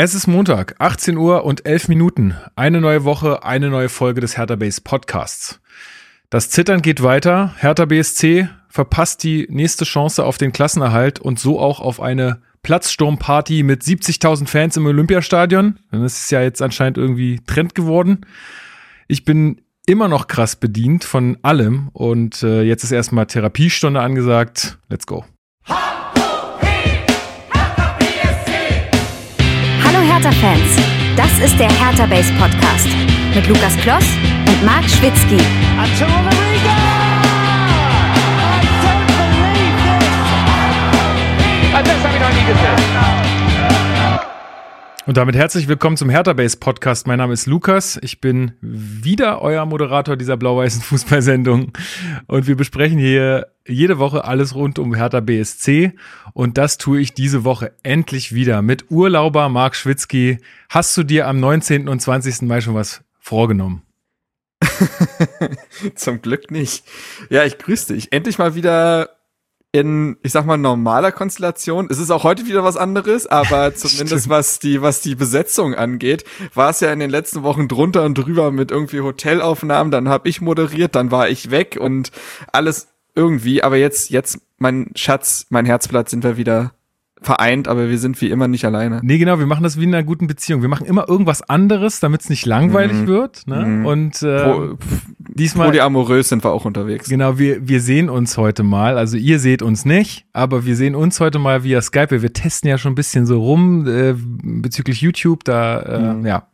Es ist Montag, 18 Uhr und 11 Minuten. Eine neue Woche, eine neue Folge des Hertha Base Podcasts. Das Zittern geht weiter. Hertha BSC verpasst die nächste Chance auf den Klassenerhalt und so auch auf eine Platzsturmparty mit 70.000 Fans im Olympiastadion. Das ist ja jetzt anscheinend irgendwie Trend geworden. Ich bin immer noch krass bedient von allem und äh, jetzt ist erstmal Therapiestunde angesagt. Let's go. Hertha-Fans, das ist der Hertha Base Podcast mit Lukas Kloss und Marc Schwitzky. Und damit herzlich willkommen zum Hertha Base Podcast. Mein Name ist Lukas. Ich bin wieder euer Moderator dieser blau-weißen Fußballsendung. Und wir besprechen hier jede Woche alles rund um Hertha BSC. Und das tue ich diese Woche endlich wieder mit Urlauber Marc Schwitzky. Hast du dir am 19. und 20. Mai schon was vorgenommen? Zum Glück nicht. Ja, ich grüße dich. Endlich mal wieder in, ich sag mal, normaler Konstellation. Es ist auch heute wieder was anderes, aber zumindest was die, was die Besetzung angeht, war es ja in den letzten Wochen drunter und drüber mit irgendwie Hotelaufnahmen, dann habe ich moderiert, dann war ich weg und alles irgendwie, aber jetzt, jetzt, mein Schatz, mein Herzblatt sind wir wieder vereint, aber wir sind wie immer nicht alleine. Nee, genau, wir machen das wie in einer guten Beziehung. Wir machen immer irgendwas anderes, damit es nicht langweilig mhm. wird. Ne? Mhm. Und äh, Pro, diesmal. Polyamorös sind wir auch unterwegs. Genau, wir, wir sehen uns heute mal. Also ihr seht uns nicht, aber wir sehen uns heute mal via Skype. Wir testen ja schon ein bisschen so rum äh, bezüglich YouTube. Da äh, mhm. ja,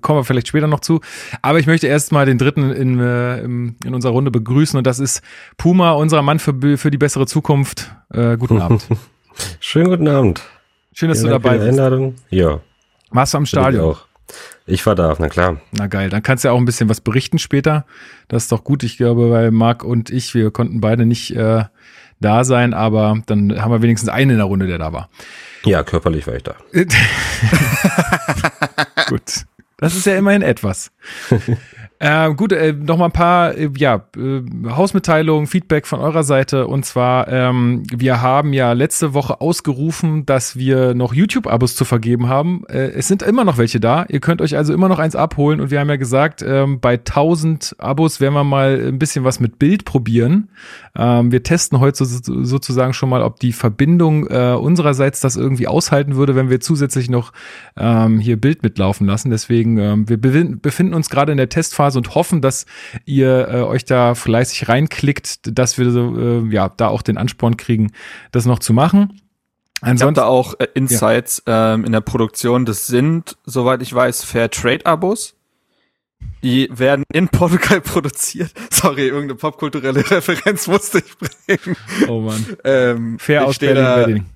kommen wir vielleicht später noch zu. Aber ich möchte erst mal den dritten in, äh, in unserer Runde begrüßen und das ist Puma, unser Mann für, für die bessere Zukunft. Äh, guten Abend. Schönen guten Abend. Schön, dass Vielen du dabei bist. Einladung. Ja. Warst du am Stadion? Ich auch. Ich war da, na klar. Na geil, dann kannst du ja auch ein bisschen was berichten später. Das ist doch gut. Ich glaube, weil Marc und ich, wir konnten beide nicht äh, da sein, aber dann haben wir wenigstens einen in der Runde, der da war. Ja, körperlich war ich da. gut. Das ist ja immerhin etwas. Äh, gut, äh, noch mal ein paar äh, ja, äh, Hausmitteilungen, Feedback von eurer Seite. Und zwar, ähm, wir haben ja letzte Woche ausgerufen, dass wir noch YouTube-Abos zu vergeben haben. Äh, es sind immer noch welche da. Ihr könnt euch also immer noch eins abholen. Und wir haben ja gesagt, ähm, bei 1000 Abos werden wir mal ein bisschen was mit Bild probieren. Ähm, wir testen heute so, sozusagen schon mal, ob die Verbindung äh, unsererseits das irgendwie aushalten würde, wenn wir zusätzlich noch ähm, hier Bild mitlaufen lassen. Deswegen, ähm, wir befinden uns gerade in der Testphase Phase und hoffen, dass ihr äh, euch da fleißig reinklickt, dass wir so, äh, ja, da auch den Ansporn kriegen, das noch zu machen. Ansonsten, ich habe da auch äh, Insights ja. ähm, in der Produktion. Das sind, soweit ich weiß, Fair Trade Abos. Die werden in Portugal produziert. Sorry, irgendeine popkulturelle Referenz musste ich bringen. Oh man. ähm, Fair aus Berlin, da, Berlin.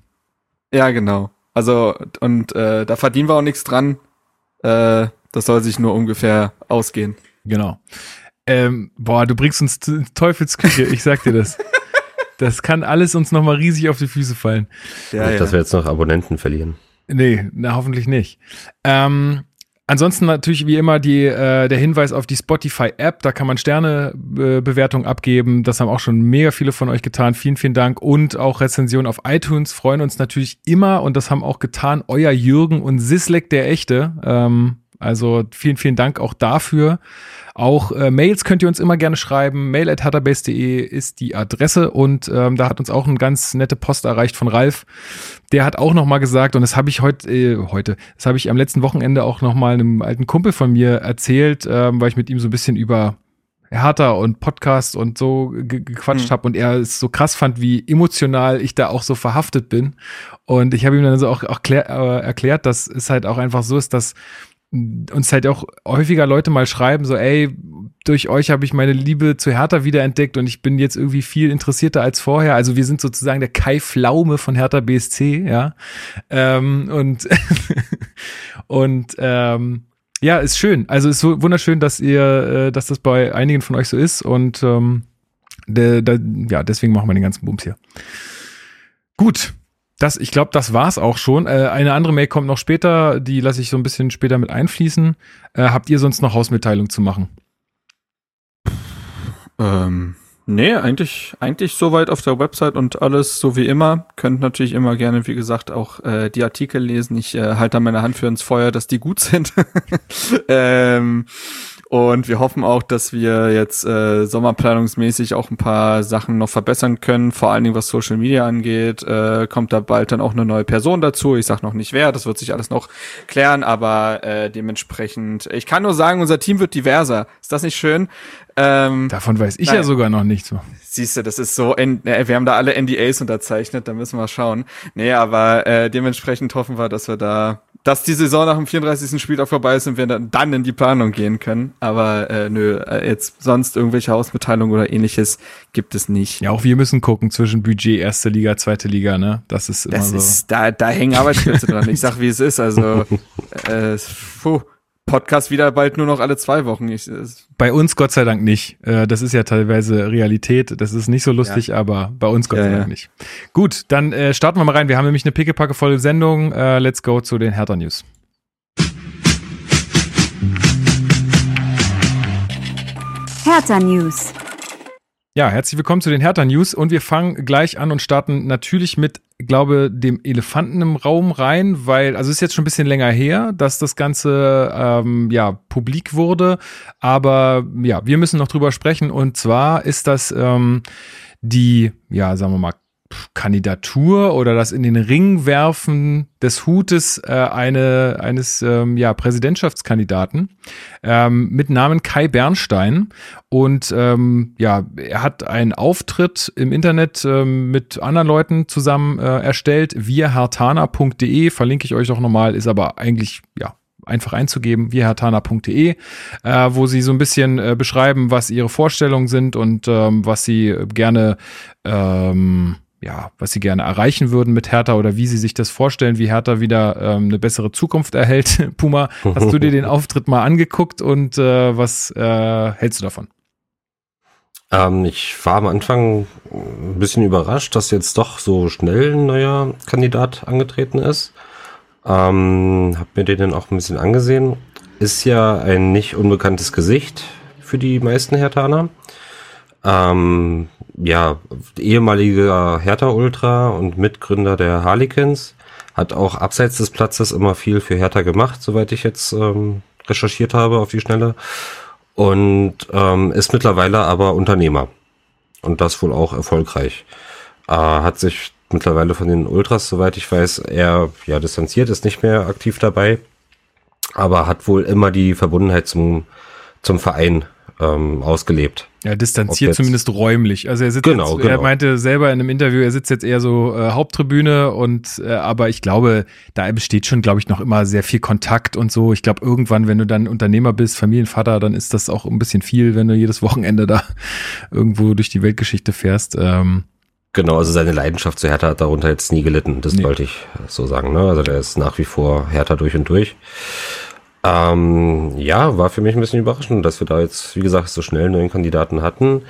Ja, genau. Also, und äh, da verdienen wir auch nichts dran. Äh, das soll sich nur ungefähr ausgehen. Genau. Ähm, boah, du bringst uns Teufelsküche, ich sag dir das. Das kann alles uns nochmal riesig auf die Füße fallen. Ja, nicht, ja. dass wir jetzt noch Abonnenten verlieren. Nee, na, hoffentlich nicht. Ähm, ansonsten natürlich wie immer die, äh, der Hinweis auf die Spotify-App. Da kann man Sternebewertungen äh, abgeben. Das haben auch schon mega viele von euch getan. Vielen, vielen Dank. Und auch Rezensionen auf iTunes freuen uns natürlich immer. Und das haben auch getan euer Jürgen und Sislek der Echte. Ähm, also vielen, vielen Dank auch dafür. Auch äh, Mails könnt ihr uns immer gerne schreiben. Mail at hatterbase.de ist die Adresse und ähm, da hat uns auch eine ganz nette Post erreicht von Ralf. Der hat auch nochmal gesagt, und das habe ich heute, äh, heute, das habe ich am letzten Wochenende auch nochmal einem alten Kumpel von mir erzählt, ähm, weil ich mit ihm so ein bisschen über Hertha und Podcast und so gequatscht mhm. habe und er es so krass fand, wie emotional ich da auch so verhaftet bin. Und ich habe ihm dann so auch, auch klär, äh, erklärt, dass es halt auch einfach so ist, dass uns halt auch häufiger Leute mal schreiben, so, ey, durch euch habe ich meine Liebe zu Hertha wiederentdeckt und ich bin jetzt irgendwie viel interessierter als vorher. Also wir sind sozusagen der Kai Flaume von Hertha BSC, ja. Ähm, und und ähm, ja, ist schön. Also ist so wunderschön, dass ihr, äh, dass das bei einigen von euch so ist und ähm, de, de, ja, deswegen machen wir den ganzen Bums hier. Gut, das, ich glaube, das war's auch schon. Äh, eine andere Mail kommt noch später, die lasse ich so ein bisschen später mit einfließen. Äh, habt ihr sonst noch Hausmitteilung zu machen? Ähm, Nee, eigentlich, eigentlich soweit auf der Website und alles so wie immer. Könnt natürlich immer gerne, wie gesagt, auch äh, die Artikel lesen. Ich äh, halte da meine Hand für ins Feuer, dass die gut sind. ähm, und wir hoffen auch, dass wir jetzt äh, sommerplanungsmäßig auch ein paar Sachen noch verbessern können, vor allen Dingen was Social Media angeht. Äh, kommt da bald dann auch eine neue Person dazu. Ich sag noch nicht wer, das wird sich alles noch klären, aber äh, dementsprechend, ich kann nur sagen, unser Team wird diverser. Ist das nicht schön? Ähm, Davon weiß ich nein. ja sogar noch nicht so. Siehst du, das ist so, äh, wir haben da alle NDAs unterzeichnet, da müssen wir schauen. Nee, aber äh, dementsprechend hoffen wir, dass wir da dass die Saison nach dem 34. Spieltag vorbei ist und wir dann in die Planung gehen können. Aber äh, nö, äh, jetzt sonst irgendwelche Hausmitteilungen oder ähnliches gibt es nicht. Ja, auch wir müssen gucken zwischen Budget erste Liga, zweite Liga, ne? Das ist immer das so. Ist, da, da hängen Arbeitsplätze dran. Ich sag, wie es ist. Also, äh, puh. Podcast wieder bald nur noch alle zwei Wochen. Ich, bei uns Gott sei Dank nicht. Äh, das ist ja teilweise Realität. Das ist nicht so lustig, ja. aber bei uns Gott ja, sei Dank ja. nicht. Gut, dann äh, starten wir mal rein. Wir haben nämlich eine pickepackevolle Sendung. Äh, let's go zu den Hertha News. Hertha News. Ja, herzlich willkommen zu den Hertha News und wir fangen gleich an und starten natürlich mit, glaube dem Elefanten im Raum rein, weil also es ist jetzt schon ein bisschen länger her, dass das Ganze ähm, ja publik wurde, aber ja, wir müssen noch drüber sprechen und zwar ist das ähm, die, ja, sagen wir mal Kandidatur oder das in den Ring werfen des Hutes äh, eine, eines ähm, ja, Präsidentschaftskandidaten ähm, mit Namen Kai Bernstein. Und ähm, ja, er hat einen Auftritt im Internet ähm, mit anderen Leuten zusammen äh, erstellt, via hartana.de, verlinke ich euch auch nochmal, ist aber eigentlich ja einfach einzugeben, vierhartana.de, äh, wo sie so ein bisschen äh, beschreiben, was ihre Vorstellungen sind und ähm, was sie gerne ähm, ja, was sie gerne erreichen würden mit Hertha oder wie sie sich das vorstellen, wie Hertha wieder ähm, eine bessere Zukunft erhält. Puma, hast du dir den Auftritt mal angeguckt und äh, was äh, hältst du davon? Ähm, ich war am Anfang ein bisschen überrascht, dass jetzt doch so schnell ein neuer Kandidat angetreten ist. Ähm, hab mir den dann auch ein bisschen angesehen. Ist ja ein nicht unbekanntes Gesicht für die meisten Hertaner. Ähm, ja, ehemaliger Hertha-Ultra und Mitgründer der Harlequins. Hat auch abseits des Platzes immer viel für Hertha gemacht, soweit ich jetzt ähm, recherchiert habe auf die Schnelle. Und ähm, ist mittlerweile aber Unternehmer. Und das wohl auch erfolgreich. Äh, hat sich mittlerweile von den Ultras, soweit ich weiß, eher ja, distanziert, ist nicht mehr aktiv dabei. Aber hat wohl immer die Verbundenheit zum, zum Verein ähm, ausgelebt. Ja, distanziert zumindest räumlich. Also er sitzt genau, jetzt, genau. er meinte selber in einem Interview, er sitzt jetzt eher so äh, Haupttribüne und äh, aber ich glaube, da besteht schon, glaube ich, noch immer sehr viel Kontakt und so. Ich glaube, irgendwann, wenn du dann Unternehmer bist, Familienvater, dann ist das auch ein bisschen viel, wenn du jedes Wochenende da irgendwo durch die Weltgeschichte fährst. Ähm, Genau, also seine Leidenschaft zu Hertha hat darunter jetzt nie gelitten, das nee. wollte ich so sagen. Ne? Also der ist nach wie vor Hertha durch und durch. Ähm, ja, war für mich ein bisschen überraschend, dass wir da jetzt, wie gesagt, so schnell neuen Kandidaten hatten.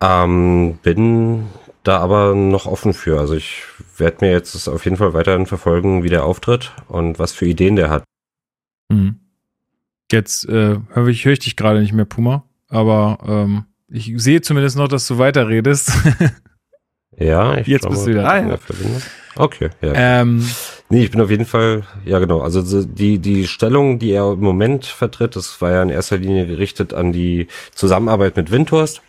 Ähm, bin da aber noch offen für. Also ich werde mir jetzt auf jeden Fall weiterhin verfolgen, wie der auftritt und was für Ideen der hat. Mhm. Jetzt äh, höre ich, hör ich dich gerade nicht mehr, Puma, aber ähm, ich sehe zumindest noch, dass du weiterredest. ja, ich jetzt bist du wieder. Ah, ja. Okay, ja. Ähm, Nee, ich bin auf jeden Fall, ja genau, also die, die Stellung, die er im Moment vertritt, das war ja in erster Linie gerichtet an die Zusammenarbeit mit Windhorst.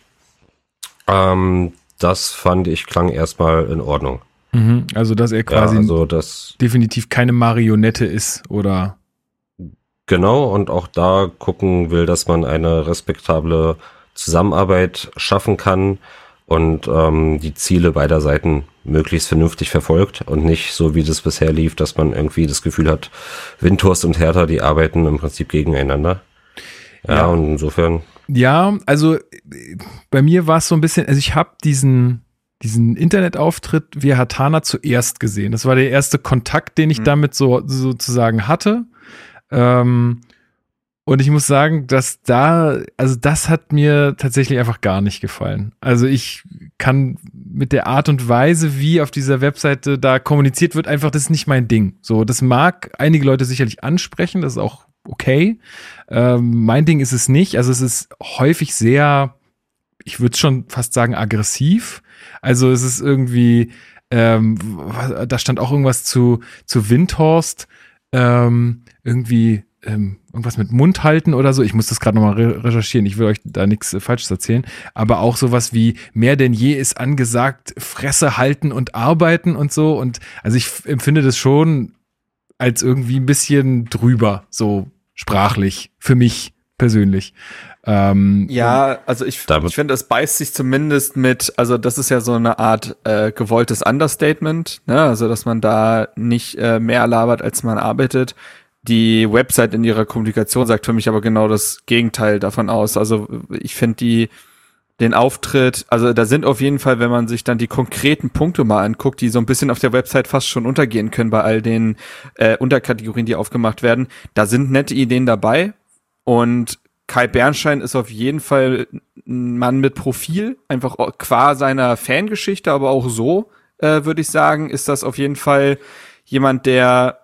Ähm, das fand ich klang erstmal in Ordnung. Mhm, also, dass er quasi ja, also das, definitiv keine Marionette ist, oder? Genau, und auch da gucken will, dass man eine respektable Zusammenarbeit schaffen kann und ähm, die Ziele beider Seiten möglichst vernünftig verfolgt und nicht so wie das bisher lief, dass man irgendwie das Gefühl hat, Windhorst und Hertha, die arbeiten im Prinzip gegeneinander. Ja, ja. und insofern. Ja, also bei mir war es so ein bisschen, also ich habe diesen diesen Internetauftritt via Hatana zuerst gesehen. Das war der erste Kontakt, den ich mhm. damit so sozusagen hatte. Ähm, und ich muss sagen, dass da, also das hat mir tatsächlich einfach gar nicht gefallen. Also ich kann mit der Art und Weise, wie auf dieser Webseite da kommuniziert wird, einfach, das ist nicht mein Ding. So, das mag einige Leute sicherlich ansprechen, das ist auch okay. Ähm, mein Ding ist es nicht. Also es ist häufig sehr ich würde schon fast sagen, aggressiv. Also es ist irgendwie, ähm, da stand auch irgendwas zu, zu Windhorst, ähm, irgendwie ähm, irgendwas mit Mund halten oder so. Ich muss das gerade nochmal re recherchieren. Ich will euch da nichts äh, Falsches erzählen. Aber auch sowas wie mehr denn je ist angesagt, Fresse halten und arbeiten und so. Und also ich empfinde das schon als irgendwie ein bisschen drüber, so sprachlich, für mich persönlich. Ähm, ja, also ich, ich finde, es beißt sich zumindest mit, also das ist ja so eine Art äh, gewolltes Understatement, ne? also dass man da nicht äh, mehr labert, als man arbeitet. Die Website in ihrer Kommunikation sagt für mich aber genau das Gegenteil davon aus. Also ich finde die den Auftritt, also da sind auf jeden Fall, wenn man sich dann die konkreten Punkte mal anguckt, die so ein bisschen auf der Website fast schon untergehen können bei all den äh, Unterkategorien, die aufgemacht werden, da sind nette Ideen dabei und Kai Bernstein ist auf jeden Fall ein Mann mit Profil, einfach qua seiner Fangeschichte, aber auch so, äh, würde ich sagen, ist das auf jeden Fall jemand, der,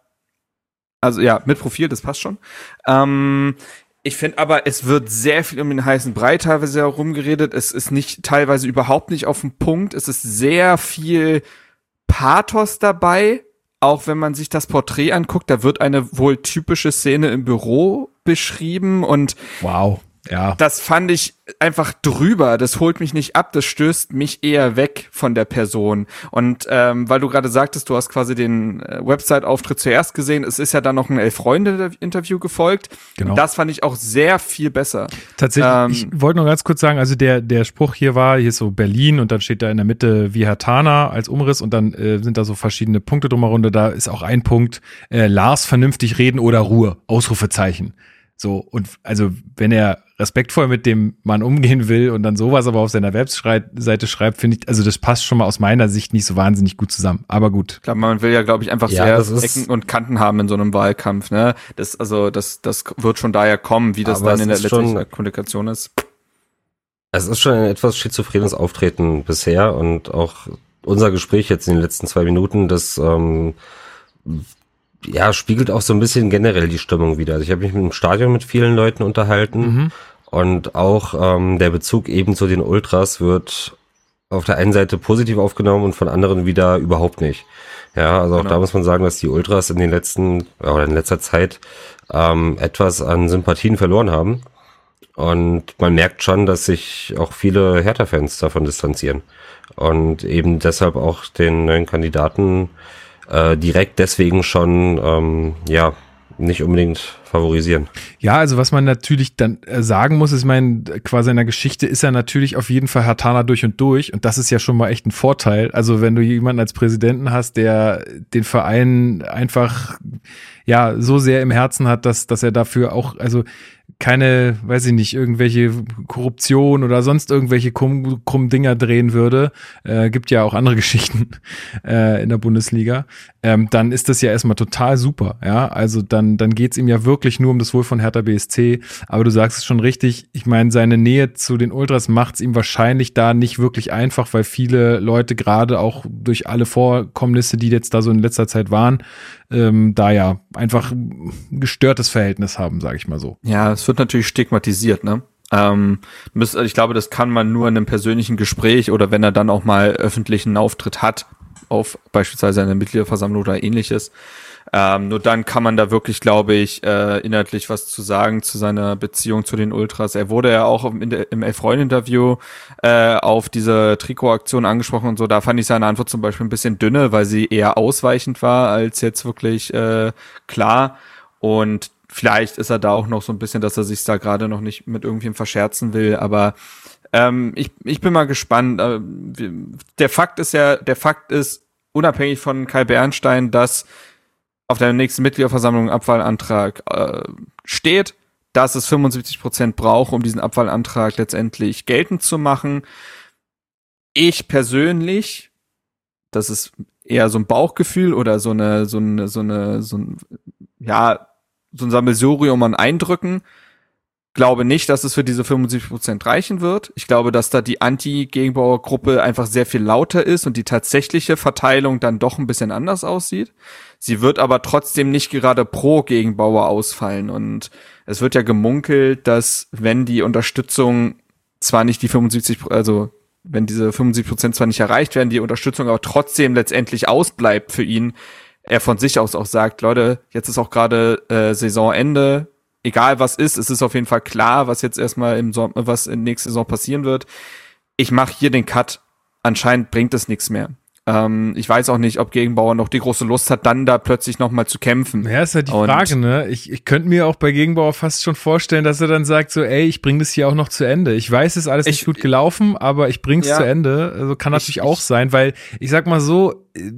also ja, mit Profil, das passt schon. Ähm, ich finde aber, es wird sehr viel um den heißen Brei teilweise herumgeredet. Es ist nicht teilweise überhaupt nicht auf dem Punkt. Es ist sehr viel Pathos dabei. Auch wenn man sich das Porträt anguckt, da wird eine wohl typische Szene im Büro beschrieben und wow. Ja. Das fand ich einfach drüber. Das holt mich nicht ab. Das stößt mich eher weg von der Person. Und ähm, weil du gerade sagtest, du hast quasi den äh, Website-Auftritt zuerst gesehen. Es ist ja dann noch ein Elf-Freunde-Interview gefolgt. Genau. Und das fand ich auch sehr viel besser. Tatsächlich. Ähm, ich wollte noch ganz kurz sagen, also der der Spruch hier war hier ist so Berlin und dann steht da in der Mitte wie Herr Tana als Umriss und dann äh, sind da so verschiedene Punkte drumherum. Da ist auch ein Punkt äh, Lars vernünftig reden oder Ruhe. Ausrufezeichen. So, und also, wenn er respektvoll mit dem Mann umgehen will und dann sowas aber auf seiner Webseite schreibt, finde ich, also das passt schon mal aus meiner Sicht nicht so wahnsinnig gut zusammen. Aber gut. Klar, man will ja, glaube ich, einfach ja, sehr Ecken und Kanten haben in so einem Wahlkampf, ne? Das, also, das, das wird schon daher kommen, wie das dann in der letzten Kommunikation ist. Es ist schon ein etwas schizophrenes Auftreten bisher und auch unser Gespräch jetzt in den letzten zwei Minuten, das ähm, ja, spiegelt auch so ein bisschen generell die Stimmung wieder. Also ich habe mich im Stadion mit vielen Leuten unterhalten mhm. und auch ähm, der Bezug eben zu den Ultras wird auf der einen Seite positiv aufgenommen und von anderen wieder überhaupt nicht. Ja, also auch genau. da muss man sagen, dass die Ultras in den letzten oder in letzter Zeit ähm, etwas an Sympathien verloren haben. Und man merkt schon, dass sich auch viele Hertha-Fans davon distanzieren. Und eben deshalb auch den neuen Kandidaten äh, direkt deswegen schon, ähm, ja, nicht unbedingt favorisieren. Ja, also was man natürlich dann äh, sagen muss, ist, mein, quasi in der Geschichte ist er natürlich auf jeden Fall Hatana durch und durch und das ist ja schon mal echt ein Vorteil. Also wenn du jemanden als Präsidenten hast, der den Verein einfach ja so sehr im Herzen hat, dass, dass er dafür auch, also keine, weiß ich nicht, irgendwelche Korruption oder sonst irgendwelche krummen krumm Dinger drehen würde, äh, gibt ja auch andere Geschichten äh, in der Bundesliga, ähm, dann ist das ja erstmal total super. Ja, also dann, dann geht's ihm ja wirklich nur um das Wohl von Hertha BSC. Aber du sagst es schon richtig, ich meine, seine Nähe zu den Ultras macht's ihm wahrscheinlich da nicht wirklich einfach, weil viele Leute gerade auch durch alle Vorkommnisse, die jetzt da so in letzter Zeit waren, ähm, da ja einfach ein gestörtes Verhältnis haben, sage ich mal so. Ja, es wird natürlich stigmatisiert, ne? Ähm, müsst, ich glaube, das kann man nur in einem persönlichen Gespräch oder wenn er dann auch mal öffentlichen Auftritt hat, auf beispielsweise eine Mitgliederversammlung oder ähnliches, ähm, nur dann kann man da wirklich, glaube ich, äh, inhaltlich was zu sagen zu seiner Beziehung zu den Ultras. Er wurde ja auch im, im Elf-Freund-Interview äh, auf diese Trikotaktion angesprochen und so. Da fand ich seine Antwort zum Beispiel ein bisschen dünne, weil sie eher ausweichend war als jetzt wirklich äh, klar. Und vielleicht ist er da auch noch so ein bisschen, dass er sich da gerade noch nicht mit irgendwem verscherzen will, aber ähm, ich, ich bin mal gespannt. Äh, der Fakt ist ja, der Fakt ist, unabhängig von Kai Bernstein, dass auf der nächsten Mitgliederversammlung ein Abwahlantrag äh, steht, dass es 75 Prozent braucht, um diesen Abwahlantrag letztendlich geltend zu machen. Ich persönlich, das ist eher so ein Bauchgefühl oder so eine, so eine, so eine, so ein, ja, so ein Sammelsurium an Eindrücken, glaube nicht, dass es für diese 75 Prozent reichen wird. Ich glaube, dass da die Anti-Gegenbauer-Gruppe einfach sehr viel lauter ist und die tatsächliche Verteilung dann doch ein bisschen anders aussieht. Sie wird aber trotzdem nicht gerade pro Gegenbauer ausfallen und es wird ja gemunkelt, dass wenn die Unterstützung zwar nicht die 75, also wenn diese 75 Prozent zwar nicht erreicht werden, die Unterstützung aber trotzdem letztendlich ausbleibt für ihn, er von sich aus auch sagt, Leute, jetzt ist auch gerade äh, Saisonende, egal was ist, es ist auf jeden Fall klar, was jetzt erstmal im Sommer, was in nächster Saison passieren wird. Ich mache hier den Cut. Anscheinend bringt es nichts mehr. Ähm, ich weiß auch nicht, ob Gegenbauer noch die große Lust hat, dann da plötzlich noch mal zu kämpfen. Ja, ist halt die Und- Frage, ne? Ich, ich könnte mir auch bei Gegenbauer fast schon vorstellen, dass er dann sagt so, ey, ich bringe das hier auch noch zu Ende. Ich weiß, es ist alles nicht Ich- gut gelaufen, aber ich bring's Ja. zu Ende. Also kann natürlich Ich- auch sein, weil ich sag mal so, äh,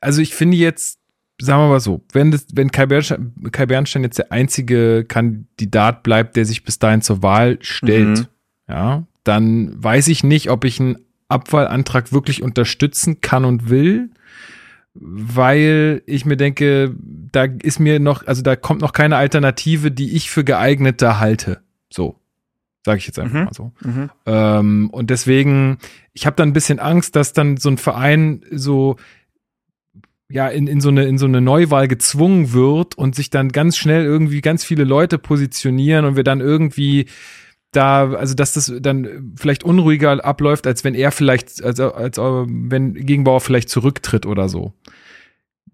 also ich finde jetzt, sagen wir mal so, wenn das, wenn Kai Bernstein, Kai Bernstein jetzt der einzige Kandidat bleibt, der sich bis dahin zur Wahl stellt, Mhm. ja, dann weiß ich nicht, ob ich einen Abwahlantrag wirklich unterstützen kann und will, weil ich mir denke, da ist mir noch, also da kommt noch keine Alternative, die ich für geeigneter halte. So, sage ich jetzt einfach Mhm. mal so. Mhm. Ähm, und deswegen, ich habe dann ein bisschen Angst, dass dann so ein Verein so ja in, in so eine in so eine Neuwahl gezwungen wird und sich dann ganz schnell irgendwie ganz viele Leute positionieren und wir dann irgendwie da, also dass das dann vielleicht unruhiger abläuft, als wenn er vielleicht, als äh, wenn Gegenbauer vielleicht zurücktritt oder so.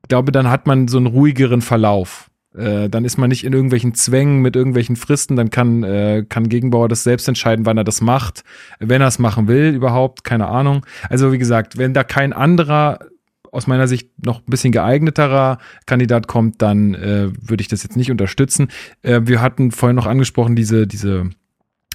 Ich glaube, dann hat man so einen ruhigeren Verlauf. Äh, dann ist man nicht in irgendwelchen Zwängen mit irgendwelchen Fristen, dann kann, äh, kann Gegenbauer das selbst entscheiden, wann er das macht, wenn er es machen will, überhaupt, keine Ahnung. Also wie gesagt, wenn da kein anderer aus meiner Sicht noch ein bisschen geeigneterer Kandidat kommt, dann äh, würde ich das jetzt nicht unterstützen. Äh, wir hatten vorhin noch angesprochen, diese, diese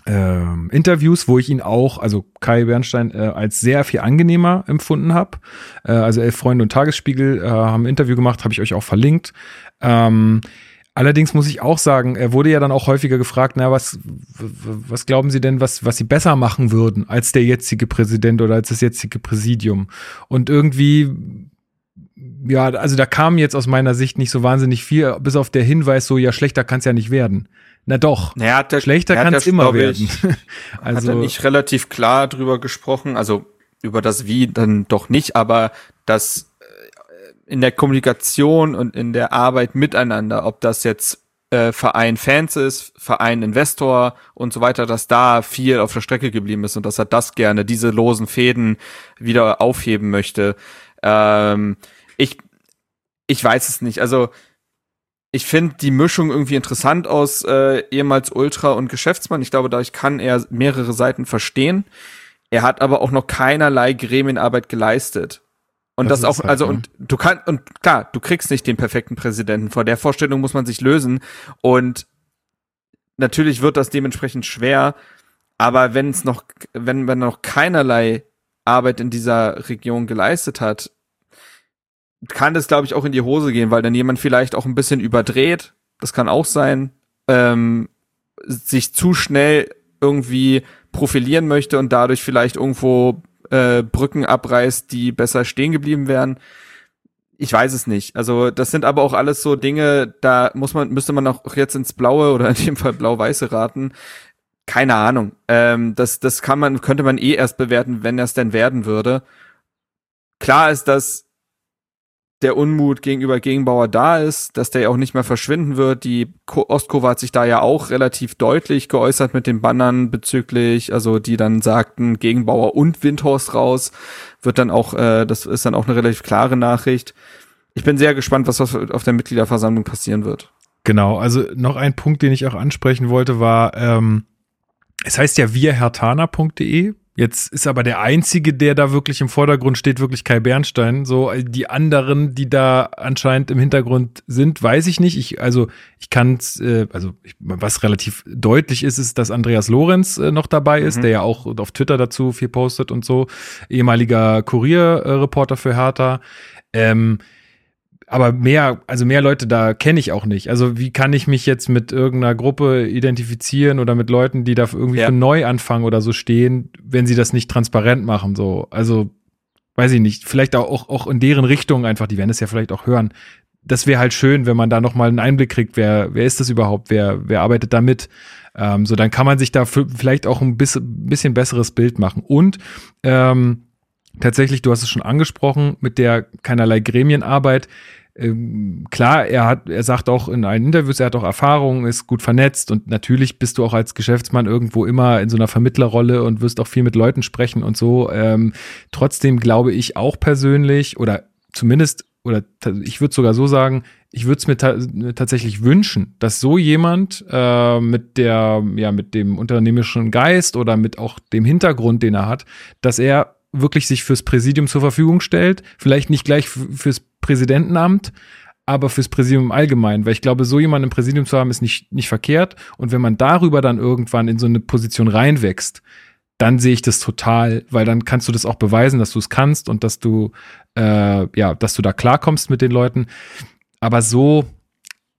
ähm, Interviews, wo ich ihn auch, also Kai Bernstein, äh, als sehr viel angenehmer empfunden habe. Äh, also Elf Freunde und Tagesspiegel äh, haben ein Interview gemacht, habe ich euch auch verlinkt. Ähm, allerdings muss ich auch sagen, er wurde ja dann auch häufiger gefragt, na, was, was glauben Sie denn, was, was Sie besser machen würden als der jetzige Präsident oder als das jetzige Präsidium? Und irgendwie ja, also da kam jetzt aus meiner Sicht nicht so wahnsinnig viel, bis auf der Hinweis so, ja, schlechter kann es ja nicht werden. Na doch, schlechter er hat kann es immer werden. ich, Hat er also, nicht relativ klar drüber gesprochen, also über das Wie dann doch nicht, aber das in der Kommunikation und in der Arbeit miteinander, ob das jetzt äh, Verein Fans ist, Verein Investor und so weiter, dass da viel auf der Strecke geblieben ist und dass er das gerne, diese losen Fäden wieder aufheben möchte. Ähm, ich, ich weiß es nicht. Also ich finde die Mischung irgendwie interessant aus äh, ehemals Ultra und Geschäftsmann. Ich glaube, dadurch kann er mehrere Seiten verstehen. Er hat aber auch noch keinerlei Gremienarbeit geleistet. Und Das das, auch, halt, also, ne? und du kannst, und klar, du kriegst nicht den perfekten Präsidenten. Vor der Vorstellung muss man sich lösen. Und natürlich wird das dementsprechend schwer. Aber wenn es noch, wenn man noch keinerlei Arbeit in dieser Region geleistet hat, kann das, glaube ich, auch in die Hose gehen, weil dann jemand vielleicht auch ein bisschen überdreht, das kann auch sein, ähm, sich zu schnell irgendwie profilieren möchte und dadurch vielleicht irgendwo äh, Brücken abreißt, die besser stehen geblieben wären. Ich weiß es nicht. Also das sind aber auch alles so Dinge, da muss man, müsste man auch jetzt ins Blaue oder in dem Fall Blau-Weiße raten. Keine Ahnung. Ähm, das, das kann man, könnte man eh erst bewerten, wenn es denn werden würde. Klar ist, dass der Unmut gegenüber Gegenbauer da ist, dass der ja auch nicht mehr verschwinden wird. Die Ostkurve hat sich da ja auch relativ deutlich geäußert mit den Bannern bezüglich, also die dann sagten Gegenbauer und Windhorst raus, wird dann auch, äh, das ist dann auch eine relativ klare Nachricht. Ich bin sehr gespannt, was auf der Mitgliederversammlung passieren wird. Genau, also noch ein Punkt, den ich auch ansprechen wollte, war, ähm, es heißt ja wirhertana.de. Jetzt ist aber der einzige, der da wirklich im Vordergrund steht, wirklich Kai Bernstein. So die anderen, die da anscheinend im Hintergrund sind, weiß ich nicht. Ich also ich kann äh, also ich, was relativ deutlich ist, ist, dass Andreas Lorenz äh, noch dabei ist, Mhm. der ja auch auf Twitter dazu viel postet und so, ehemaliger Kurierreporter für Hertha. Ähm, aber mehr, also mehr Leute da kenne ich auch nicht. Also wie kann ich mich jetzt mit irgendeiner Gruppe identifizieren oder mit Leuten, die da irgendwie Ja. für Neuanfang oder so stehen, wenn sie das nicht transparent machen? So, also weiß ich nicht. Vielleicht auch auch in deren Richtung einfach. Die werden es ja vielleicht auch hören. Das wäre halt schön, wenn man da noch mal einen Einblick kriegt. Wer wer ist das überhaupt? Wer wer arbeitet da mit? Ähm, so dann kann man sich da vielleicht auch ein bisschen, bisschen besseres Bild machen. Und ähm, tatsächlich, du hast es schon angesprochen, mit der keinerlei Gremienarbeit. ähm, klar, er hat, er sagt auch in allen Interviews, er hat auch Erfahrung, ist gut vernetzt und natürlich bist du auch als Geschäftsmann irgendwo immer in so einer Vermittlerrolle und wirst auch viel mit Leuten sprechen und so. Ähm, trotzdem glaube ich auch persönlich oder zumindest oder ich würde sogar so sagen, ich würde es mir ta tatsächlich wünschen, dass so jemand äh, mit der, ja, mit dem unternehmerischen Geist oder mit auch dem Hintergrund, den er hat, dass er wirklich sich fürs Präsidium zur Verfügung stellt. Vielleicht nicht gleich fürs Präsidentenamt, aber fürs Präsidium allgemein, weil ich glaube, so jemanden im Präsidium zu haben, ist nicht, nicht verkehrt. Und wenn man darüber dann irgendwann in so eine Position reinwächst, dann sehe ich das total, weil dann kannst du das auch beweisen, dass du es kannst und dass du, äh, ja, dass du da klarkommst mit den Leuten. Aber so,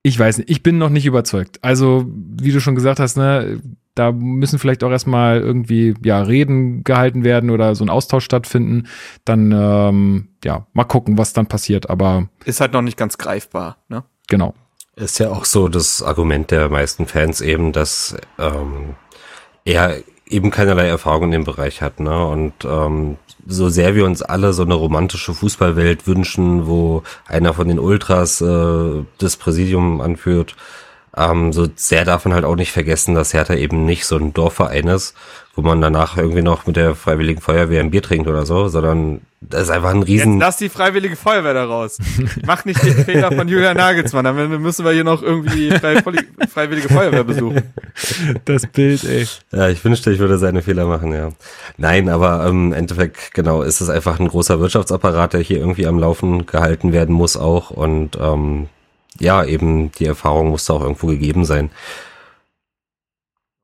ich weiß nicht, ich bin noch nicht überzeugt. Also, wie du schon gesagt hast, ne, da müssen vielleicht auch erstmal irgendwie, ja, Reden gehalten werden oder so ein Austausch stattfinden. Dann, ähm, ja, mal gucken, was dann passiert. Aber. Ist halt noch nicht ganz greifbar, ne? Genau. Ist ja auch so das Argument der meisten Fans eben, dass ähm, er eben keinerlei Erfahrung in dem Bereich hat. Ne? Und ähm, so sehr wir uns alle so eine romantische Fußballwelt wünschen, wo einer von den Ultras äh, das Präsidium anführt, ähm, so sehr darf man halt auch nicht vergessen, dass Hertha eben nicht so ein Dorfverein ist, wo man danach irgendwie noch mit der Freiwilligen Feuerwehr ein Bier trinkt oder so, sondern das ist einfach ein riesen... Jetzt lass die Freiwillige Feuerwehr da raus. Mach nicht den Fehler von Julian Nagelsmann, dann müssen wir hier noch irgendwie Freiwillige Feuerwehr besuchen. Das Bild, ey. Ja, ich wünschte, ich würde seine Fehler machen, ja. Nein, aber ähm, im Endeffekt, genau, ist es einfach ein großer Wirtschaftsapparat, der hier irgendwie am Laufen gehalten werden muss auch und ähm, ja, eben die Erfahrung muss da auch irgendwo gegeben sein.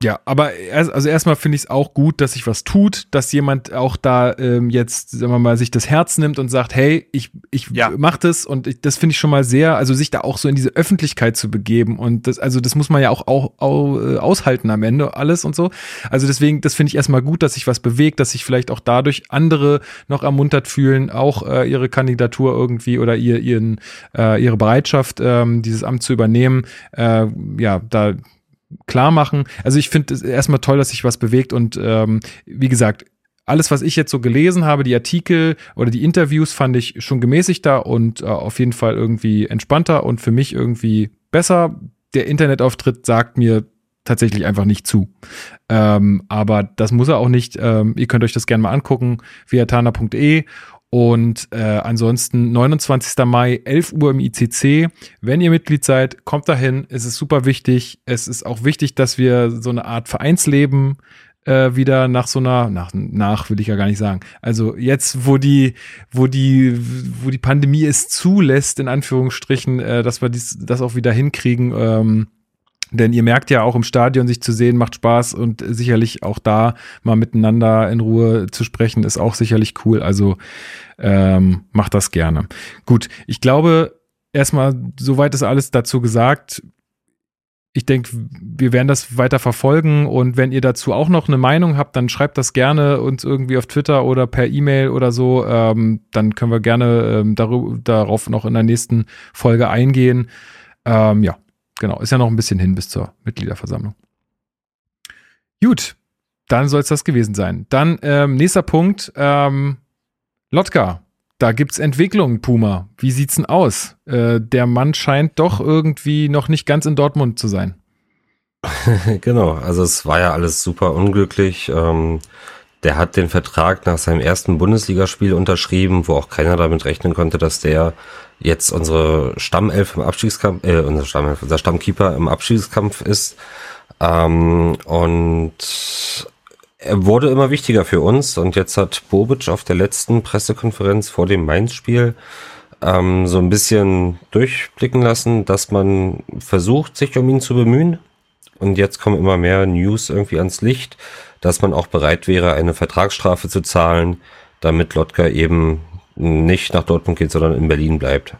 Ja, aber erst, also erstmal finde ich es auch gut, dass sich was tut, dass jemand auch da ähm, jetzt, sagen wir mal, sich das Herz nimmt und sagt, hey, ich, ich ja. mach das und ich, das finde ich schon mal sehr, also sich da auch so in diese Öffentlichkeit zu begeben und das, also das muss man ja auch, auch, auch äh, aushalten am Ende alles und so. Also deswegen, das finde ich erstmal gut, dass sich was bewegt, dass sich vielleicht auch dadurch andere noch ermuntert fühlen, auch äh, ihre Kandidatur irgendwie oder ihr, ihren, äh, ihre Bereitschaft, ähm, dieses Amt zu übernehmen, äh, ja, da klar machen. Also ich finde es erstmal toll, dass sich was bewegt und ähm, wie gesagt, alles, was ich jetzt so gelesen habe, die Artikel oder die Interviews, fand ich schon gemäßigter und äh, auf jeden Fall irgendwie entspannter und für mich irgendwie besser. Der Internetauftritt sagt mir tatsächlich einfach nicht zu. Ähm, aber das muss er auch nicht. Ähm, ihr könnt euch das gerne mal angucken, via tana.de und äh, ansonsten 29. Mai, 11 Uhr im ICC. Wenn ihr Mitglied seid, kommt dahin. Es ist super wichtig. Es ist auch wichtig, dass wir so eine Art Vereinsleben äh, wieder nach so einer, nach, nach will ich ja gar nicht sagen. Also jetzt, wo die, wo die, wo die Pandemie es zulässt, in Anführungsstrichen, äh, dass wir dies, das auch wieder hinkriegen. Ähm, denn ihr merkt ja auch im Stadion sich zu sehen, macht Spaß und sicherlich auch da mal miteinander in Ruhe zu sprechen, ist auch sicherlich cool. Also ähm, macht das gerne. Gut, ich glaube, erstmal, soweit ist alles dazu gesagt. Ich denke, wir werden das weiter verfolgen und wenn ihr dazu auch noch eine Meinung habt, dann schreibt das gerne uns irgendwie auf Twitter oder per E-Mail oder so. Ähm, dann können wir gerne ähm, darüber, darauf noch in der nächsten Folge eingehen. Ähm, ja, Genau, ist ja noch ein bisschen hin bis zur Mitgliederversammlung. Gut, dann soll es das gewesen sein. Dann ähm, nächster Punkt, ähm, Lotka. Da gibt es Entwicklungen, Puma. Wie sieht's denn aus? Äh, der Mann scheint doch irgendwie noch nicht ganz in Dortmund zu sein. genau, also es war ja alles super unglücklich. Ähm, der hat den Vertrag nach seinem ersten Bundesligaspiel unterschrieben, wo auch keiner damit rechnen konnte, dass der jetzt unsere Stammelf im Abstiegskampf, äh, unser Stammelf, unser Stammkeeper im Abstiegskampf ist. Ähm, und er wurde immer wichtiger für uns und jetzt hat Bobic auf der letzten Pressekonferenz vor dem Mainz-Spiel ähm, so ein bisschen durchblicken lassen, dass man versucht, sich um ihn zu bemühen. Und jetzt kommen immer mehr News irgendwie ans Licht, dass man auch bereit wäre, eine Vertragsstrafe zu zahlen, damit Lotka eben nicht nach Dortmund geht, sondern in Berlin bleibt.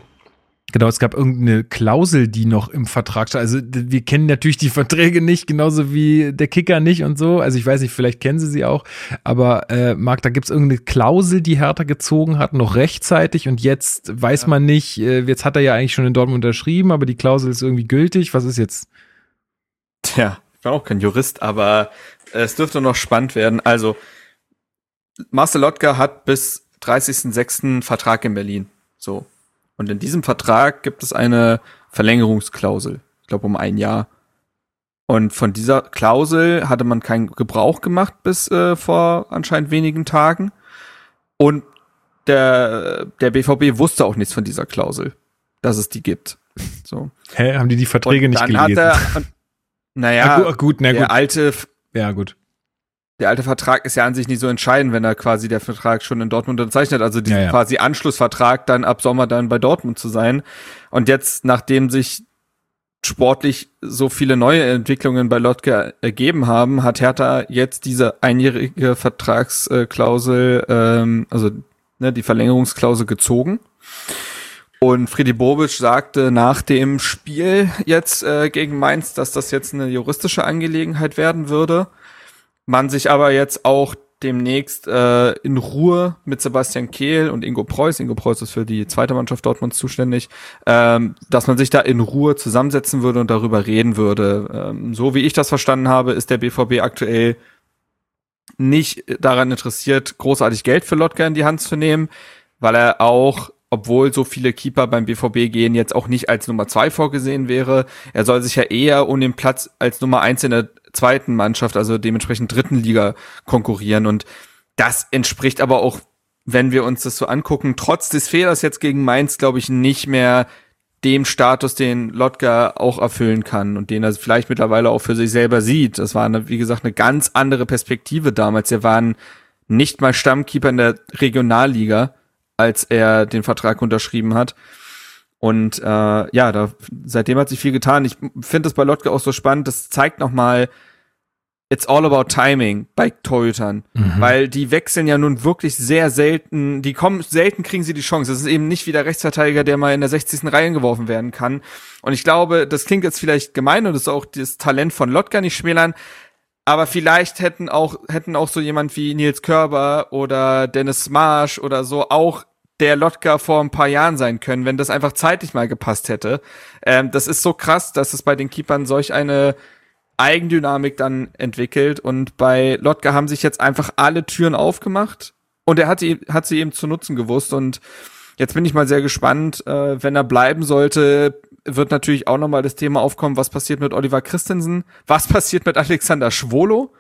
Genau, es gab irgendeine Klausel, die noch im Vertrag stand. Also wir kennen natürlich die Verträge nicht, genauso wie der Kicker nicht und so. Also ich weiß nicht, vielleicht kennen sie sie auch. Aber äh, Marc, da gibt es irgendeine Klausel, die Hertha gezogen hat, noch rechtzeitig. Und jetzt weiß ja. man nicht, äh, jetzt hat er ja eigentlich schon in Dortmund unterschrieben, aber die Klausel ist irgendwie gültig. Was ist jetzt? Tja, bin auch kein Jurist, aber es dürfte noch spannend werden. Also Marcel Lotka hat bis 30.06. Vertrag in Berlin. So. Und in diesem Vertrag gibt es eine Verlängerungsklausel. Ich glaube um ein Jahr. Und von dieser Klausel hatte man keinen Gebrauch gemacht bis äh, vor anscheinend wenigen Tagen. Und der, der BVB wusste auch nichts von dieser Klausel, dass es die gibt. So. Hä, haben die die Verträge Und nicht gelesen? Er, und, naja, na gut, gut, na der gut. alte Ja, gut. der alte Vertrag ist ja an sich nicht so entscheidend, wenn er quasi der Vertrag schon in Dortmund unterzeichnet, also diesen Ja, ja. quasi Anschlussvertrag dann ab Sommer dann bei Dortmund zu sein. Und jetzt, nachdem sich sportlich so viele neue Entwicklungen bei Lotke ergeben haben, hat Hertha jetzt diese einjährige Vertragsklausel, ähm, also ne, die Verlängerungsklausel gezogen. Und Friedi Bobic sagte nach dem Spiel jetzt äh, gegen Mainz, dass das jetzt eine juristische Angelegenheit werden würde man sich aber jetzt auch demnächst äh, in Ruhe mit Sebastian Kehl und Ingo Preuß, Ingo Preuß ist für die zweite Mannschaft Dortmunds zuständig, ähm, dass man sich da in Ruhe zusammensetzen würde und darüber reden würde. Ähm, so wie ich das verstanden habe, ist der BVB aktuell nicht daran interessiert, großartig Geld für Lotka in die Hand zu nehmen, weil er auch obwohl so viele Keeper beim BVB gehen, jetzt auch nicht als Nummer zwei vorgesehen wäre. Er soll sich ja eher um den Platz als Nummer eins in der zweiten Mannschaft, also dementsprechend dritten Liga konkurrieren. Und das entspricht aber auch, wenn wir uns das so angucken, trotz des Fehlers jetzt gegen Mainz, glaube ich, nicht mehr dem Status, den Lotka auch erfüllen kann und den er vielleicht mittlerweile auch für sich selber sieht. Das war, eine, wie gesagt, eine ganz andere Perspektive damals. Er waren nicht mal Stammkeeper in der Regionalliga, als er den Vertrag unterschrieben hat. Und äh, ja, da, seitdem hat sich viel getan. Ich finde das bei Lotka auch so spannend. Das zeigt noch mal, it's all about timing bei Torhütern, Mhm. weil die wechseln ja nun wirklich sehr selten. Die kommen selten, kriegen sie die Chance. Das ist eben nicht wie der Rechtsverteidiger, der mal in der 60. Reihe geworfen werden kann. Und ich glaube, das klingt jetzt vielleicht gemein und das ist auch das Talent von Lotka nicht schmälern. Aber vielleicht hätten auch, hätten auch so jemand wie Nils Körber oder Dennis Marsch oder so auch der Lotka vor ein paar Jahren sein können, wenn das einfach zeitlich mal gepasst hätte. Ähm, das ist so krass, dass es bei den Keepern solch eine Eigendynamik dann entwickelt. Und bei Lotka haben sich jetzt einfach alle Türen aufgemacht. Und er hat, die, hat sie eben zu nutzen gewusst. Und jetzt bin ich mal sehr gespannt, äh, wenn er bleiben sollte, wird natürlich auch nochmal das Thema aufkommen, was passiert mit Oliver Christensen, was passiert mit Alexander Schwolo,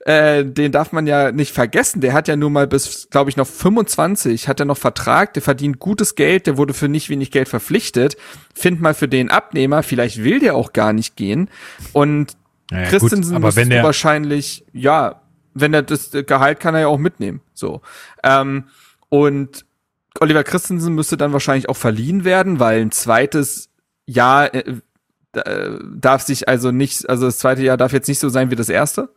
äh, den darf man ja nicht vergessen, der hat ja nur mal bis, glaube ich, noch 25, hat er noch Vertrag, der verdient gutes Geld, der wurde für nicht wenig Geld verpflichtet, find mal für den Abnehmer, vielleicht will der auch gar nicht gehen und Ja, ja, Christensen gut, aber wenn der, wahrscheinlich, ja, wenn er das Gehalt kann er ja auch mitnehmen. So. Ähm, und Oliver Christensen müsste dann wahrscheinlich auch verliehen werden, weil ein zweites Jahr äh, äh, darf sich also nicht, also das zweite Jahr darf jetzt nicht so sein wie das erste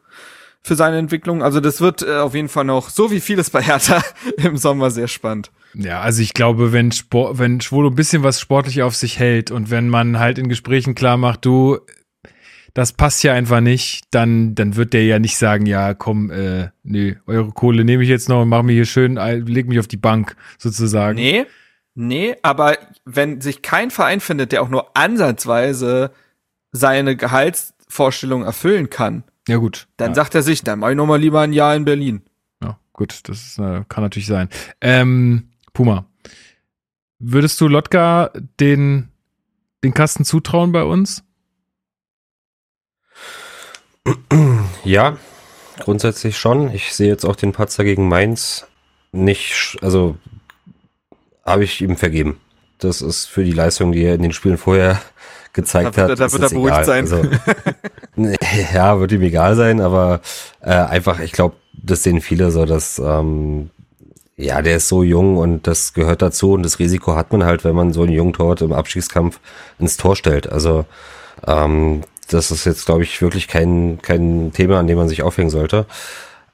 für seine Entwicklung. Also das wird äh, auf jeden Fall noch, so wie vieles bei Hertha im Sommer sehr spannend. Ja, also ich glaube, wenn Sport, wenn Schwolo ein bisschen was sportlich auf sich hält und wenn man halt in Gesprächen klar macht, du, das passt ja einfach nicht, dann, dann wird der ja nicht sagen, ja, komm, äh, nee, eure Kohle nehme ich jetzt noch und mach mir hier schön, äh, leg mich auf die Bank, sozusagen. Nee, nee, aber wenn sich kein Verein findet, der auch nur ansatzweise seine Gehaltsvorstellung erfüllen kann, Ja, gut. dann ja. sagt er sich, dann mach ich noch mal lieber ein Jahr in Berlin. Ja, gut, das äh, kann natürlich sein. Ähm, Puma, würdest du Lotka den, den Kasten zutrauen bei uns? Ja, grundsätzlich schon. Ich sehe jetzt auch den Patzer gegen Mainz nicht, also habe ich ihm vergeben. Das ist für die Leistung, die er in den Spielen vorher gezeigt Da hat. da ist wird er beruhigt egal. sein. Also, ja, wird ihm egal sein, aber äh, einfach, ich glaube, das sehen viele so, dass ähm, ja, der ist so jung und das gehört dazu und das Risiko hat man halt, wenn man so einen jungen Torwart im Abstiegskampf ins Tor stellt. Also ähm, das ist jetzt, glaube ich, wirklich kein, kein Thema, an dem man sich aufhängen sollte.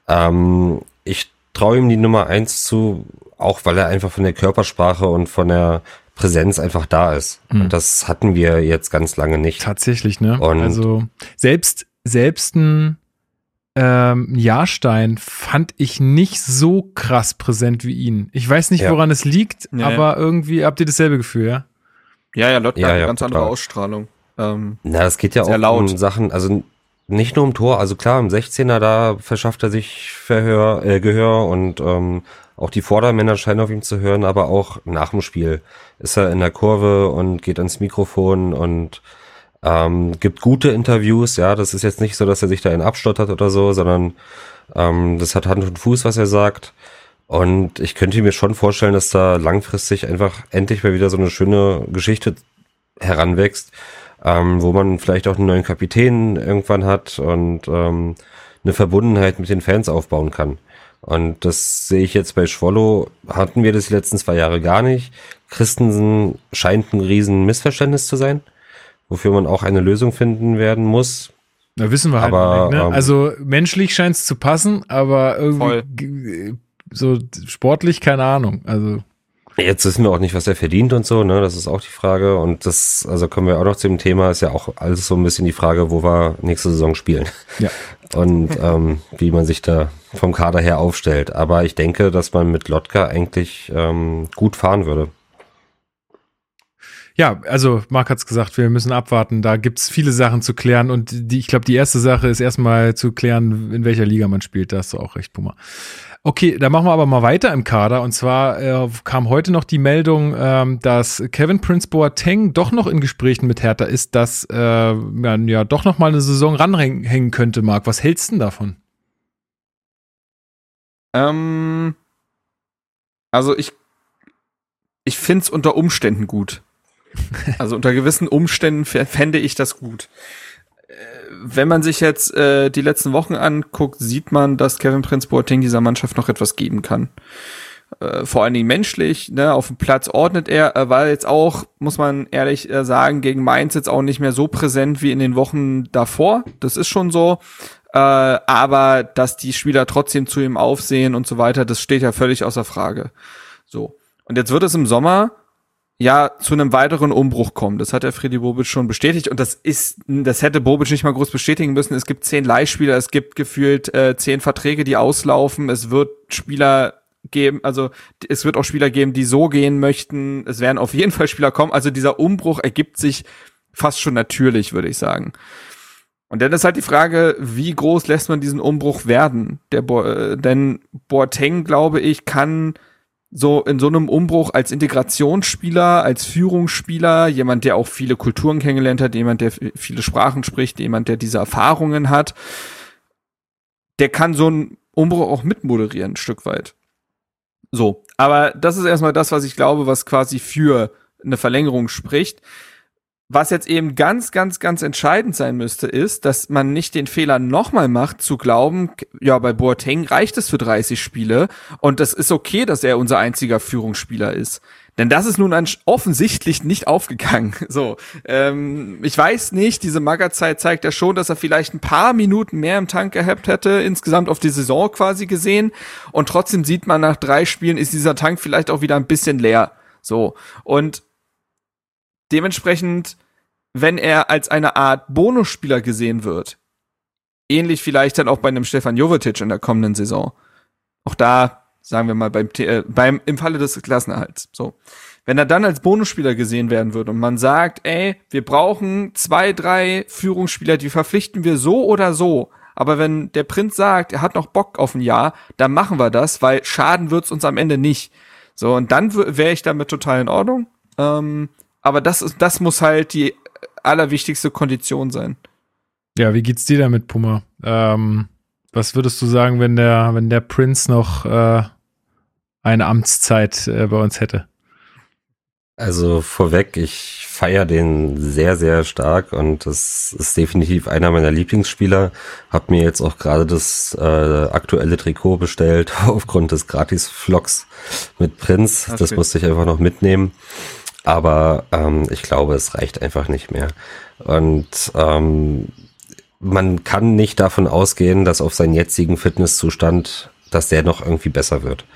Ähm, ich traue ihm die Nummer eins zu, auch weil er einfach von der Körpersprache und von der Präsenz einfach da ist. Mhm. Und das hatten wir jetzt ganz lange nicht. Tatsächlich, ne? Und- also selbst, selbst ein ähm, Jahrstein fand ich nicht so krass präsent wie ihn. Ich weiß nicht, Ja. woran es liegt, Nee. aber irgendwie habt ihr dasselbe Gefühl, ja? Ja, ja, Lotka Ja, hat eine ja, ganz andere. Ausstrahlung. Ähm, Na, das geht ja auch laut. um Sachen, also nicht nur im Tor, also klar, im 16er, da verschafft er sich Verhör, äh, Gehör und ähm, auch die Vordermänner scheinen auf ihm zu hören, aber auch nach dem Spiel ist er in der Kurve und geht ans Mikrofon und ähm, gibt gute Interviews. Ja, das ist jetzt nicht so, dass er sich da in abstottert oder so, sondern ähm, das hat Hand und Fuß, was er sagt. Und ich könnte mir schon vorstellen, dass da langfristig einfach endlich mal wieder so eine schöne Geschichte heranwächst, ähm, wo man vielleicht auch einen neuen Kapitän irgendwann hat und ähm, eine Verbundenheit mit den Fans aufbauen kann. Und das sehe ich jetzt bei Schwollo, hatten wir das die letzten zwei Jahre gar nicht. Christensen scheint ein riesen Missverständnis zu sein, wofür man auch eine Lösung finden werden muss. Da wissen wir halt Aber, nicht, ne? ähm, Also menschlich scheint es zu passen, aber irgendwie Voll. so sportlich keine Ahnung. Also Jetzt wissen wir auch nicht, was er verdient und so, ne? Das ist auch die Frage. Und das, also kommen wir auch noch zu dem Thema, ist ja auch alles so ein bisschen die Frage, wo wir nächste Saison spielen. Ja. Und ähm, wie man sich da vom Kader her aufstellt. Aber ich denke, dass man mit Lotka eigentlich ähm, gut fahren würde. Ja, also Marc hat's gesagt, wir müssen abwarten. Da gibt's viele Sachen zu klären und die, ich glaube, die erste Sache ist erstmal zu klären, in welcher Liga man spielt. Da hast du auch recht, Puma. Okay, dann machen wir aber mal weiter im Kader. Und zwar äh, kam heute noch die Meldung, ähm, dass Kevin Prince Boateng doch noch in Gesprächen mit Hertha ist, dass äh, man ja doch noch mal eine Saison ranhängen könnte, Marc. Was hältst du denn davon? Ähm, also ich, ich finde es unter Umständen gut. Also unter gewissen Umständen fä- fände ich das gut. Wenn man sich jetzt äh, die letzten Wochen anguckt, sieht man, dass Kevin Prince Boateng dieser Mannschaft noch etwas geben kann. Äh, vor allen Dingen menschlich, ne, auf dem Platz ordnet er, er war jetzt auch, muss man ehrlich äh, sagen, gegen Mainz jetzt auch nicht mehr so präsent wie in den Wochen davor. Das ist schon so. Äh, aber dass die Spieler trotzdem zu ihm aufsehen und so weiter, das steht ja völlig außer Frage. So. Und jetzt wird es im Sommer ja zu einem weiteren Umbruch kommen. Das hat der Freddy Bobic schon bestätigt und das ist, das hätte Bobic nicht mal groß bestätigen müssen. Es gibt zehn Leihspieler, es gibt gefühlt äh, zehn Verträge, die auslaufen. Es wird Spieler geben, also es wird auch Spieler geben, die so gehen möchten. Es werden auf jeden Fall Spieler kommen. Also dieser Umbruch ergibt sich fast schon natürlich, würde ich sagen. Und dann ist halt die Frage, wie groß lässt man diesen Umbruch werden? Der Bo äh, denn Boateng, glaube ich, kann so in so einem Umbruch als Integrationsspieler, als Führungsspieler, jemand, der auch viele Kulturen kennengelernt hat, jemand, der viele Sprachen spricht, jemand, der diese Erfahrungen hat, der kann so einen Umbruch auch mitmoderieren, ein Stück weit. So, aber das ist erstmal das, was ich glaube, was quasi für eine Verlängerung spricht. Was jetzt eben ganz, ganz, ganz entscheidend sein müsste, ist, dass man nicht den Fehler nochmal macht, zu glauben, ja, bei Boateng reicht es für 30 Spiele und das ist okay, dass er unser einziger Führungsspieler ist. Denn das ist nun offensichtlich nicht aufgegangen. So, ähm, ich weiß nicht, diese Magazeit zeigt ja schon, dass er vielleicht ein paar Minuten mehr im Tank gehabt hätte, insgesamt auf die Saison quasi gesehen. Und trotzdem sieht man, nach drei Spielen ist dieser Tank vielleicht auch wieder ein bisschen leer. So, und dementsprechend, wenn er als eine Art Bonusspieler gesehen wird, ähnlich vielleicht dann auch bei einem Stefan Jovetic in der kommenden Saison. Auch da, sagen wir mal, beim, äh, beim im Falle des Klassenerhalts. So. Wenn er dann als Bonusspieler gesehen werden würde und man sagt, ey, wir brauchen zwei, drei Führungsspieler, die verpflichten wir so oder so. Aber wenn der Prinz sagt, er hat noch Bock auf ein Jahr, dann machen wir das, weil schaden wird's uns am Ende nicht. So, und dann wäre ich damit total in Ordnung. Ähm, aber das ist, das muss halt die allerwichtigste Kondition sein. Ja, wie geht's dir damit, Puma? Ähm, was würdest du sagen, wenn der, wenn der Prinz noch äh, eine Amtszeit äh, bei uns hätte? Also vorweg, ich feiere den sehr, sehr stark und das ist definitiv einer meiner Lieblingsspieler. Hab mir jetzt auch gerade das äh, aktuelle Trikot bestellt aufgrund des Gratis-Vlogs mit Prinz. Das schön. musste ich einfach noch mitnehmen. Aber ähm, ich glaube, es reicht einfach nicht mehr. Und ähm, man kann nicht davon ausgehen, dass auf seinen jetzigen Fitnesszustand, dass der noch irgendwie besser wird.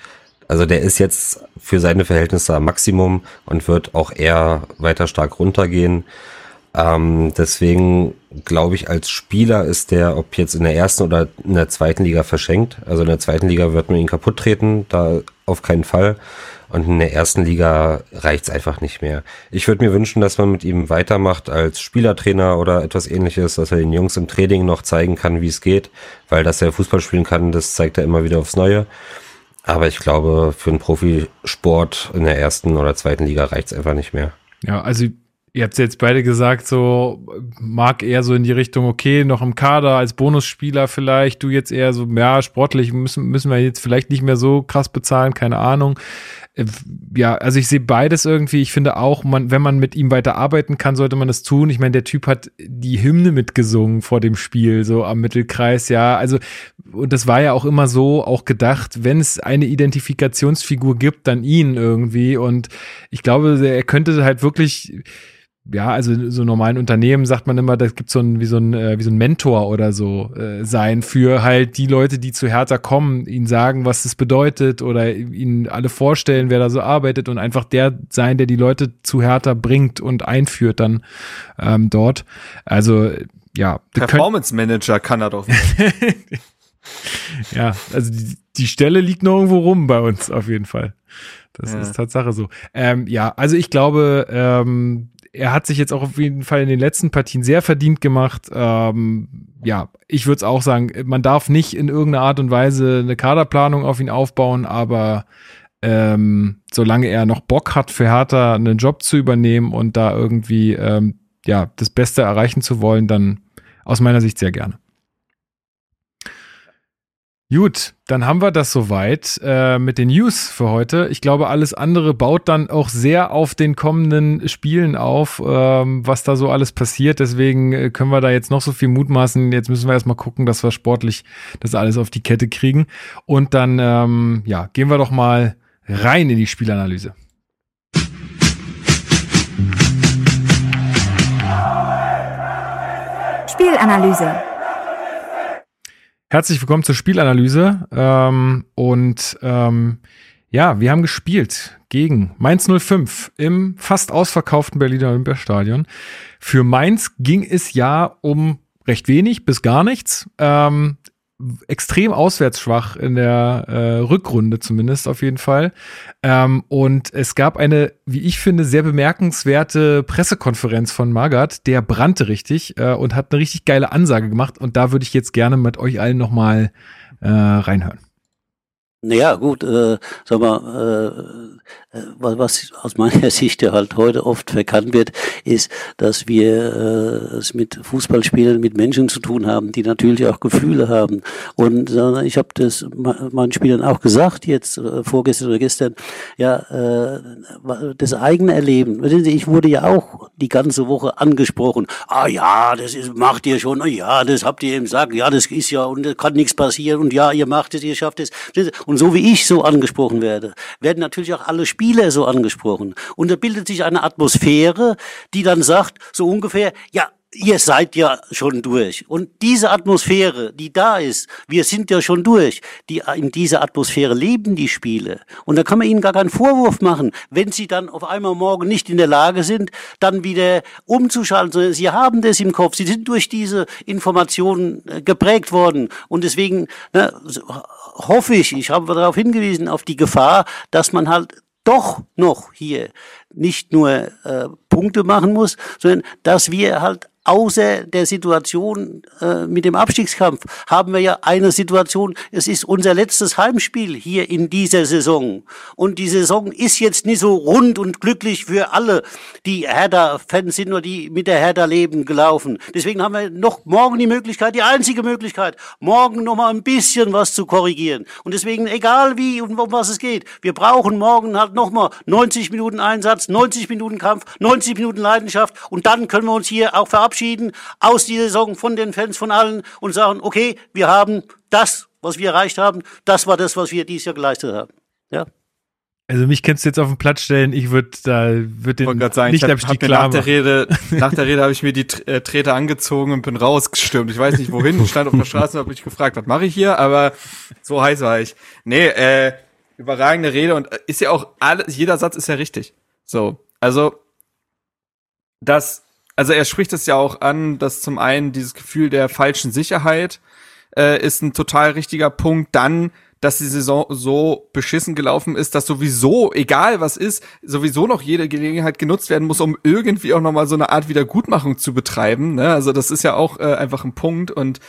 Also der ist jetzt für seine Verhältnisse am Maximum und wird auch eher weiter stark runtergehen. Ähm, deswegen glaube ich, als Spieler ist der, ob jetzt in der ersten oder in der zweiten Liga verschenkt. Also in der zweiten Liga wird man ihn kaputt treten, da auf keinen Fall. Und in der ersten Liga reicht's einfach nicht mehr. Ich würde mir wünschen, dass man mit ihm weitermacht als Spielertrainer oder etwas ähnliches, dass er den Jungs im Training noch zeigen kann, wie es geht, weil dass er Fußball spielen kann, das zeigt er immer wieder aufs Neue. Aber ich glaube, für einen Profisport in der ersten oder zweiten Liga reicht's einfach nicht mehr. Ja, also Ihr habt jetzt beide gesagt, so mag eher so in die Richtung, okay, noch im Kader als Bonusspieler vielleicht, du jetzt eher so, ja, sportlich müssen, müssen wir jetzt vielleicht nicht mehr so krass bezahlen, keine Ahnung. Äh, ja, also ich sehe beides irgendwie. Ich finde auch, man, wenn man mit ihm weiter arbeiten kann, sollte man das tun. Ich meine, der Typ hat die Hymne mitgesungen vor dem Spiel, so am Mittelkreis, ja. Also, und das war ja auch immer so auch gedacht, wenn es eine Identifikationsfigur gibt, dann ihn irgendwie. Und ich glaube, er könnte halt wirklich ja, also so normalen Unternehmen sagt man immer, da gibt so ein wie so ein äh, wie so ein Mentor oder so äh, sein für halt die Leute, die zu Hertha kommen, ihnen sagen, was das bedeutet oder ihnen alle vorstellen, wer da so arbeitet und einfach der sein, der die Leute zu Hertha bringt und einführt dann ähm, dort. Also ja, Performance Manager kann er doch. ja, also die, die Stelle liegt noch irgendwo rum bei uns auf jeden Fall. Das ja. ist Tatsache so. Ähm, ja, also ich glaube, ähm, er hat sich jetzt auch auf jeden Fall in den letzten Partien sehr verdient gemacht. Ähm, ja, ich würde es auch sagen, man darf nicht in irgendeiner Art und Weise eine Kaderplanung auf ihn aufbauen, aber ähm, solange er noch Bock hat, für Hertha einen Job zu übernehmen und da irgendwie ähm, ja das Beste erreichen zu wollen, dann aus meiner Sicht sehr gerne. Gut, dann haben wir das soweit äh, mit den News für heute. Ich glaube, alles andere baut dann auch sehr auf den kommenden Spielen auf, ähm, was da so alles passiert. Deswegen äh, können wir da jetzt noch so viel mutmaßen. Jetzt müssen wir erstmal gucken, dass wir sportlich das alles auf die Kette kriegen. Und dann, ähm, ja, gehen wir doch mal rein in die Spielanalyse. Spielanalyse. Herzlich willkommen zur Spielanalyse. Ähm, und ähm, ja, wir haben gespielt gegen Mainz 05 im fast ausverkauften Berliner Olympiastadion. Für Mainz ging es ja um recht wenig bis gar nichts. Ähm, extrem auswärtsschwach in der äh, Rückrunde zumindest auf jeden Fall. Ähm, und es gab eine, wie ich finde, sehr bemerkenswerte Pressekonferenz von Magath. Der brannte richtig äh, und hat eine richtig geile Ansage gemacht. Und da würde ich jetzt gerne mit euch allen nochmal äh, reinhören. Naja, gut, äh, sag mal, äh, äh was aus meiner Sicht ja halt heute oft verkannt wird, ist, dass wir äh, es mit Fußballspielern, mit Menschen zu tun haben, die natürlich auch Gefühle haben. Und äh, ich habe das meinen Spielern auch gesagt, jetzt äh, vorgestern oder gestern, ja, äh, das eigene Erleben. Ich wurde ja auch die ganze Woche angesprochen. Ah ja, das ist, macht ihr schon, ah ja, das habt ihr im Sack, ja, das ist ja, und da kann nichts passieren, und ja, ihr macht es, ihr schafft es. So wie ich so angesprochen werde, werden natürlich auch alle Spieler so angesprochen. Und da bildet sich eine Atmosphäre, die dann sagt, so ungefähr, ja, ihr seid ja schon durch. Und diese Atmosphäre, die da ist, wir sind ja schon durch. Die, in dieser Atmosphäre leben die Spiele. Und da kann man ihnen gar keinen Vorwurf machen, wenn sie dann auf einmal morgen nicht in der Lage sind, dann wieder umzuschalten. Sie haben das im Kopf. Sie sind durch diese Informationen äh, geprägt worden. Und deswegen ne, hoffe ich, ich habe darauf hingewiesen, auf die Gefahr, dass man halt doch noch hier nicht nur äh, Punkte machen muss, sondern dass wir halt außer der Situation äh, mit dem Abstiegskampf haben wir ja eine Situation, es ist unser letztes Heimspiel hier in dieser Saison. Und die Saison ist jetzt nicht so rund und glücklich für alle, die Hertha-Fans sind oder die mit der Hertha leben gelaufen. Deswegen haben wir noch morgen die Möglichkeit, die einzige Möglichkeit, morgen noch mal ein bisschen was zu korrigieren. Und deswegen, egal wie und um was es geht, wir brauchen morgen halt noch mal 90 Minuten Einsatz, 90 Minuten Kampf, 90 Minuten Leidenschaft und dann können wir uns hier auch verabschieden verabschieden aus dieser Saison von den Fans, von allen und sagen, okay, wir haben das, was wir erreicht haben, das war das, was wir dieses Jahr geleistet haben. Ja. Also mich kennst du jetzt auf den Platz stellen, ich würde da würde den sagen, nicht ich hab, hab klar nach der Rede nach der Rede habe ich mir die äh, Treter angezogen und bin rausgestürmt. Ich weiß nicht wohin, ich stand auf der Straße und habe mich gefragt, was mache ich hier, aber so heiß war ich. Nee, äh überragende Rede und äh, ist ja auch alles jeder Satz ist ja richtig. So, also das also er spricht es ja auch an, dass zum einen dieses Gefühl der falschen Sicherheit äh, ist ein total richtiger Punkt. Dann, dass die Saison so beschissen gelaufen ist, dass sowieso, egal was ist, sowieso noch jede Gelegenheit genutzt werden muss, um irgendwie auch nochmal so eine Art Wiedergutmachung zu betreiben. Ne? Also das ist ja auch äh, einfach ein Punkt und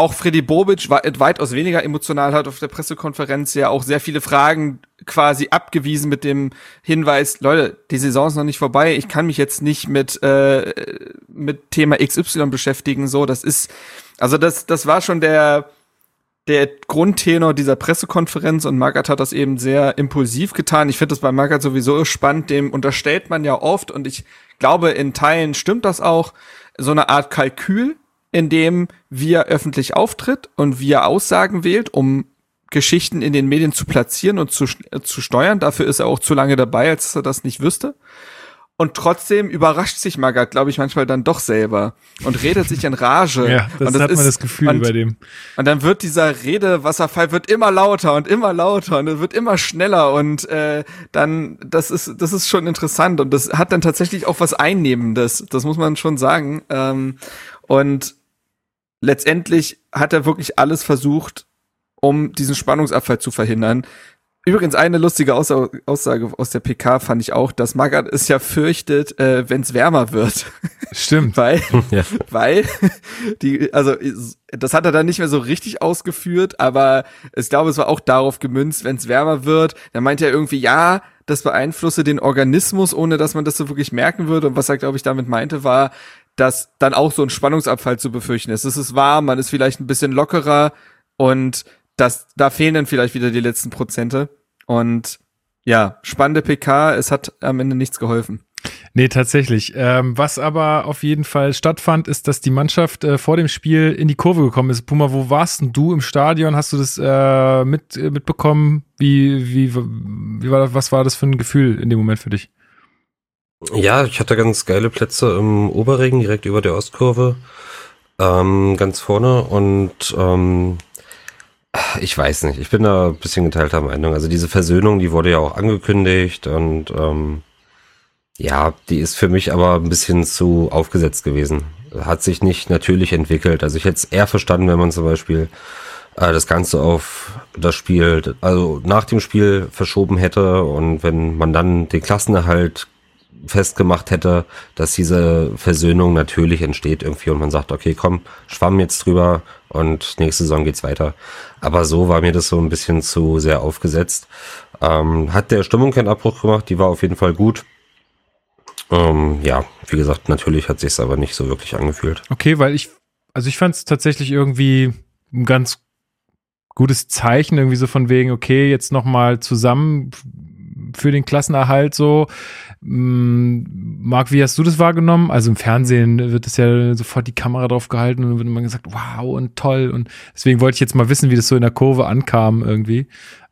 auch Freddy Bobic weitaus weniger emotional hat auf der Pressekonferenz ja auch sehr viele Fragen quasi abgewiesen mit dem Hinweis, Leute, die Saison ist noch nicht vorbei, ich kann mich jetzt nicht mit äh, mit Thema XY beschäftigen, so, das ist also das das war schon der der Grundtenor dieser Pressekonferenz und Magath hat das eben sehr impulsiv getan. Ich finde das bei Magath sowieso spannend, dem unterstellt man ja oft und ich glaube in Teilen stimmt das auch, so eine Art Kalkül, in dem wir öffentlich auftritt und wir Aussagen wählt, um Geschichten in den Medien zu platzieren und zu, äh, zu steuern. Dafür ist er auch zu lange dabei, als dass er das nicht wüsste. Und trotzdem überrascht sich Magat, glaube ich, manchmal dann doch selber und redet sich in Rage. Ja, das, und das hat ist, man das Gefühl und, bei dem. Und dann wird dieser Redewasserfall wird immer lauter und immer lauter und es wird immer schneller und äh, dann das ist das ist schon interessant und das hat dann tatsächlich auch was Einnehmendes. Das muss man schon sagen. Ähm, und letztendlich hat er wirklich alles versucht, um diesen Spannungsabfall zu verhindern. Übrigens eine lustige Aussage, Aussage aus der PK fand ich auch, dass Magath es ja fürchtet, äh, wenn es wärmer wird. Stimmt. weil, Ja. weil die, also das hat er dann nicht mehr so richtig ausgeführt, aber ich glaube, es war auch darauf gemünzt, wenn es wärmer wird. Dann meint er irgendwie, ja, das beeinflusse den Organismus, ohne dass man das so wirklich merken würde. Und was er, glaube ich, damit meinte, war, dass dann auch so ein Spannungsabfall zu befürchten ist. Es ist warm, man ist vielleicht ein bisschen lockerer und das, da fehlen dann vielleicht wieder die letzten Prozente. Und ja, spannende PK, es hat am Ende nichts geholfen. Nee, tatsächlich. Ähm, was aber auf jeden Fall stattfand, ist, dass die Mannschaft äh, vor dem Spiel in die Kurve gekommen ist. Puma, wo warst denn du im Stadion? Hast du das äh, mit, äh, mitbekommen? Wie, wie, wie war das, was war das für ein Gefühl in dem Moment für dich? Ja, ich hatte ganz geile Plätze im Oberregen, direkt über der Ostkurve, ähm, ganz vorne und ähm, ich weiß nicht, ich bin da ein bisschen geteilter Meinung. Also diese Versöhnung, die wurde ja auch angekündigt und ähm, ja, die ist für mich aber ein bisschen zu aufgesetzt gewesen. Hat sich nicht natürlich entwickelt. Also ich hätte es eher verstanden, wenn man zum Beispiel äh, das Ganze auf das Spiel, also nach dem Spiel verschoben hätte und wenn man dann den Klassenerhalt festgemacht hätte, dass diese Versöhnung natürlich entsteht irgendwie und man sagt, okay, komm, schwamm jetzt drüber und nächste Saison geht's weiter. Aber so war mir das so ein bisschen zu sehr aufgesetzt. Ähm, hat der Stimmung keinen Abbruch gemacht, die war auf jeden Fall gut. Ähm, ja, wie gesagt, natürlich hat sich's aber nicht so wirklich angefühlt. Okay, weil ich, also ich fand es tatsächlich irgendwie ein ganz gutes Zeichen, irgendwie so von wegen, okay, jetzt nochmal zusammen für den Klassenerhalt so. Mm, Marc, wie hast du das wahrgenommen? Also im Fernsehen wird es ja sofort die Kamera drauf gehalten und dann wird immer gesagt, wow und toll. Und deswegen wollte ich jetzt mal wissen, wie das so in der Kurve ankam irgendwie.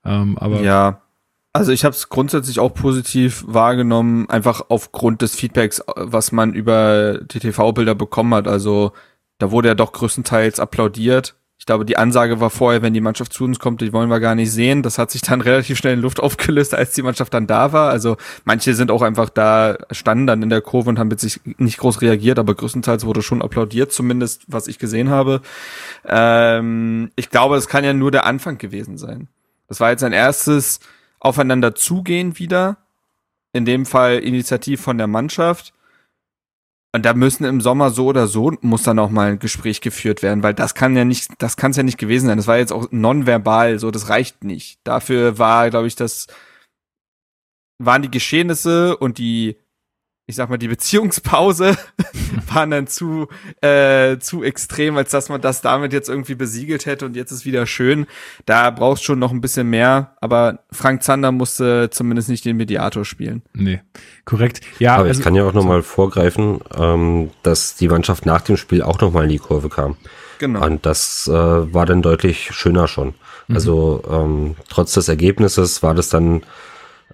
Ähm, aber Ja. Also ich habe es grundsätzlich auch positiv wahrgenommen, einfach aufgrund des Feedbacks, was man über die TV-Bilder bekommen hat. Also da wurde ja doch größtenteils applaudiert. Ich glaube, die Ansage war vorher, wenn die Mannschaft zu uns kommt, die wollen wir gar nicht sehen. Das hat sich dann relativ schnell in Luft aufgelöst, als die Mannschaft dann da war. Also manche sind auch einfach da, standen dann in der Kurve und haben mit sich nicht groß reagiert, aber größtenteils wurde schon applaudiert, zumindest was ich gesehen habe. Ähm, ich glaube, es kann ja nur der Anfang gewesen sein. Das war jetzt ein erstes Aufeinander zugehen wieder. In dem Fall Initiativ von der Mannschaft. Und da müssen im Sommer so oder so muss dann auch mal ein Gespräch geführt werden, weil das kann ja nicht, das kann es ja nicht gewesen sein. Das war jetzt auch nonverbal, so das reicht nicht. Dafür war, glaube ich, das waren die Geschehnisse und die, ich sag mal, die Beziehungspause waren dann zu äh, zu extrem, als dass man das damit jetzt irgendwie besiegelt hätte und jetzt ist wieder schön. Da brauchst schon noch ein bisschen mehr, aber Frank Zander musste zumindest nicht den Mediator spielen. nee, korrekt. Ja, Aber also, ich kann ja auch nochmal vorgreifen, ähm, dass die Mannschaft nach dem Spiel auch nochmal in die Kurve kam. Genau. Und das äh, war dann deutlich schöner schon. Also ähm, trotz des Ergebnisses war das dann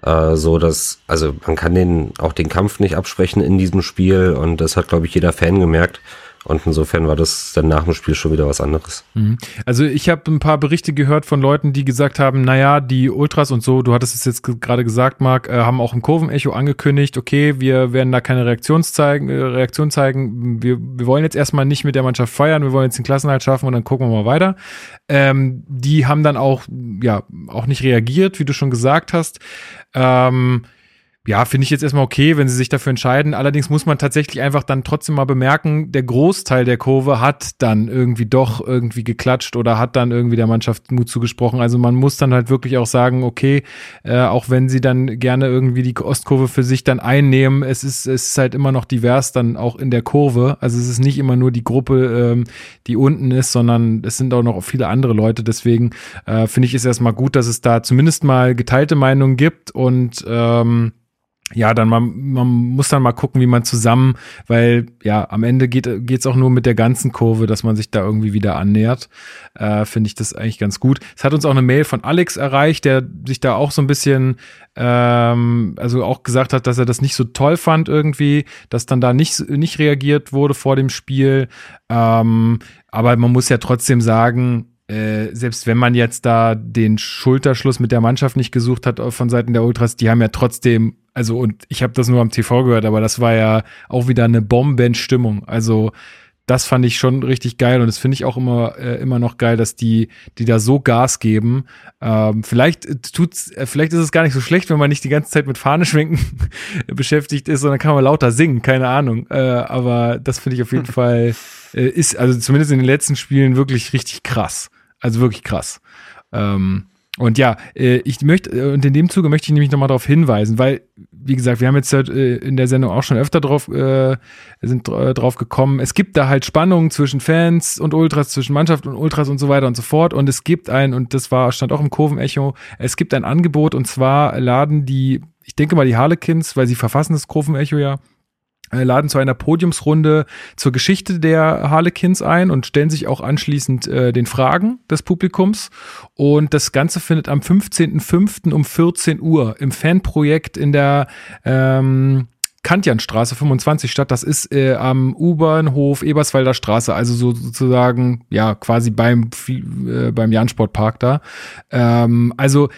äh, so, dass, also man kann den auch den Kampf nicht absprechen in diesem Spiel und das hat, glaube ich, jeder Fan gemerkt. Und insofern war das dann nach dem Spiel schon wieder was anderes. Mhm. Also ich habe ein paar Berichte gehört von Leuten, die gesagt haben, naja, die Ultras und so, du hattest es jetzt gerade gesagt, Marc, äh, haben auch im Kurvenecho angekündigt, okay, wir werden da keine Reaktion zeigen, äh, Reaktion zeigen. Wir, wir wollen jetzt erstmal nicht mit der Mannschaft feiern, wir wollen jetzt den Klassenhalt schaffen und dann gucken wir mal weiter. Ähm, die haben dann auch, ja, auch nicht reagiert, wie du schon gesagt hast. Ähm, ja, finde ich jetzt erstmal okay, wenn sie sich dafür entscheiden. Allerdings muss man tatsächlich einfach dann trotzdem mal bemerken, der Großteil der Kurve hat dann irgendwie doch irgendwie geklatscht oder hat dann irgendwie der Mannschaft Mut zugesprochen. Also man muss dann halt wirklich auch sagen, okay, äh, auch wenn sie dann gerne irgendwie die Ostkurve für sich dann einnehmen, es ist, es ist halt immer noch divers dann auch in der Kurve. Also es ist nicht immer nur die Gruppe, ähm, die unten ist, sondern es sind auch noch viele andere Leute. Deswegen äh, finde ich es erstmal gut, dass es da zumindest mal geteilte Meinungen gibt und ähm, ja, dann man, man muss dann mal gucken, wie man zusammen, weil ja, am Ende geht es auch nur mit der ganzen Kurve, dass man sich da irgendwie wieder annähert. Äh, Finde ich das eigentlich ganz gut. Es hat uns auch eine Mail von Alex erreicht, der sich da auch so ein bisschen, ähm, also auch gesagt hat, dass er das nicht so toll fand irgendwie, dass dann da nicht, nicht reagiert wurde vor dem Spiel. Ähm, aber man muss ja trotzdem sagen, äh, selbst wenn man jetzt da den Schulterschluss mit der Mannschaft nicht gesucht hat von Seiten der Ultras, die haben ja trotzdem also und ich habe das nur am TV gehört, aber das war ja auch wieder eine Bombenstimmung. Also das fand ich schon richtig geil und das finde ich auch immer äh, immer noch geil, dass die die da so Gas geben. Ähm, vielleicht tut's, äh, vielleicht ist es gar nicht so schlecht, wenn man nicht die ganze Zeit mit Fahne schwenken beschäftigt ist, sondern kann man lauter singen, keine Ahnung. Äh, aber das finde ich auf jeden Fall äh, ist also zumindest in den letzten Spielen wirklich richtig krass. Also wirklich krass. Ähm, und ja, äh, ich möchte, äh, und in dem Zuge möchte ich nämlich nochmal darauf hinweisen, weil, wie gesagt, wir haben jetzt halt, äh, in der Sendung auch schon öfter drauf, äh, sind drauf gekommen. Es gibt da halt Spannungen zwischen Fans und Ultras, zwischen Mannschaft und Ultras und so weiter und so fort. Und es gibt ein, und das war, stand auch im Kurvenecho, es gibt ein Angebot und zwar laden die, ich denke mal die Harlequins, weil sie verfassen das Kurvenecho ja, laden zu einer Podiumsrunde zur Geschichte der Harlequins ein und stellen sich auch anschließend äh, den Fragen des Publikums. Und das Ganze findet am 15.05. um 14 Uhr im Fanprojekt in der ähm, Kantianstraße 25 statt. Das ist äh, am U-Bahnhof Eberswalder Straße, also so, sozusagen, ja, quasi beim, äh, beim Jansportpark da. Ähm, also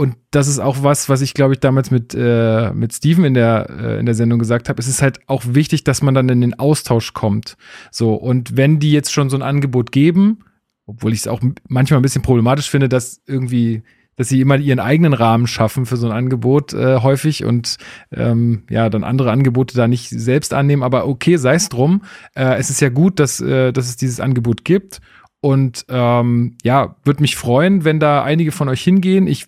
und das ist auch was, was ich glaube ich damals mit äh, mit Steven in der äh, in der Sendung gesagt habe. Es ist halt auch wichtig, dass man dann in den Austausch kommt. So und wenn die jetzt schon so ein Angebot geben, obwohl ich es auch manchmal ein bisschen problematisch finde, dass irgendwie dass sie immer ihren eigenen Rahmen schaffen für so ein Angebot äh, häufig und ähm, ja dann andere Angebote da nicht selbst annehmen. Aber okay, sei es drum. Äh, es ist ja gut, dass äh, dass es dieses Angebot gibt und ähm, ja, würde mich freuen, wenn da einige von euch hingehen. Ich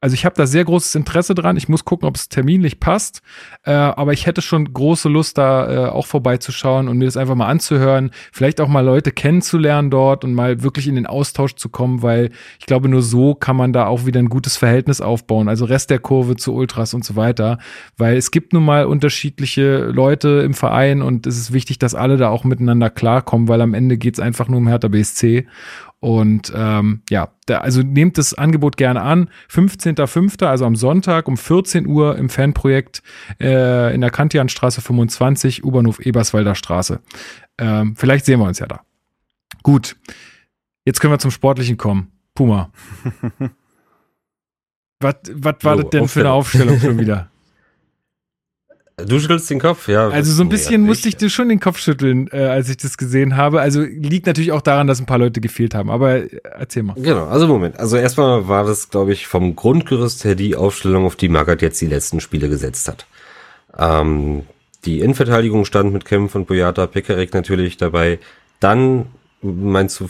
also ich habe da sehr großes Interesse dran. Ich muss gucken, ob es terminlich passt. Äh, aber ich hätte schon große Lust, da äh, auch vorbeizuschauen und mir das einfach mal anzuhören. Vielleicht auch mal Leute kennenzulernen dort und mal wirklich in den Austausch zu kommen, weil ich glaube, nur so kann man da auch wieder ein gutes Verhältnis aufbauen. Also Rest der Kurve zu Ultras und so weiter. Weil es gibt nun mal unterschiedliche Leute im Verein und es ist wichtig, dass alle da auch miteinander klarkommen, weil am Ende geht's einfach nur um Hertha BSC. Und ähm, ja, da, also nehmt das Angebot gerne an. 15.05., also am Sonntag um 14 Uhr im Fanprojekt äh, in der Kantianstraße 25, U-Bahnhof Eberswalder Straße. Ähm, vielleicht sehen wir uns ja da. Gut, jetzt können wir zum Sportlichen kommen. Puma. was, was war das denn für eine Aufstellung schon wieder? Du schüttelst den Kopf, ja. Also so ein bisschen musste ich dir schon den Kopf schütteln, äh, als ich das gesehen habe. Also liegt natürlich auch daran, dass ein paar Leute gefehlt haben. Aber erzähl mal. Genau, also Moment. Also erstmal war das, glaube ich, vom Grundgerüst her die Aufstellung, auf die Magath jetzt die letzten Spiele gesetzt hat. Ähm, die Innenverteidigung stand mit Kempf und Boyata, Pekarek natürlich dabei. Dann meinst du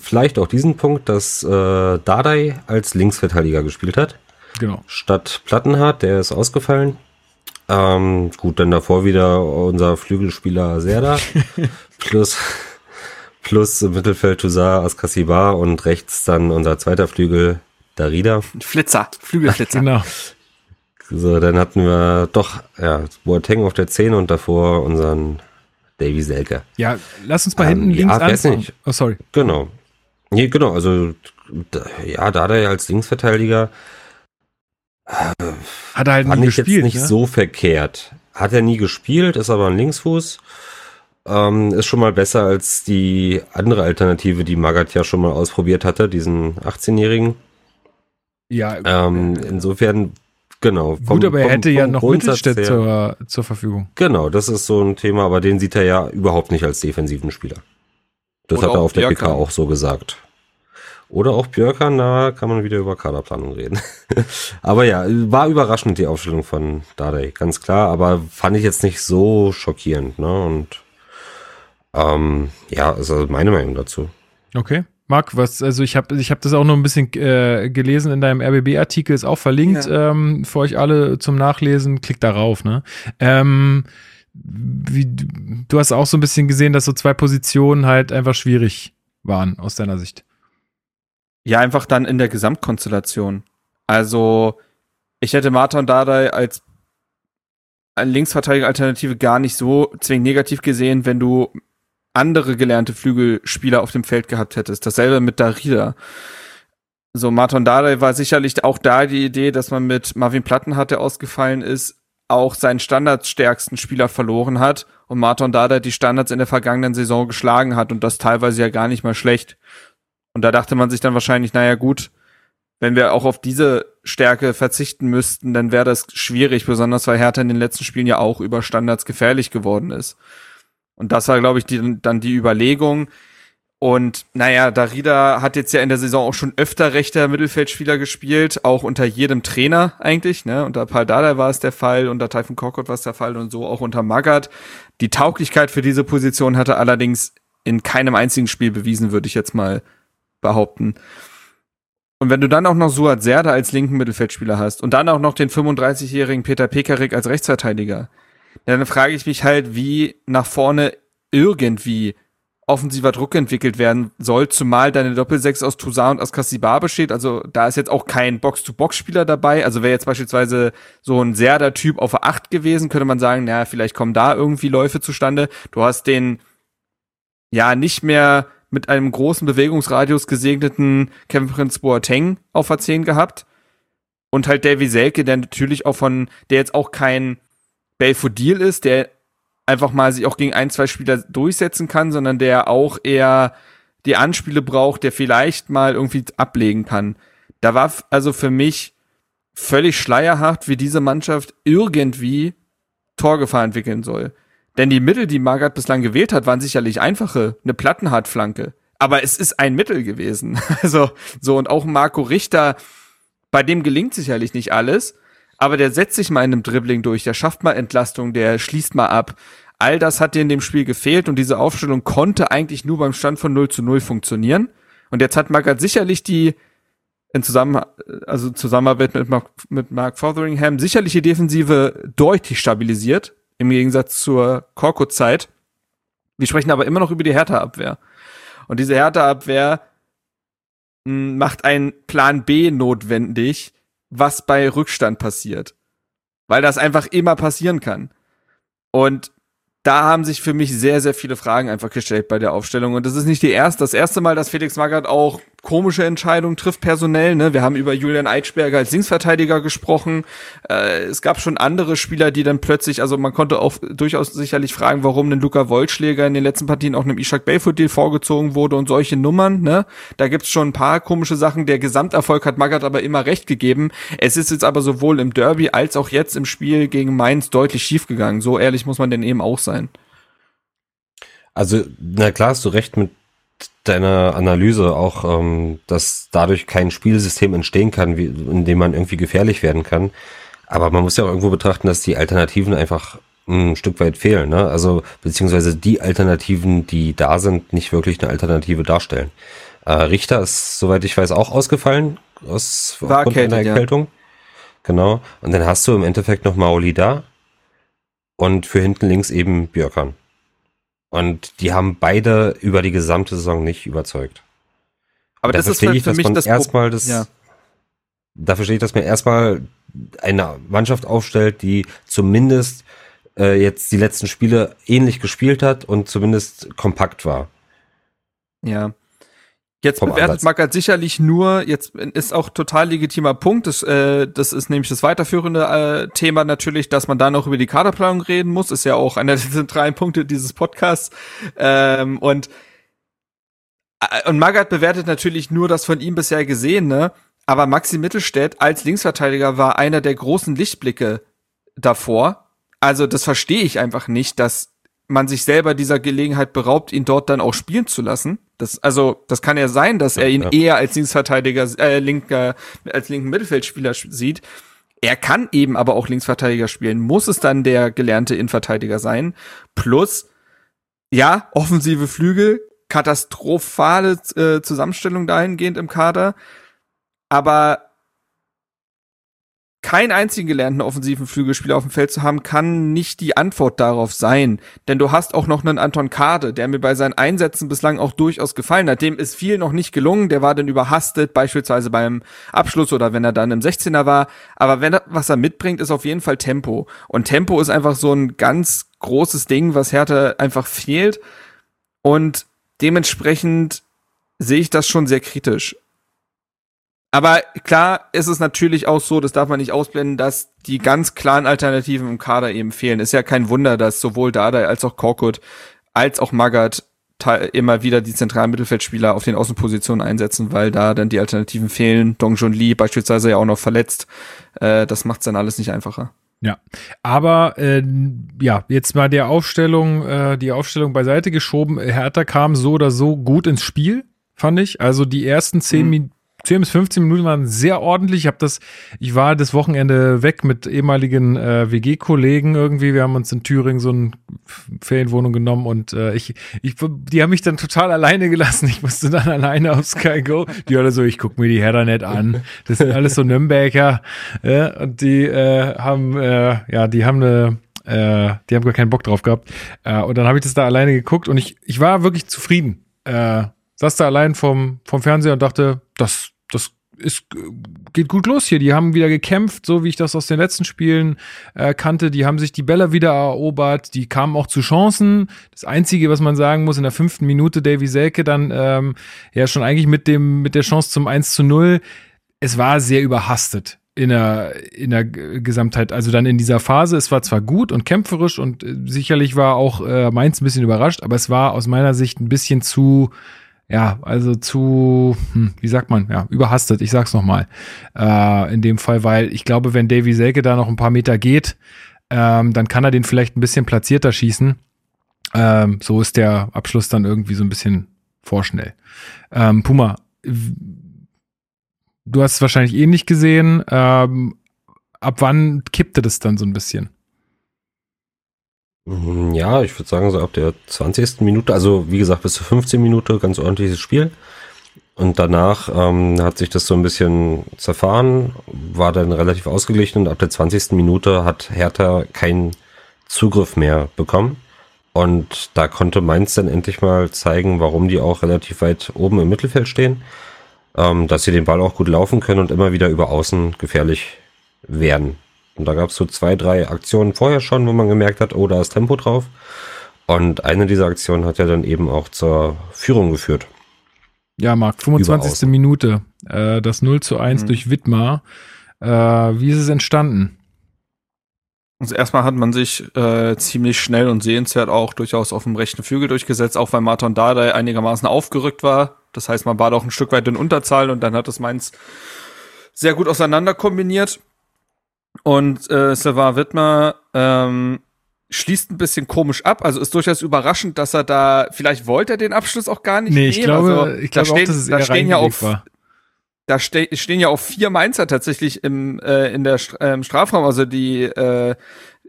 vielleicht auch diesen Punkt, dass äh, Dardai als Linksverteidiger gespielt hat? Genau. Statt Plattenhardt, der ist ausgefallen. Ähm, gut, dann davor wieder unser Flügelspieler Serda. plus, plus im Mittelfeld Toussaint Askasibar und rechts dann unser zweiter Flügel Darida. Flitzer, Flügelflitzer. genau. So, dann hatten wir doch, ja, Boateng auf der 10 und davor unseren Davy Selke. Ja, lass uns mal hinten ähm, links ja, anfangen. Nicht. Oh, sorry. Genau. Nee, genau, also, ja, da er als Linksverteidiger, hat er halt nie gespielt. Jetzt nicht ne? so verkehrt. Hat er nie gespielt, ist aber ein Linksfuß. ähm, ist schon mal besser als die andere Alternative, die Magath ja schon mal ausprobiert hatte, diesen 18-Jährigen. Ja, Ähm, insofern, genau. gut, aber er vom- hätte ja vom noch Grundsatz Mittelstädt zur, zur Verfügung. Genau, das ist so ein Thema, aber den sieht er ja überhaupt nicht als defensiven Spieler. Das Oder hat er auf der PK auch so gesagt. Oder auch Björkan, da kann man wieder über Kaderplanung reden. aber ja, war überraschend die Aufstellung von Dardai, ganz klar, aber fand ich jetzt nicht so schockierend, ne? Und ähm, ja, also meine Meinung dazu. Okay. Marc, was, also ich habe ich hab das auch noch ein bisschen äh, gelesen in deinem RBB-Artikel, ist auch verlinkt ähm, für euch alle zum Nachlesen. Klickt darauf, ne? Ähm, wie, du hast auch so ein bisschen gesehen, dass so zwei Positionen halt einfach schwierig waren aus deiner Sicht. Ja, einfach dann in der Gesamtkonstellation. Also, ich hätte Marta und Dardai als Linksverteidiger-Alternative gar nicht so zwingend negativ gesehen, wenn du andere gelernte Flügelspieler auf dem Feld gehabt hättest. Dasselbe mit Darida. So, Martin Dardai war sicherlich auch da die Idee, dass man mit Marvin Plattenhardt, der ausgefallen ist, auch seinen standardsstärksten Spieler verloren hat und Martin Dardai die Standards in der vergangenen Saison geschlagen hat und das teilweise ja gar nicht mal schlecht. Und da dachte man sich dann wahrscheinlich, naja gut, wenn wir auch auf diese Stärke verzichten müssten, dann wäre das schwierig, besonders weil Hertha in den letzten Spielen ja auch über Standards gefährlich geworden ist. Und das war, glaube ich, die, dann die Überlegung. Und naja, Darida hat jetzt ja in der Saison auch schon öfter rechter Mittelfeldspieler gespielt, auch unter jedem Trainer eigentlich. Ne? Unter Paul Dardai war es der Fall, unter Taifun Korkut war es der Fall und so auch unter Magath. Die Tauglichkeit für diese Position hatte allerdings in keinem einzigen Spiel bewiesen, würde ich jetzt mal behaupten. Und wenn du dann auch noch Suat Serdar als linken Mittelfeldspieler hast und dann auch noch den 35-jährigen Peter Pekarik als Rechtsverteidiger, dann frage ich mich halt, wie nach vorne irgendwie offensiver Druck entwickelt werden soll, zumal deine Doppelsechs aus Toussaint und Askasibar besteht. Also da ist jetzt auch kein Box-to-Box-Spieler dabei. Also wäre jetzt beispielsweise so ein Serda-Typ auf der 8 gewesen, könnte man sagen, naja, vielleicht kommen da irgendwie Läufe zustande. Du hast den ja nicht mehr mit einem großen Bewegungsradius gesegneten Kevin Prince Boateng auf der 10 gehabt. Und halt Davy Selke, der natürlich auch von, der jetzt auch kein Belfodil ist, der einfach mal sich auch gegen ein, zwei Spieler durchsetzen kann, sondern der auch eher die Anspiele braucht, der vielleicht mal irgendwie ablegen kann. Da war also für mich völlig schleierhaft, wie diese Mannschaft irgendwie Torgefahr entwickeln soll. Denn die Mittel, die Magath bislang gewählt hat, waren sicherlich einfache, eine Plattenhartflanke. Aber es ist ein Mittel gewesen. Also, so, und auch Marco Richter, bei dem gelingt sicherlich nicht alles, aber der setzt sich mal in einem Dribbling durch, der schafft mal Entlastung, der schließt mal ab. All das hat dir in dem Spiel gefehlt und diese Aufstellung konnte eigentlich nur beim Stand von 0 zu 0 funktionieren. Und jetzt hat Magath sicherlich die, in Zusammen also Zusammenarbeit mit Mark, mit Mark Fotheringham, sicherlich die Defensive deutlich stabilisiert, im Gegensatz zur Korkut-Zeit. Wir sprechen aber immer noch über die Hertha-Abwehr. Und diese Hertha-Abwehr mh, macht einen Plan B notwendig, was bei Rückstand passiert. Weil das einfach immer passieren kann. Und da haben sich für mich sehr, sehr viele Fragen einfach gestellt bei der Aufstellung. Und das ist nicht die erste, das erste Mal, dass Felix Magath auch komische Entscheidungen trifft personell. Ne? Wir haben über Julian Eitschberger als Linksverteidiger gesprochen. Äh, es gab schon andere Spieler, die dann plötzlich, also man konnte auch durchaus sicherlich fragen, warum ein Luca Wollschläger in den letzten Partien auch einem Ishak Belfodil vorgezogen wurde und solche Nummern. Ne? Da gibt's schon ein paar komische Sachen. Der Gesamterfolg hat Magath aber immer recht gegeben. Es ist jetzt aber sowohl im Derby als auch jetzt im Spiel gegen Mainz deutlich schiefgegangen. So ehrlich muss man denn eben auch sein. Also, na klar hast du recht mit deiner Analyse auch, ähm, dass dadurch kein Spielsystem entstehen kann, wie, in dem man irgendwie gefährlich werden kann. Aber man muss ja auch irgendwo betrachten, dass die Alternativen einfach ein Stück weit fehlen. Ne? Also beziehungsweise die Alternativen, die da sind, nicht wirklich eine Alternative darstellen. Äh, Richter ist, soweit ich weiß, auch ausgefallen aus War erkältet, einer ja. Erkältung. Genau. Und dann hast du im Endeffekt noch Maoli da und für hinten links eben Björkan. Und die haben beide über die gesamte Saison nicht überzeugt. Aber da das ist verstehe halt ich, für dass mich man das erstmal das, Ja. da verstehe ich, dass man erstmal eine Mannschaft aufstellt, die zumindest äh, jetzt die letzten Spiele ähnlich gespielt hat und zumindest kompakt war. Ja. Jetzt bewertet Magath sicherlich nur, jetzt ist auch total legitimer Punkt, das, äh, das ist nämlich das weiterführende äh, Thema natürlich, dass man da noch über die Kaderplanung reden muss, ist ja auch einer der zentralen Punkte dieses Podcasts. Ähm, und äh, und Magath bewertet natürlich nur das von ihm bisher Gesehene, aber Maxi Mittelstädt als Linksverteidiger war einer der großen Lichtblicke davor. Also das verstehe ich einfach nicht, dass man sich selber dieser Gelegenheit beraubt, ihn dort dann auch spielen zu lassen. Das, also, das kann ja sein, dass er ihn ja. eher als Linksverteidiger, äh, linker, als linken Mittelfeldspieler sieht. Er kann eben aber auch Linksverteidiger spielen. Muss es dann der gelernte Innenverteidiger sein? Plus, ja, offensive Flügel, katastrophale äh, Zusammenstellung dahingehend im Kader. Aber keinen einzigen gelernten offensiven Flügelspieler auf dem Feld zu haben, kann nicht die Antwort darauf sein. Denn du hast auch noch einen Anton Kade, der mir bei seinen Einsätzen bislang auch durchaus gefallen hat. Dem ist viel noch nicht gelungen. Der war dann überhastet, beispielsweise beim Abschluss oder wenn er dann im 16er war. Aber wenn er, was er mitbringt, ist auf jeden Fall Tempo. Und Tempo ist einfach so ein ganz großes Ding, was Hertha einfach fehlt. Und dementsprechend sehe ich das schon sehr kritisch. Aber klar ist es natürlich auch so, das darf man nicht ausblenden, dass die ganz klaren Alternativen im Kader eben fehlen. Ist ja kein Wunder, dass sowohl Dada als auch Korkut als auch Magath immer wieder die zentralen Mittelfeldspieler auf den Außenpositionen einsetzen, weil da dann die Alternativen fehlen. Dong Jun Lee beispielsweise ja auch noch verletzt. Äh, das macht dann alles nicht einfacher. Ja, aber äh, ja, jetzt mal der Aufstellung, äh, die Aufstellung beiseite geschoben. Hertha kam so oder so gut ins Spiel, fand ich. Also die ersten zehn, mhm. 10 bis 15 Minuten waren sehr ordentlich. Ich habe das, ich war das Wochenende weg mit ehemaligen äh, WG-Kollegen irgendwie. Wir haben uns in Thüringen so eine Ferienwohnung genommen und äh, ich, ich, die haben mich dann total alleine gelassen. Ich musste dann alleine auf Sky Go. Die alle so, ich guck mir die Herder nicht an. Das sind alles so Nürnberger. Äh, und die äh, haben, äh, ja, die haben eine äh, die haben gar keinen Bock drauf gehabt. Äh, und dann habe ich das da alleine geguckt und ich, ich war wirklich zufrieden. Äh, saß da allein vom, vom Fernseher und dachte, das, das ist, geht gut los hier. Die haben wieder gekämpft, so wie ich das aus den letzten Spielen äh, kannte. Die haben sich die Bälle wieder erobert. Die kamen auch zu Chancen. Das Einzige, was man sagen muss, in der fünften Minute Davy Selke dann ähm, ja schon eigentlich mit dem mit der Chance zum 1 zu 0. Es war sehr überhastet in der, in der Gesamtheit, also dann in dieser Phase, es war zwar gut und kämpferisch und äh, sicherlich war auch äh, Mainz ein bisschen überrascht, aber es war aus meiner Sicht ein bisschen zu, ja, also zu, hm, wie sagt man, ja, überhastet, ich sag's nochmal. Äh, in dem Fall, weil ich glaube, wenn Davy Selke da noch ein paar Meter geht, ähm, dann kann er den vielleicht ein bisschen platzierter schießen. Ähm, so ist der Abschluss dann irgendwie so ein bisschen vorschnell. Ähm, Puma, du hast es wahrscheinlich eh nicht gesehen. Ähm, ab wann kippte das dann so ein bisschen? Mm, ja, ich würde sagen, so ab der 20. Minute, also wie gesagt, bis zur 15 Minute ganz ordentliches Spiel. Und danach ähm, hat sich das so ein bisschen zerfahren, war dann relativ ausgeglichen und ab der 20. Minute hat Hertha keinen Zugriff mehr bekommen. Und da konnte Mainz dann endlich mal zeigen, warum die auch relativ weit oben im Mittelfeld stehen, ähm, dass sie den Ball auch gut laufen können und immer wieder über Außen gefährlich werden. Und da gab es so zwei, drei Aktionen vorher schon, wo man gemerkt hat, oh, da ist Tempo drauf. Und eine dieser Aktionen hat ja dann eben auch zur Führung geführt. Ja, Marc, 25. Minute. Äh, das 0 zu 1 mhm. durch Wittmar. Äh, wie ist es entstanden? Also erstmal hat man sich äh, ziemlich schnell und sehenswert auch durchaus auf dem rechten Flügel durchgesetzt, auch weil Martin Dardai einigermaßen aufgerückt war. Das heißt, man war doch ein Stück weit in Unterzahl und dann hat es Mainz sehr gut auseinander kombiniert. Und äh, Sylvain Wittmer ähm, schließt ein bisschen komisch ab. Also ist durchaus überraschend, dass er da, vielleicht wollte er den Abschluss auch gar nicht nee, ich glaube, also, ich glaube da stehen, auch, dass es da stehen ja auf, war. Da ste stehen ja auch vier Mainzer tatsächlich im, äh, in der Stra äh, Strafraum. Also die äh,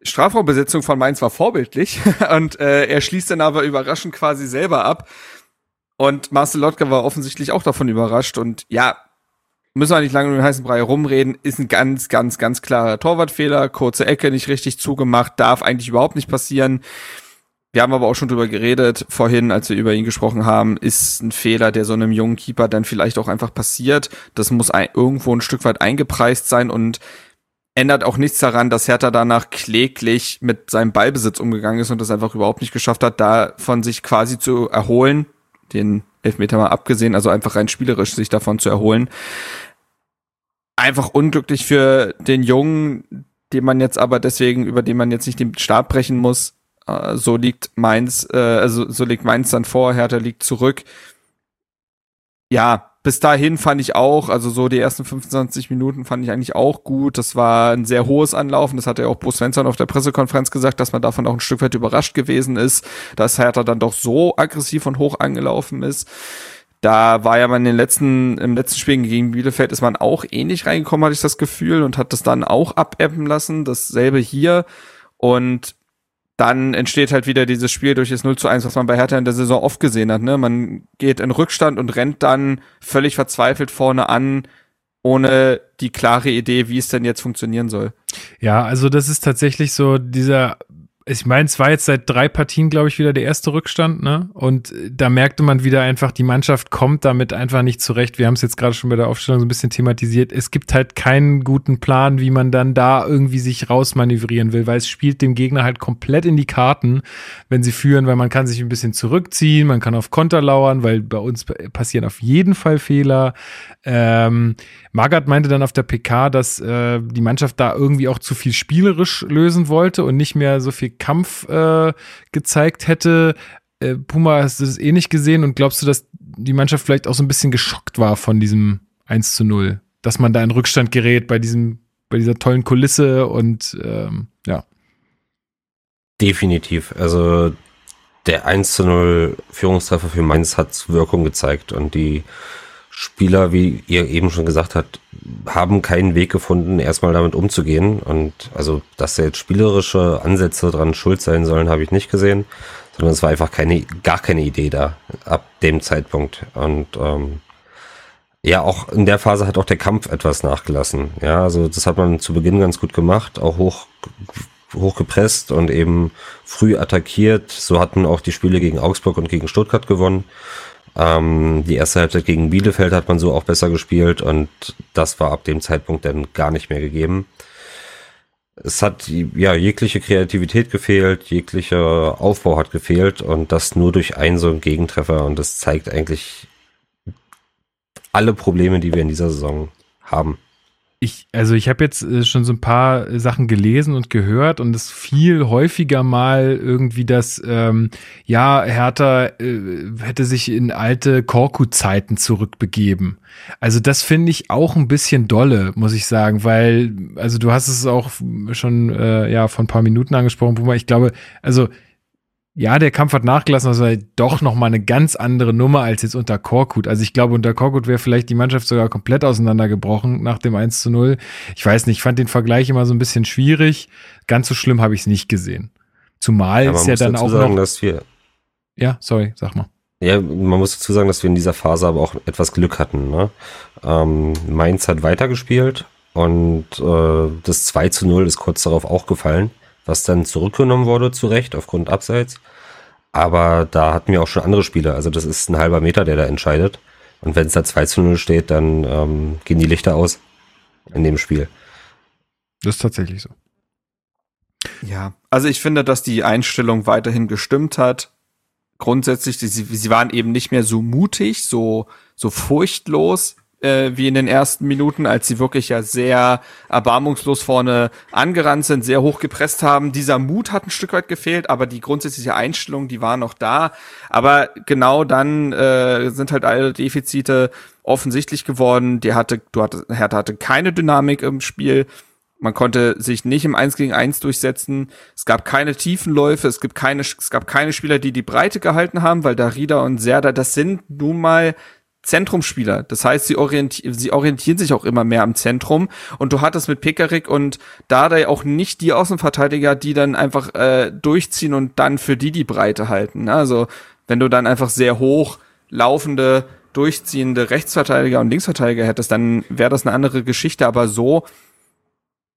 Strafraumbesetzung von Mainz war vorbildlich. Und äh, er schließt dann aber überraschend quasi selber ab. Und Marcel Lotka war offensichtlich auch davon überrascht. Und ja, müssen wir nicht lange um den heißen Brei rumreden, ist ein ganz, ganz, ganz klarer Torwartfehler. Kurze Ecke nicht richtig zugemacht, darf eigentlich überhaupt nicht passieren. Wir haben aber auch schon drüber geredet vorhin, als wir über ihn gesprochen haben, ist ein Fehler, der so einem jungen Keeper dann vielleicht auch einfach passiert. Das muss ein, irgendwo ein Stück weit eingepreist sein und ändert auch nichts daran, dass Hertha danach kläglich mit seinem Ballbesitz umgegangen ist und das einfach überhaupt nicht geschafft hat, davon sich quasi zu erholen den Elfmeter mal abgesehen, also einfach rein spielerisch sich davon zu erholen. Einfach unglücklich für den Jungen, den man jetzt aber deswegen, über den man jetzt nicht den Stab brechen muss. Äh, so liegt Mainz, äh, also so liegt Mainz dann vor, Hertha liegt zurück. Ja, bis dahin fand ich auch, also so die ersten 25 Minuten fand ich eigentlich auch gut. Das war ein sehr hohes Anlaufen. Das hat ja auch Bruce Svensson auf der Pressekonferenz gesagt, dass man davon auch ein Stück weit überrascht gewesen ist, dass Hertha dann doch so aggressiv und hoch angelaufen ist. Da war ja man in den letzten, im letzten Spiel gegen Bielefeld ist man auch ähnlich reingekommen, hatte ich das Gefühl, und hat das dann auch abebben lassen. Dasselbe hier. Und dann entsteht halt wieder dieses Spiel durch das 0 zu 1, was man bei Hertha in der Saison oft gesehen hat. Ne? Man geht in Rückstand und rennt dann völlig verzweifelt vorne an, ohne die klare Idee, wie es denn jetzt funktionieren soll. Ja, also das ist tatsächlich so dieser ich meine, es war jetzt seit drei Partien, glaube ich, wieder der erste Rückstand, ne? Und da merkte man wieder einfach, die Mannschaft kommt damit einfach nicht zurecht. Wir haben es jetzt gerade schon bei der Aufstellung so ein bisschen thematisiert. Es gibt halt keinen guten Plan, wie man dann da irgendwie sich rausmanövrieren will, weil es spielt dem Gegner halt komplett in die Karten, wenn sie führen, weil man kann sich ein bisschen zurückziehen, man kann auf Konter lauern, weil bei uns passieren auf jeden Fall Fehler. Ähm, Magath meinte dann auf der PK, dass äh, die Mannschaft da irgendwie auch zu viel spielerisch lösen wollte und nicht mehr so viel Kampf äh, gezeigt hätte. Äh, Puma, hast du das eh nicht gesehen und glaubst du, dass die Mannschaft vielleicht auch so ein bisschen geschockt war von diesem 1 zu 0? Dass man da in Rückstand gerät bei diesem, bei dieser tollen Kulisse und ähm, ja. Definitiv. Also der 1 zu 0 Führungstreffer für Mainz hat Wirkung gezeigt und die Spieler, wie ihr eben schon gesagt habt, haben keinen Weg gefunden, erstmal damit umzugehen. Und also, dass da jetzt spielerische Ansätze dran schuld sein sollen, habe ich nicht gesehen, sondern es war einfach keine, gar keine Idee da ab dem Zeitpunkt. Und ähm, ja, auch in der Phase hat auch der Kampf etwas nachgelassen. Ja, also das hat man zu Beginn ganz gut gemacht, auch hoch hoch gepresst und eben früh attackiert. So hatten auch die Spiele gegen Augsburg und gegen Stuttgart gewonnen. Ähm, die erste Halbzeit gegen Bielefeld hat man so auch besser gespielt und das war ab dem Zeitpunkt dann gar nicht mehr gegeben. Es hat ja jegliche Kreativität gefehlt, jeglicher Aufbau hat gefehlt und das nur durch einen so einen Gegentreffer und das zeigt eigentlich alle Probleme, die wir in dieser Saison haben ich, also ich habe jetzt äh, schon so ein paar äh, Sachen gelesen und gehört und es viel häufiger mal irgendwie das, ähm, ja, Hertha äh, hätte sich in alte Korku-Zeiten zurückbegeben. Also das finde ich auch ein bisschen dolle, muss ich sagen, weil, also du hast es auch schon, äh, ja, vor ein paar Minuten angesprochen, Boomer. Ich glaube, also ja, der Kampf hat nachgelassen, das war doch noch mal eine ganz andere Nummer als jetzt unter Korkut. Also ich glaube, unter Korkut wäre vielleicht die Mannschaft sogar komplett auseinandergebrochen nach dem 1 zu 0. Ich weiß nicht, ich fand den Vergleich immer so ein bisschen schwierig. Ganz so schlimm habe ich es nicht gesehen. Zumal ja, es ja dann auch sagen, noch... Dass wir ja, sorry, sag mal. Ja, man muss dazu sagen, dass wir in dieser Phase aber auch etwas Glück hatten. Ne? Ähm, Mainz hat weitergespielt und äh, das 2 zu 0 ist kurz darauf auch gefallen was dann zurückgenommen wurde, zu Recht, aufgrund Abseits. Aber da hatten wir auch schon andere Spieler. Also das ist ein halber Meter, der da entscheidet. Und wenn es da 2 zu 0 steht, dann ähm, gehen die Lichter aus in dem Spiel. Das ist tatsächlich so. Ja, also ich finde, dass die Einstellung weiterhin gestimmt hat. Grundsätzlich, sie, sie waren eben nicht mehr so mutig, so, so furchtlos, äh, wie in den ersten Minuten, als sie wirklich ja sehr erbarmungslos vorne angerannt sind, sehr hoch gepresst haben. Dieser Mut hat ein Stück weit gefehlt, aber die grundsätzliche Einstellung, die war noch da. Aber genau dann äh, sind halt alle Defizite offensichtlich geworden. Die hatte, du hatte, Hertha hatte keine Dynamik im Spiel. Man konnte sich nicht im 1 gegen 1 durchsetzen. Es gab keine Tiefenläufe. Es gibt keine, es gab keine Spieler, die die Breite gehalten haben, weil Darida und Serda, das sind nun mal Zentrumspieler. Das heißt, sie, orienti sie orientieren sich auch immer mehr am Zentrum. Und du hattest mit Pekarik und Dardai auch nicht die Außenverteidiger, die dann einfach äh, durchziehen und dann für die die Breite halten. Ne? Also wenn du dann einfach sehr hoch laufende, durchziehende Rechtsverteidiger und Linksverteidiger hättest, dann wäre das eine andere Geschichte. Aber so,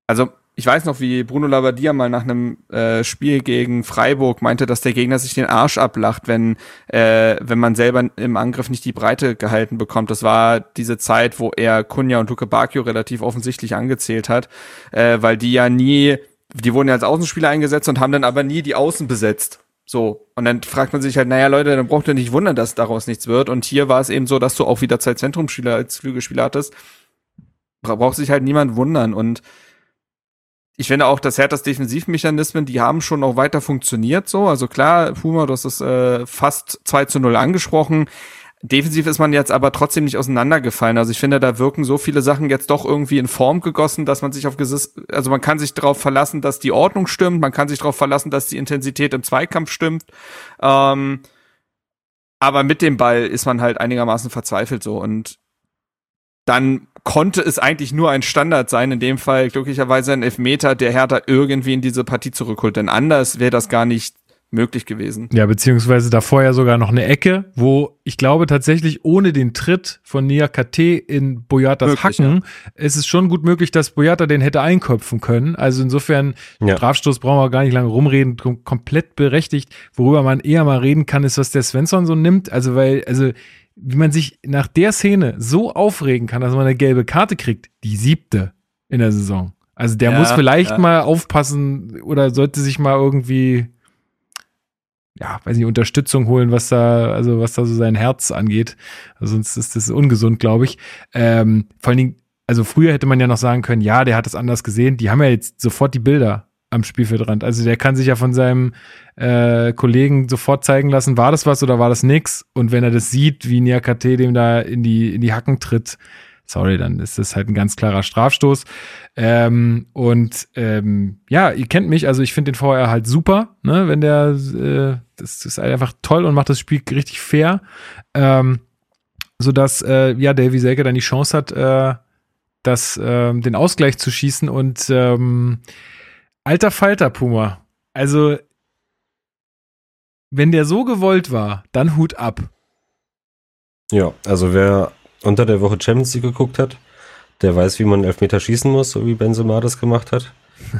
also ich weiß noch, wie Bruno Labbadia mal nach einem äh, Spiel gegen Freiburg meinte, dass der Gegner sich den Arsch ablacht, wenn, äh, wenn man selber im Angriff nicht die Breite gehalten bekommt. Das war diese Zeit, wo er Kunja und Luke Bacchio relativ offensichtlich angezählt hat, äh, weil die ja nie, die wurden ja als Außenspieler eingesetzt und haben dann aber nie die Außen besetzt So. Und dann fragt man sich halt, naja, Leute, dann braucht ihr nicht wundern, dass daraus nichts wird. Und hier war es eben so, dass du auch wieder zwei Zentrumspieler als Flügelspieler hattest. Braucht sich halt niemand wundern. Und ich finde auch, dass Herthas Defensivmechanismen, die haben schon auch weiter funktioniert so. Also klar, Puma, du hast es äh, fast 2 zu 0 angesprochen. Defensiv ist man jetzt aber trotzdem nicht auseinandergefallen. Also ich finde, da wirken so viele Sachen jetzt doch irgendwie in Form gegossen, dass man sich auf gesis also man kann sich darauf verlassen, dass die Ordnung stimmt, man kann sich darauf verlassen, dass die Intensität im Zweikampf stimmt. Ähm, aber mit dem Ball ist man halt einigermaßen verzweifelt so und dann konnte es eigentlich nur ein Standard sein, in dem Fall glücklicherweise ein Elfmeter, der Hertha irgendwie in diese Partie zurückholt. Denn anders wäre das gar nicht möglich gewesen. Ja, beziehungsweise davor ja sogar noch eine Ecke, wo ich glaube tatsächlich ohne den Tritt von Nia KT in Boyatas möglich, Hacken ja. ist es schon gut möglich, dass Boyata den hätte einköpfen können. Also insofern, ja. Strafstoß brauchen wir gar nicht lange rumreden, kom komplett berechtigt. Worüber man eher mal reden kann, ist, was der Svensson so nimmt. Also weil, also wie man sich nach der Szene so aufregen kann, dass man eine gelbe Karte kriegt, die siebte in der Saison. Also der ja, muss vielleicht mal aufpassen oder sollte sich mal irgendwie ja, weiß nicht, Unterstützung holen, was da, also was da so sein Herz angeht. Also sonst ist das ungesund, glaube ich. Ähm, vor allen Dingen, also früher hätte man ja noch sagen können, ja, der hat es anders gesehen. Die haben ja jetzt sofort die Bilder am Spielfeldrand. Also der kann sich ja von seinem äh, Kollegen sofort zeigen lassen, war das was oder war das nix? Und wenn er das sieht, wie Niakate dem da in die, in die Hacken tritt, sorry, dann ist das halt ein ganz klarer Strafstoß. Ähm, und ähm, ja, ihr kennt mich, also ich finde den VR halt super, ne, wenn der, äh, das ist halt einfach toll und macht das Spiel richtig fair. Ähm, sodass, äh, ja, Davy Selke dann die Chance hat, äh, das, äh, den Ausgleich zu schießen und ähm, alter Falter, Puma. Also, wenn der so gewollt war, dann Hut ab. Ja, also wer unter der Woche Champions League geguckt hat, der weiß, wie man Elfmeter schießen muss, so wie Benzema das gemacht hat.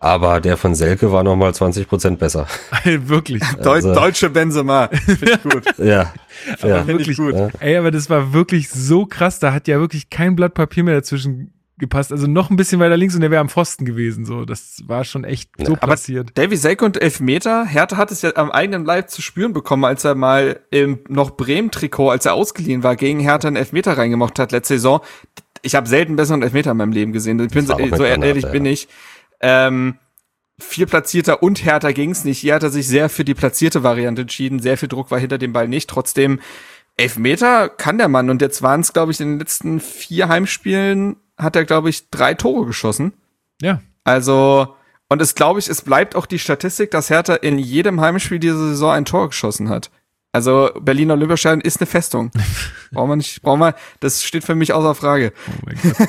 Aber der von Selke war nochmal 20 Prozent besser. wirklich. Also, Deutsche Benzema. Finde ich gut. ja. Aber ja. wirklich gut. Ja. Ey, aber das war wirklich so krass. Da hat ja wirklich kein Blatt Papier mehr dazwischen gepasst. Also noch ein bisschen weiter links und der wäre am Pfosten gewesen. So, das war schon echt so ja, passiert. Davy Selke und Elfmeter, Hertha hat es ja am eigenen Leib zu spüren bekommen, als er mal im noch Bremen-Trikot, als er ausgeliehen war, gegen Hertha einen Elfmeter reingemacht hat letzte Saison. Ich habe selten besseren Elfmeter in meinem Leben gesehen. Ich bin so, so ehrlich ja. bin ich. Ähm, viel platzierter und härter ging's nicht. Hier hat er sich sehr für die platzierte Variante entschieden. Sehr viel Druck war hinter dem Ball nicht. Trotzdem Elfmeter kann der Mann. Und jetzt waren es, glaube ich, in den letzten vier Heimspielen hat er, glaube ich, drei Tore geschossen. Ja. Also, und es glaube ich, es bleibt auch die Statistik, dass Hertha in jedem Heimspiel diese Saison ein Tor geschossen hat. Also Berliner Olympiastadion ist eine Festung. brauchen wir nicht, brauchen wir, das steht für mich außer Frage. Oh mein Gott.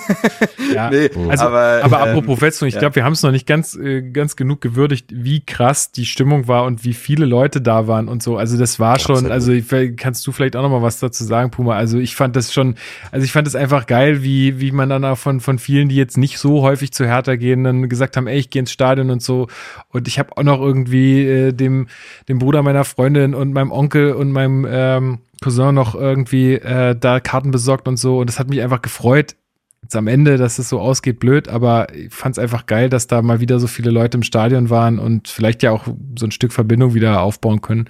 ja, nee, also, aber, aber ähm, apropos Festung, ich ja. glaube, wir haben es noch nicht ganz, äh, ganz genug gewürdigt, wie krass die Stimmung war und wie viele Leute da waren und so. Also das war schon, also kannst du vielleicht auch noch mal was dazu sagen, Puma? Also ich fand das schon, also ich fand das einfach geil, wie, wie man dann auch von, von vielen, die jetzt nicht so häufig zu Hertha gehen, dann gesagt haben, ey, ich gehe ins Stadion und so. Und ich habe auch noch irgendwie äh, dem, dem Bruder meiner Freundin und meinem Onkel und meinem ähm, Cousin noch irgendwie äh, da Karten besorgt und so. Und es hat mich einfach gefreut. Jetzt am Ende, dass es so ausgeht, blöd, aber ich fand es einfach geil, dass da mal wieder so viele Leute im Stadion waren und vielleicht ja auch so ein Stück Verbindung wieder aufbauen können.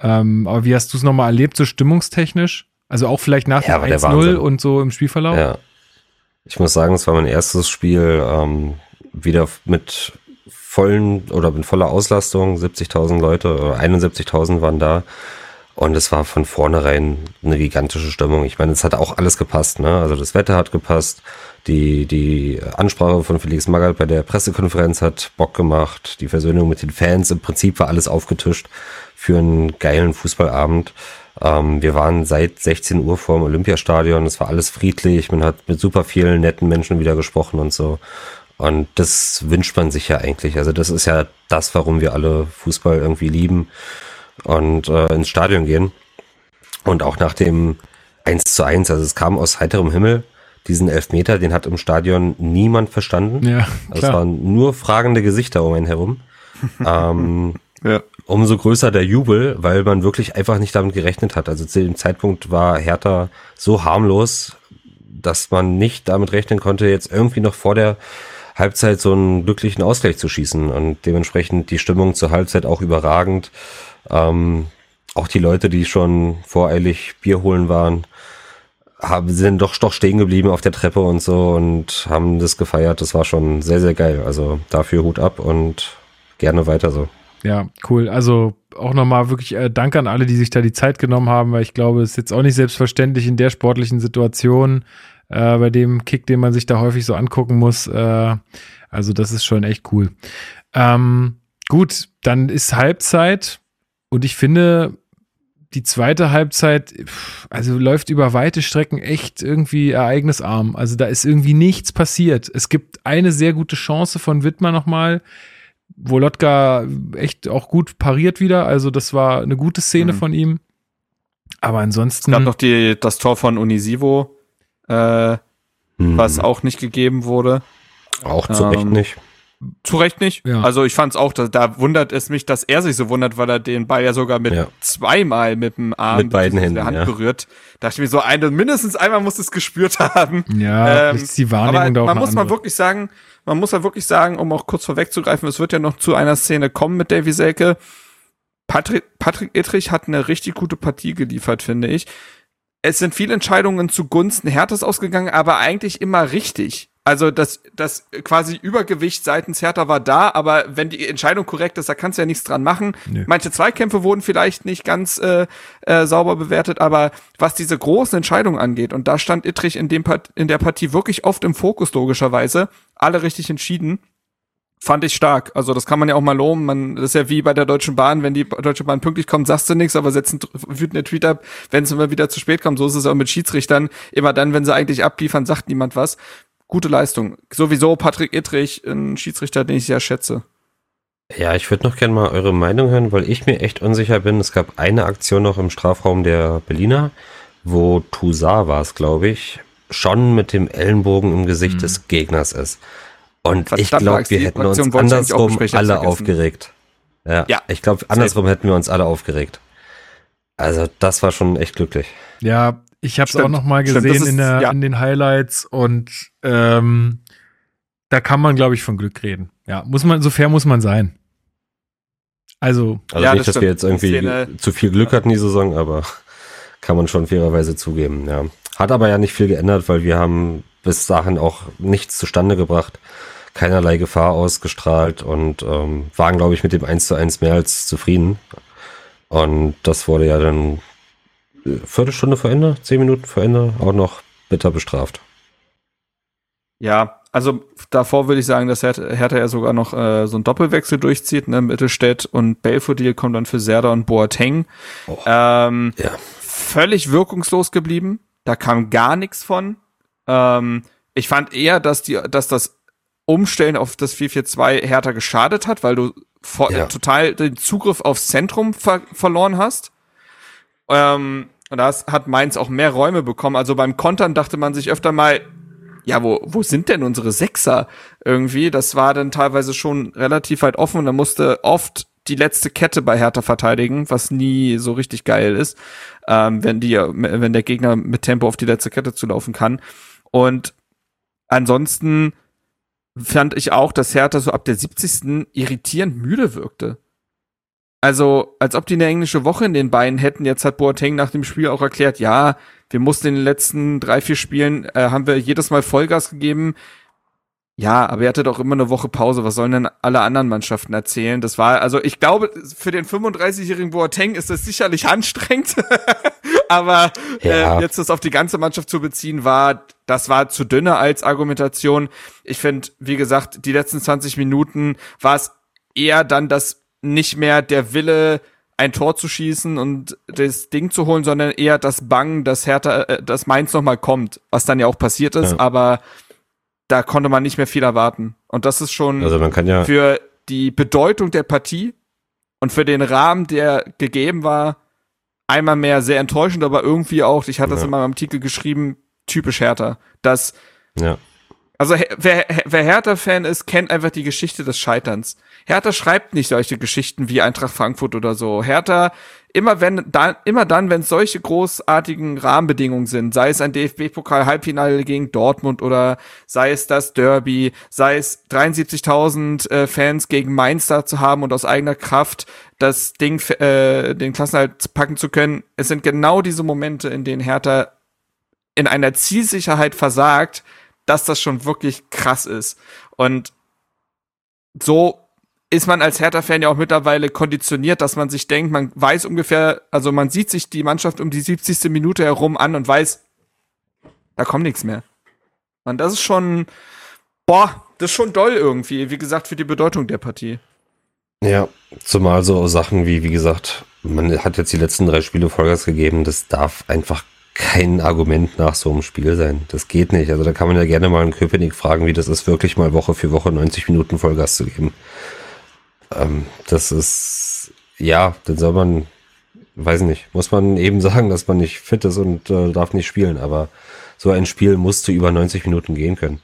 Ähm, aber wie hast du es nochmal erlebt, so stimmungstechnisch? Also auch vielleicht nach ja, dem 1-0 und so im Spielverlauf? Ja. Ich muss sagen, es war mein erstes Spiel ähm, wieder mit vollen oder mit voller Auslastung. 70.000 Leute oder 71.000 waren da. Und es war von vornherein eine gigantische Stimmung. Ich meine, es hat auch alles gepasst, ne? Also das Wetter hat gepasst, die, die Ansprache von Felix Magath bei der Pressekonferenz hat Bock gemacht, die Versöhnung mit den Fans, im Prinzip war alles aufgetischt für einen geilen Fußballabend. Ähm, wir waren seit 16 Uhr vor dem Olympiastadion, es war alles friedlich, man hat mit super vielen netten Menschen wieder gesprochen und so. Und das wünscht man sich ja eigentlich. Also das ist ja das, warum wir alle Fußball irgendwie lieben und äh, ins Stadion gehen. Und auch nach dem 1 zu 1, also es kam aus heiterem Himmel, diesen Elfmeter, den hat im Stadion niemand verstanden. Ja, also es waren nur fragende Gesichter um einen herum. ähm, ja. Umso größer der Jubel, weil man wirklich einfach nicht damit gerechnet hat. Also zu dem Zeitpunkt war Hertha so harmlos, dass man nicht damit rechnen konnte, jetzt irgendwie noch vor der Halbzeit so einen glücklichen Ausgleich zu schießen. Und dementsprechend die Stimmung zur Halbzeit auch überragend. Ähm, auch die Leute, die schon voreilig Bier holen waren, haben, sind doch, doch stehen geblieben auf der Treppe und so und haben das gefeiert. Das war schon sehr, sehr geil. Also dafür Hut ab und gerne weiter so. Ja, cool. Also auch nochmal wirklich äh, Dank an alle, die sich da die Zeit genommen haben, weil ich glaube, es ist jetzt auch nicht selbstverständlich in der sportlichen Situation, äh, bei dem Kick, den man sich da häufig so angucken muss. Äh, also das ist schon echt cool. Ähm, gut, dann ist Halbzeit und ich finde, die zweite Halbzeit, also läuft über weite Strecken echt irgendwie ereignisarm. Also da ist irgendwie nichts passiert. Es gibt eine sehr gute Chance von Wittmer nochmal, wo Lotka echt auch gut pariert wieder. Also das war eine gute Szene mhm. von ihm. Aber ansonsten. Es gab noch die, das Tor von Unisivo, äh, mhm. was auch nicht gegeben wurde. Auch zu Recht ähm, nicht. Zu Recht nicht. Ja. Also ich fand es auch, da, da wundert es mich, dass er sich so wundert, weil er den Ball ja sogar mit ja. zweimal mit dem Arm mit beiden Händen der Hand ja. berührt. Da dachte ich mir so, eine, mindestens einmal muss es gespürt haben. Ja, ähm, ist die Wahrnehmung aber man muss mal wirklich sagen, man muss ja wirklich sagen, um auch kurz vorwegzugreifen, es wird ja noch zu einer Szene kommen mit Davy Selke. Patrick, Patrick Ittrich hat eine richtig gute Partie geliefert, finde ich. Es sind viele Entscheidungen zugunsten Herthas ausgegangen, aber eigentlich immer richtig. Also das, das quasi Übergewicht seitens Hertha war da, aber wenn die Entscheidung korrekt ist, da kannst du ja nichts dran machen. Nee. Manche Zweikämpfe wurden vielleicht nicht ganz äh, äh, sauber bewertet, aber was diese großen Entscheidungen angeht, und da stand Ittrich in, dem Part, in der Partie wirklich oft im Fokus, logischerweise, alle richtig entschieden fand ich stark. Also das kann man ja auch mal loben. Man, das ist ja wie bei der Deutschen Bahn, wenn die Deutsche Bahn pünktlich kommt, sagst du nichts, aber setzen wütende Tweet ab, wenn es immer wieder zu spät kommt. So ist es auch mit Schiedsrichtern. Immer dann, wenn sie eigentlich abliefern, sagt niemand was gute Leistung. Sowieso Patrick Ittrich, ein Schiedsrichter, den ich sehr schätze. Ja, ich würde noch gerne mal eure Meinung hören, weil ich mir echt unsicher bin. Es gab eine Aktion noch im Strafraum der Berliner, wo Toussaint war es, glaube ich, schon mit dem Ellenbogen im Gesicht mhm. des Gegners ist. Und Verdammt, ich glaube, wir hätten uns andersrum alle aufgeregt. Ja, ja, ich glaube, andersrum hätten wir uns alle aufgeregt. Also, das war schon echt glücklich. Ja, ich habe es auch noch mal gesehen ist, in, der, ja. in den Highlights und ähm, da kann man, glaube ich, von Glück reden. Ja, muss man, so fair muss man sein. Also, also ja, nicht, das dass wir jetzt irgendwie Szene. zu viel Glück hatten die Saison, aber kann man schon fairerweise zugeben, ja. Hat aber ja nicht viel geändert, weil wir haben bis dahin auch nichts zustande gebracht, keinerlei Gefahr ausgestrahlt und ähm, waren, glaube ich, mit dem 1 zu 1 mehr als zufrieden. Und das wurde ja dann Viertelstunde vor Ende, zehn Minuten vor Ende auch noch bitter bestraft. Ja, also davor würde ich sagen, dass Hertha ja sogar noch äh, so einen Doppelwechsel durchzieht. Ne? Mittelstädt und Belfodil kommen dann für Serda und Boateng. Oh, ähm, ja. Völlig wirkungslos geblieben. Da kam gar nichts von. Ähm, ich fand eher, dass die, dass das Umstellen auf das 4-4-2 Hertha geschadet hat, weil du ja. total den Zugriff aufs Zentrum ver verloren hast. Ähm, und da hat Mainz auch mehr Räume bekommen. Also beim Kontern dachte man sich öfter mal, ja, wo, wo sind denn unsere Sechser irgendwie? Das war dann teilweise schon relativ weit offen und da musste oft die letzte Kette bei Hertha verteidigen, was nie so richtig geil ist, ähm, wenn die, wenn der Gegner mit Tempo auf die letzte Kette zulaufen kann. Und ansonsten fand ich auch, dass Hertha so ab der 70. irritierend müde wirkte. Also, als ob die eine englische Woche in den Beinen hätten. Jetzt hat Boateng nach dem Spiel auch erklärt, ja, wir mussten in den letzten drei, vier Spielen, äh, haben wir jedes Mal Vollgas gegeben. Ja, aber er hatte doch immer eine Woche Pause. Was sollen denn alle anderen Mannschaften erzählen? Das war, also ich glaube, für den 35-jährigen Boateng ist das sicherlich anstrengend. aber ja. äh, jetzt das auf die ganze Mannschaft zu beziehen, war, das war zu dünner als Argumentation. Ich finde, wie gesagt, die letzten 20 Minuten war es eher dann das nicht mehr der Wille, ein Tor zu schießen und das Ding zu holen, sondern eher das Bangen, dass Hertha, äh, dass Mainz nochmal kommt, was dann ja auch passiert ist, ja. aber da konnte man nicht mehr viel erwarten. Und das ist schon also man kann ja für die Bedeutung der Partie und für den Rahmen, der gegeben war, einmal mehr sehr enttäuschend, aber irgendwie auch, ich hatte ja. das in meinem Artikel geschrieben, typisch Hertha, dass ja. Also wer, wer Hertha-Fan ist, kennt einfach die Geschichte des Scheiterns. Hertha schreibt nicht solche Geschichten wie Eintracht Frankfurt oder so. Hertha immer wenn dann immer dann, wenn solche großartigen Rahmenbedingungen sind, sei es ein DFB-Pokal Halbfinale gegen Dortmund oder sei es das Derby, sei es 73.000 äh, Fans gegen Mainz da zu haben und aus eigener Kraft das Ding äh, den Klassenhalt packen zu können. Es sind genau diese Momente, in denen Hertha in einer Zielsicherheit versagt, dass das schon wirklich krass ist. Und so ist man als Hertha-Fan ja auch mittlerweile konditioniert, dass man sich denkt, man weiß ungefähr, also man sieht sich die Mannschaft um die 70. Minute herum an und weiß, da kommt nichts mehr. Und das ist schon, boah, das ist schon doll irgendwie, wie gesagt, für die Bedeutung der Partie. Ja, zumal so Sachen wie, wie gesagt, man hat jetzt die letzten drei Spiele Vollgas gegeben, das darf einfach kein Argument nach so einem Spiel sein. Das geht nicht. Also da kann man ja gerne mal in Köpenick fragen, wie das ist, wirklich mal Woche für Woche 90 Minuten Vollgas zu geben. Ähm, das ist, ja, dann soll man, weiß nicht, muss man eben sagen, dass man nicht fit ist und äh, darf nicht spielen. Aber so ein Spiel musste über 90 Minuten gehen können.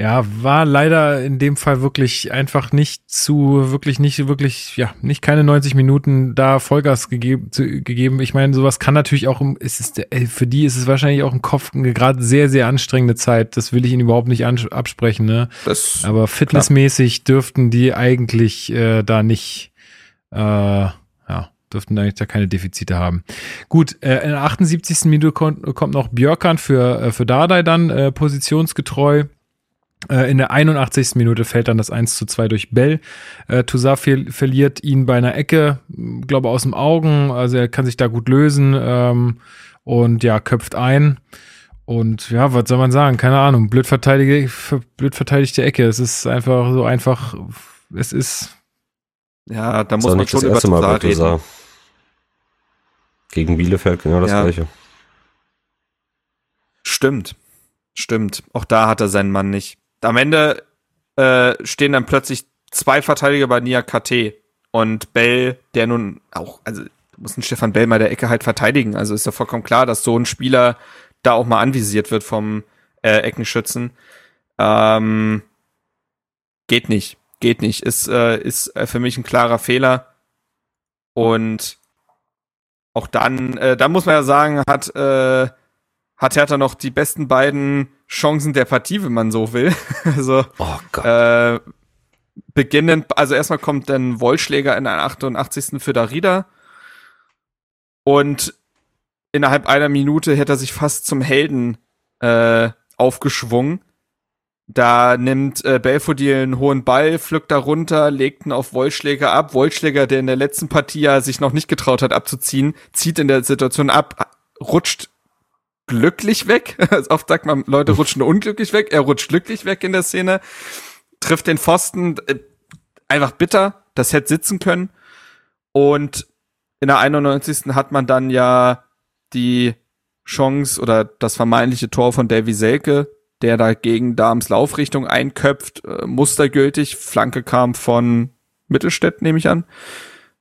Ja, war leider in dem Fall wirklich einfach nicht zu, wirklich nicht, wirklich, ja, nicht keine 90 Minuten da Vollgas gegeben. Zu, gegeben. Ich meine, sowas kann natürlich auch, es ist, ey, für die ist es wahrscheinlich auch im Kopf gerade sehr, sehr anstrengende Zeit. Das will ich ihnen überhaupt nicht absprechen, ne? Das, Aber fitnessmäßig dürften die eigentlich äh, da nicht, äh, ja, dürften eigentlich da keine Defizite haben. Gut, äh, in der 78. Minute kommt, kommt noch Björkan für, äh, für Dardai dann, äh, positionsgetreu. Äh, in der 81. Minute fällt dann das 1 zu 2 durch Bell. Äh, Toussaint ver verliert ihn bei einer Ecke, glaube aus dem Augen. Also er kann sich da gut lösen ähm, und ja, köpft ein. Und ja, was soll man sagen? Keine Ahnung. Blöd, verteidige, blöd verteidigte Ecke. Es ist einfach so einfach. Es ist. Ja, da muss man schon über Toussaint reden. Gegen Bielefeld genau das ja. gleiche. Stimmt. Stimmt. Auch da hat er seinen Mann nicht am Ende äh, stehen dann plötzlich zwei Verteidiger bei Nia KT und Bell, der nun auch, also muss ein Stefan Bell mal der Ecke halt verteidigen. Also ist ja vollkommen klar, dass so ein Spieler da auch mal anvisiert wird vom äh, Eckenschützen. Ähm, geht nicht, geht nicht. Ist, äh, ist für mich ein klarer Fehler. Und auch dann, äh, da muss man ja sagen, hat, äh, hat Hertha noch die besten beiden Chancen der Partie, wenn man so will. also oh Gott. Äh, beginnend, also erstmal kommt dann Wollschläger in der 88. für Darida und innerhalb einer Minute hätte er sich fast zum Helden äh, aufgeschwungen. Da nimmt äh, Belfodil einen hohen Ball, pflückt da runter, legt ihn auf Wollschläger ab. Wollschläger, der in der letzten Partie ja sich noch nicht getraut hat abzuziehen, zieht in der Situation ab, rutscht glücklich weg. Also oft sagt man, Leute rutschen unglücklich weg. Er rutscht glücklich weg in der Szene, trifft den Pfosten, äh, einfach bitter. Das hätte sitzen können. Und in der 91. hat man dann ja die Chance oder das vermeintliche Tor von Davy Selke, der dagegen Darms Laufrichtung einköpft, äh, mustergültig. Flanke kam von Mittelstädt, nehme ich an.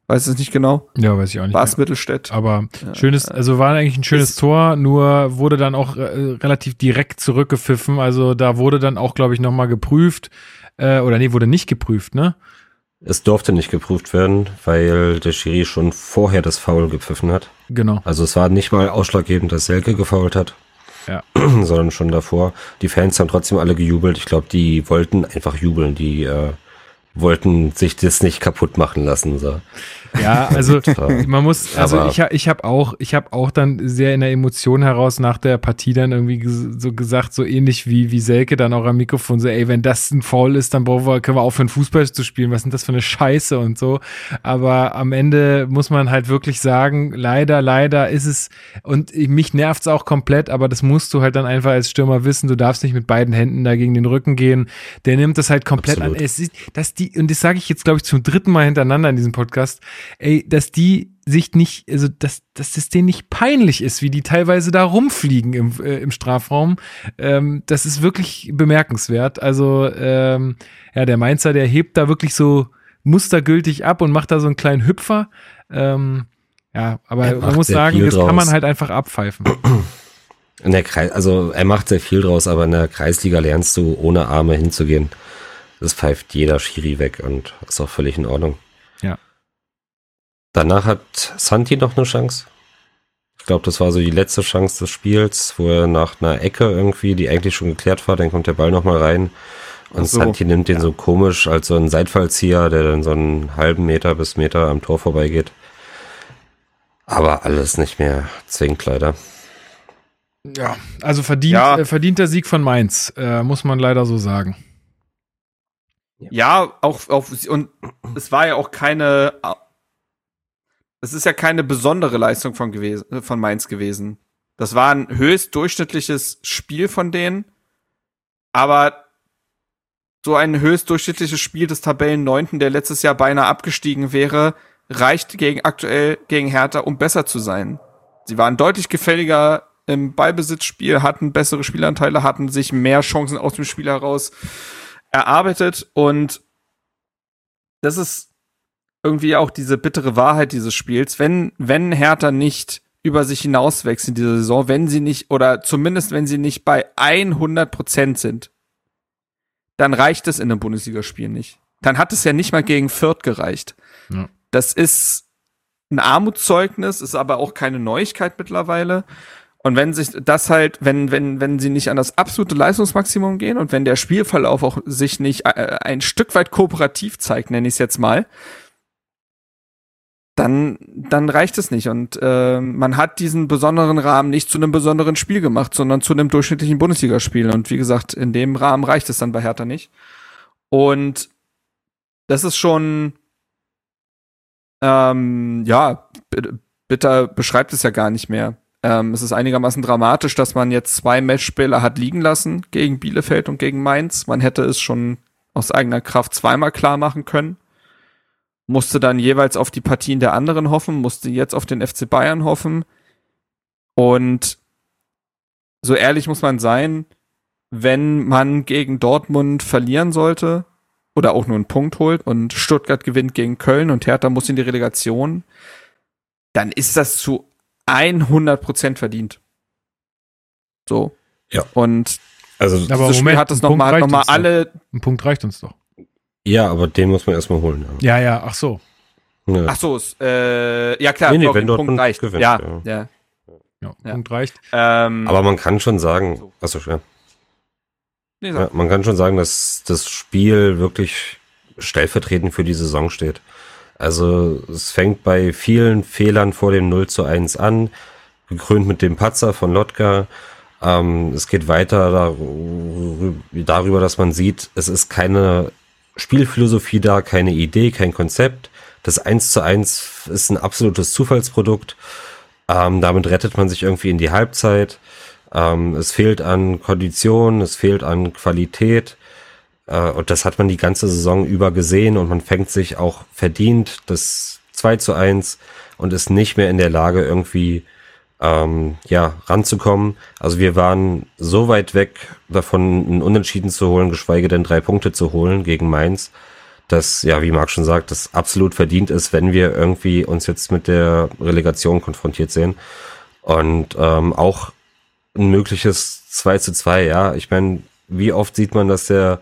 Weiß es nicht genau. Ja, weiß ich auch nicht. Bas Mittelstädt. Aber ja. schönes, also war eigentlich ein schönes Tor, nur wurde dann auch äh, relativ direkt zurückgepfiffen. Also da wurde dann auch, glaube ich, nochmal geprüft. Äh, oder nee, wurde nicht geprüft, ne? Es durfte nicht geprüft werden, weil der Schiri schon vorher das Foul gepfiffen hat. Genau. Also es war nicht mal ausschlaggebend, dass Selke gefault hat. Ja. sondern schon davor. Die Fans haben trotzdem alle gejubelt. Ich glaube, die wollten einfach jubeln. Die äh, wollten sich das nicht kaputt machen lassen. So. Ja, also man muss, also ich, ich habe auch, ich habe auch dann sehr in der Emotion heraus nach der Partie dann irgendwie so gesagt, so ähnlich wie, wie Selke dann auch am Mikrofon, so, ey, wenn das ein Foul ist, dann brauchen wir, können wir aufhören, Fußball zu spielen. Was sind das für eine Scheiße und so. Aber am Ende muss man halt wirklich sagen, leider, leider ist es, und mich nervt es auch komplett, aber das musst du halt dann einfach als Stürmer wissen, du darfst nicht mit beiden Händen da gegen den Rücken gehen. Der nimmt das halt komplett Absolut. an. Es ist, dass die, und das sage ich jetzt, glaube ich, zum dritten Mal hintereinander in diesem Podcast, ey, dass die sich nicht, also dass, dass es denen nicht peinlich ist, wie die teilweise da rumfliegen im, äh, im Strafraum. Ähm, das ist wirklich bemerkenswert. Also, ähm, ja, der Mainzer, der hebt da wirklich so mustergültig ab und macht da so einen kleinen Hüpfer. Ähm, ja, aber man muss sagen, das draus. kann man halt einfach abpfeifen. In der Kreis, also er macht sehr viel draus, aber in der Kreisliga lernst du, ohne Arme hinzugehen. Das pfeift jeder Schiri weg und ist auch völlig in Ordnung. Ja. Danach hat Santi noch eine Chance. Ich glaube, das war so die letzte Chance des Spiels, wo er nach einer Ecke irgendwie, die eigentlich schon geklärt war, dann kommt der Ball nochmal rein. Und so. Santi nimmt den so komisch als so einen Seitfallzieher, der dann so einen halben Meter bis Meter am Tor vorbeigeht. Aber alles nicht mehr zwingend leider. Ja, also verdient, Ja. äh, verdienter Sieg von Mainz, äh, muss man leider so sagen. Ja, auch, auch, und es war ja auch keine, es ist ja keine besondere Leistung von gewesen, von Mainz gewesen. Das war ein höchst durchschnittliches Spiel von denen, aber so ein höchst durchschnittliches Spiel des Tabellenneunten, der letztes Jahr beinahe abgestiegen wäre, reicht gegen aktuell gegen Hertha, um besser zu sein. Sie waren deutlich gefälliger im Ballbesitzspiel, hatten bessere Spielanteile, hatten sich mehr Chancen aus dem Spiel heraus erarbeitet und das ist irgendwie auch diese bittere Wahrheit dieses Spiels. Wenn, wenn Hertha nicht über sich hinauswächst in dieser Saison, wenn sie nicht, oder zumindest wenn sie nicht bei 100 Prozent sind, dann reicht es in einem Bundesligaspiel nicht. Dann hat es ja nicht mal gegen Fürth gereicht. Ja. Das ist ein Armutszeugnis, ist aber auch keine Neuigkeit mittlerweile. Und wenn sich das halt, wenn, wenn, wenn sie nicht an das absolute Leistungsmaximum gehen und wenn der Spielverlauf auch sich nicht äh, ein Stück weit kooperativ zeigt, nenne ich es jetzt mal, dann, dann reicht es nicht. Und äh, man hat diesen besonderen Rahmen nicht zu einem besonderen Spiel gemacht, sondern zu einem durchschnittlichen Bundesligaspiel. Und wie gesagt, in dem Rahmen reicht es dann bei Hertha nicht. Und das ist schon, ähm, ja, Bitter beschreibt es ja gar nicht mehr. Ähm, es ist einigermaßen dramatisch, dass man jetzt zwei Matchspieler hat liegen lassen gegen Bielefeld und gegen Mainz. Man hätte es schon aus eigener Kraft zweimal klar machen können. Musste dann jeweils auf die Partien der anderen hoffen, musste jetzt auf den FC Bayern hoffen. Und so ehrlich muss man sein, wenn man gegen Dortmund verlieren sollte oder auch nur einen Punkt holt und Stuttgart gewinnt gegen Köln und Hertha muss in die Relegation, dann ist das zu 100% verdient. So. Ja. Und Also, Aber Spiel Moment, hat Punkt nochmal noch mal alle. Ein Punkt reicht uns doch. Ja, aber den muss man erstmal holen. Ja, ja, ach so. Ja. Ach so, es, äh, ja klar, Nee, nee, wenn Punkt Dortmund reicht. gewinnt, ja, ja. ja. Ja, Ja. Punkt reicht. Ähm, Aber man kann schon sagen, achso, ja. nee, Ja, sag. man kann schon sagen, dass das Spiel wirklich stellvertretend für die Saison steht. Also es fängt bei vielen Fehlern vor dem 0 zu 1 an, gekrönt mit dem Patzer von Lotka. Ähm, es geht weiter darü- darüber, dass man sieht, es ist keine Spielphilosophie da, keine Idee, kein Konzept. Das 1 zu 1 ist ein absolutes Zufallsprodukt. Ähm, damit rettet man sich irgendwie in die Halbzeit. Ähm, es fehlt an Kondition, es fehlt an Qualität. Äh, und das hat man die ganze Saison über gesehen und man fängt sich auch verdient das 2 zu 1 und ist nicht mehr in der Lage, irgendwie ähm, ja, ranzukommen. Also wir waren so weit weg davon, einen Unentschieden zu holen, geschweige denn drei Punkte zu holen gegen Mainz, dass, ja, wie Marc schon sagt, das absolut verdient ist, wenn wir irgendwie uns jetzt mit der Relegation konfrontiert sehen. Und ähm, auch ein mögliches 2 zu 2, ja. Ich meine, wie oft sieht man, dass der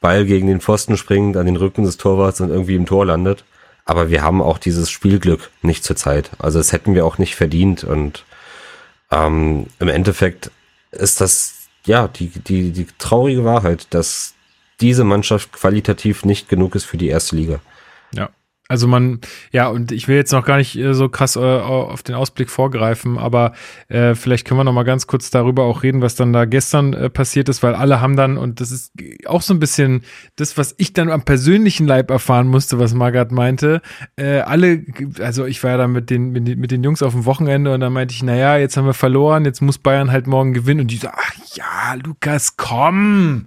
Ball gegen den Pfosten springt, an den Rücken des Torwarts und irgendwie im Tor landet. Aber wir haben auch dieses Spielglück nicht zur Zeit. Also das hätten wir auch nicht verdient. Und ähm, im Endeffekt ist das ja die, die, die traurige Wahrheit, dass diese Mannschaft qualitativ nicht genug ist für die erste Liga. Ja. Also man, ja, und ich will jetzt noch gar nicht äh, so krass äh, auf den Ausblick vorgreifen, aber äh, vielleicht können wir noch mal ganz kurz darüber auch reden, was dann da gestern äh, passiert ist, weil alle haben dann, und das ist auch so ein bisschen das, was ich dann am persönlichen Leib erfahren musste, was Margaret meinte, äh, alle, also ich war ja da mit den, mit den, mit den Jungs auf dem Wochenende und dann meinte ich, naja, jetzt haben wir verloren, jetzt muss Bayern halt morgen gewinnen. Und die so, ach ja, Lukas, komm,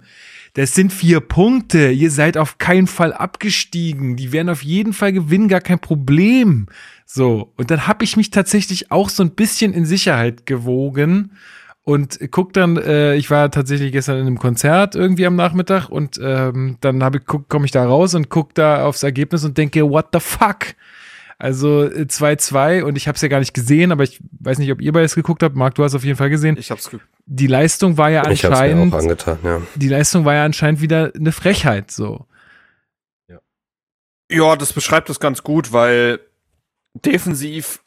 das sind vier Punkte. Ihr seid auf keinen Fall abgestiegen. Die werden auf jeden Fall gewinnen, gar kein Problem. So. Und dann habe ich mich tatsächlich auch so ein bisschen in Sicherheit gewogen und guck dann, äh, ich war tatsächlich gestern in einem Konzert irgendwie am Nachmittag und ähm, dann habe ich komme ich da raus und guck da aufs Ergebnis und denke, what the fuck? Also äh, 2-2 und ich habe es ja gar nicht gesehen, aber ich weiß nicht, ob ihr beides geguckt habt. Marc, du hast auf jeden Fall gesehen. Ich hab's ge Die Leistung war ja Ich habe es mir anscheinend auch angetan, ja. die Leistung war ja anscheinend wieder eine Frechheit so. Ja, das beschreibt es ganz gut, weil defensiv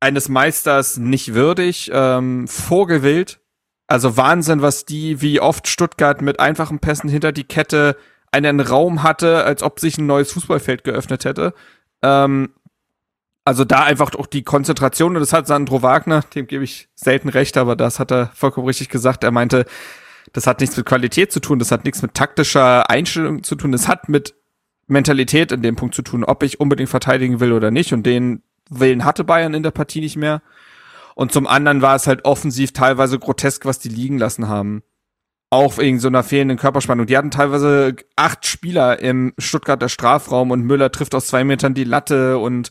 eines Meisters nicht würdig, ähm, Vogelwild. Also Wahnsinn, was die, wie oft Stuttgart mit einfachen Pässen hinter die Kette einen Raum hatte, als ob sich ein neues Fußballfeld geöffnet hätte. Ähm, also da einfach auch die Konzentration, und das hat Sandro Wagner, dem gebe ich selten recht, aber das hat er vollkommen richtig gesagt. Er meinte, das hat nichts mit Qualität zu tun, das hat nichts mit taktischer Einstellung zu tun, das hat mit Mentalität in dem Punkt zu tun, ob ich unbedingt verteidigen will oder nicht. Und den Willen hatte Bayern in der Partie nicht mehr. Und zum anderen war es halt offensiv teilweise grotesk, was die liegen lassen haben. Auch wegen so einer fehlenden Körperspannung. Die hatten teilweise acht Spieler im Stuttgarter Strafraum und Müller trifft aus zwei Metern die Latte und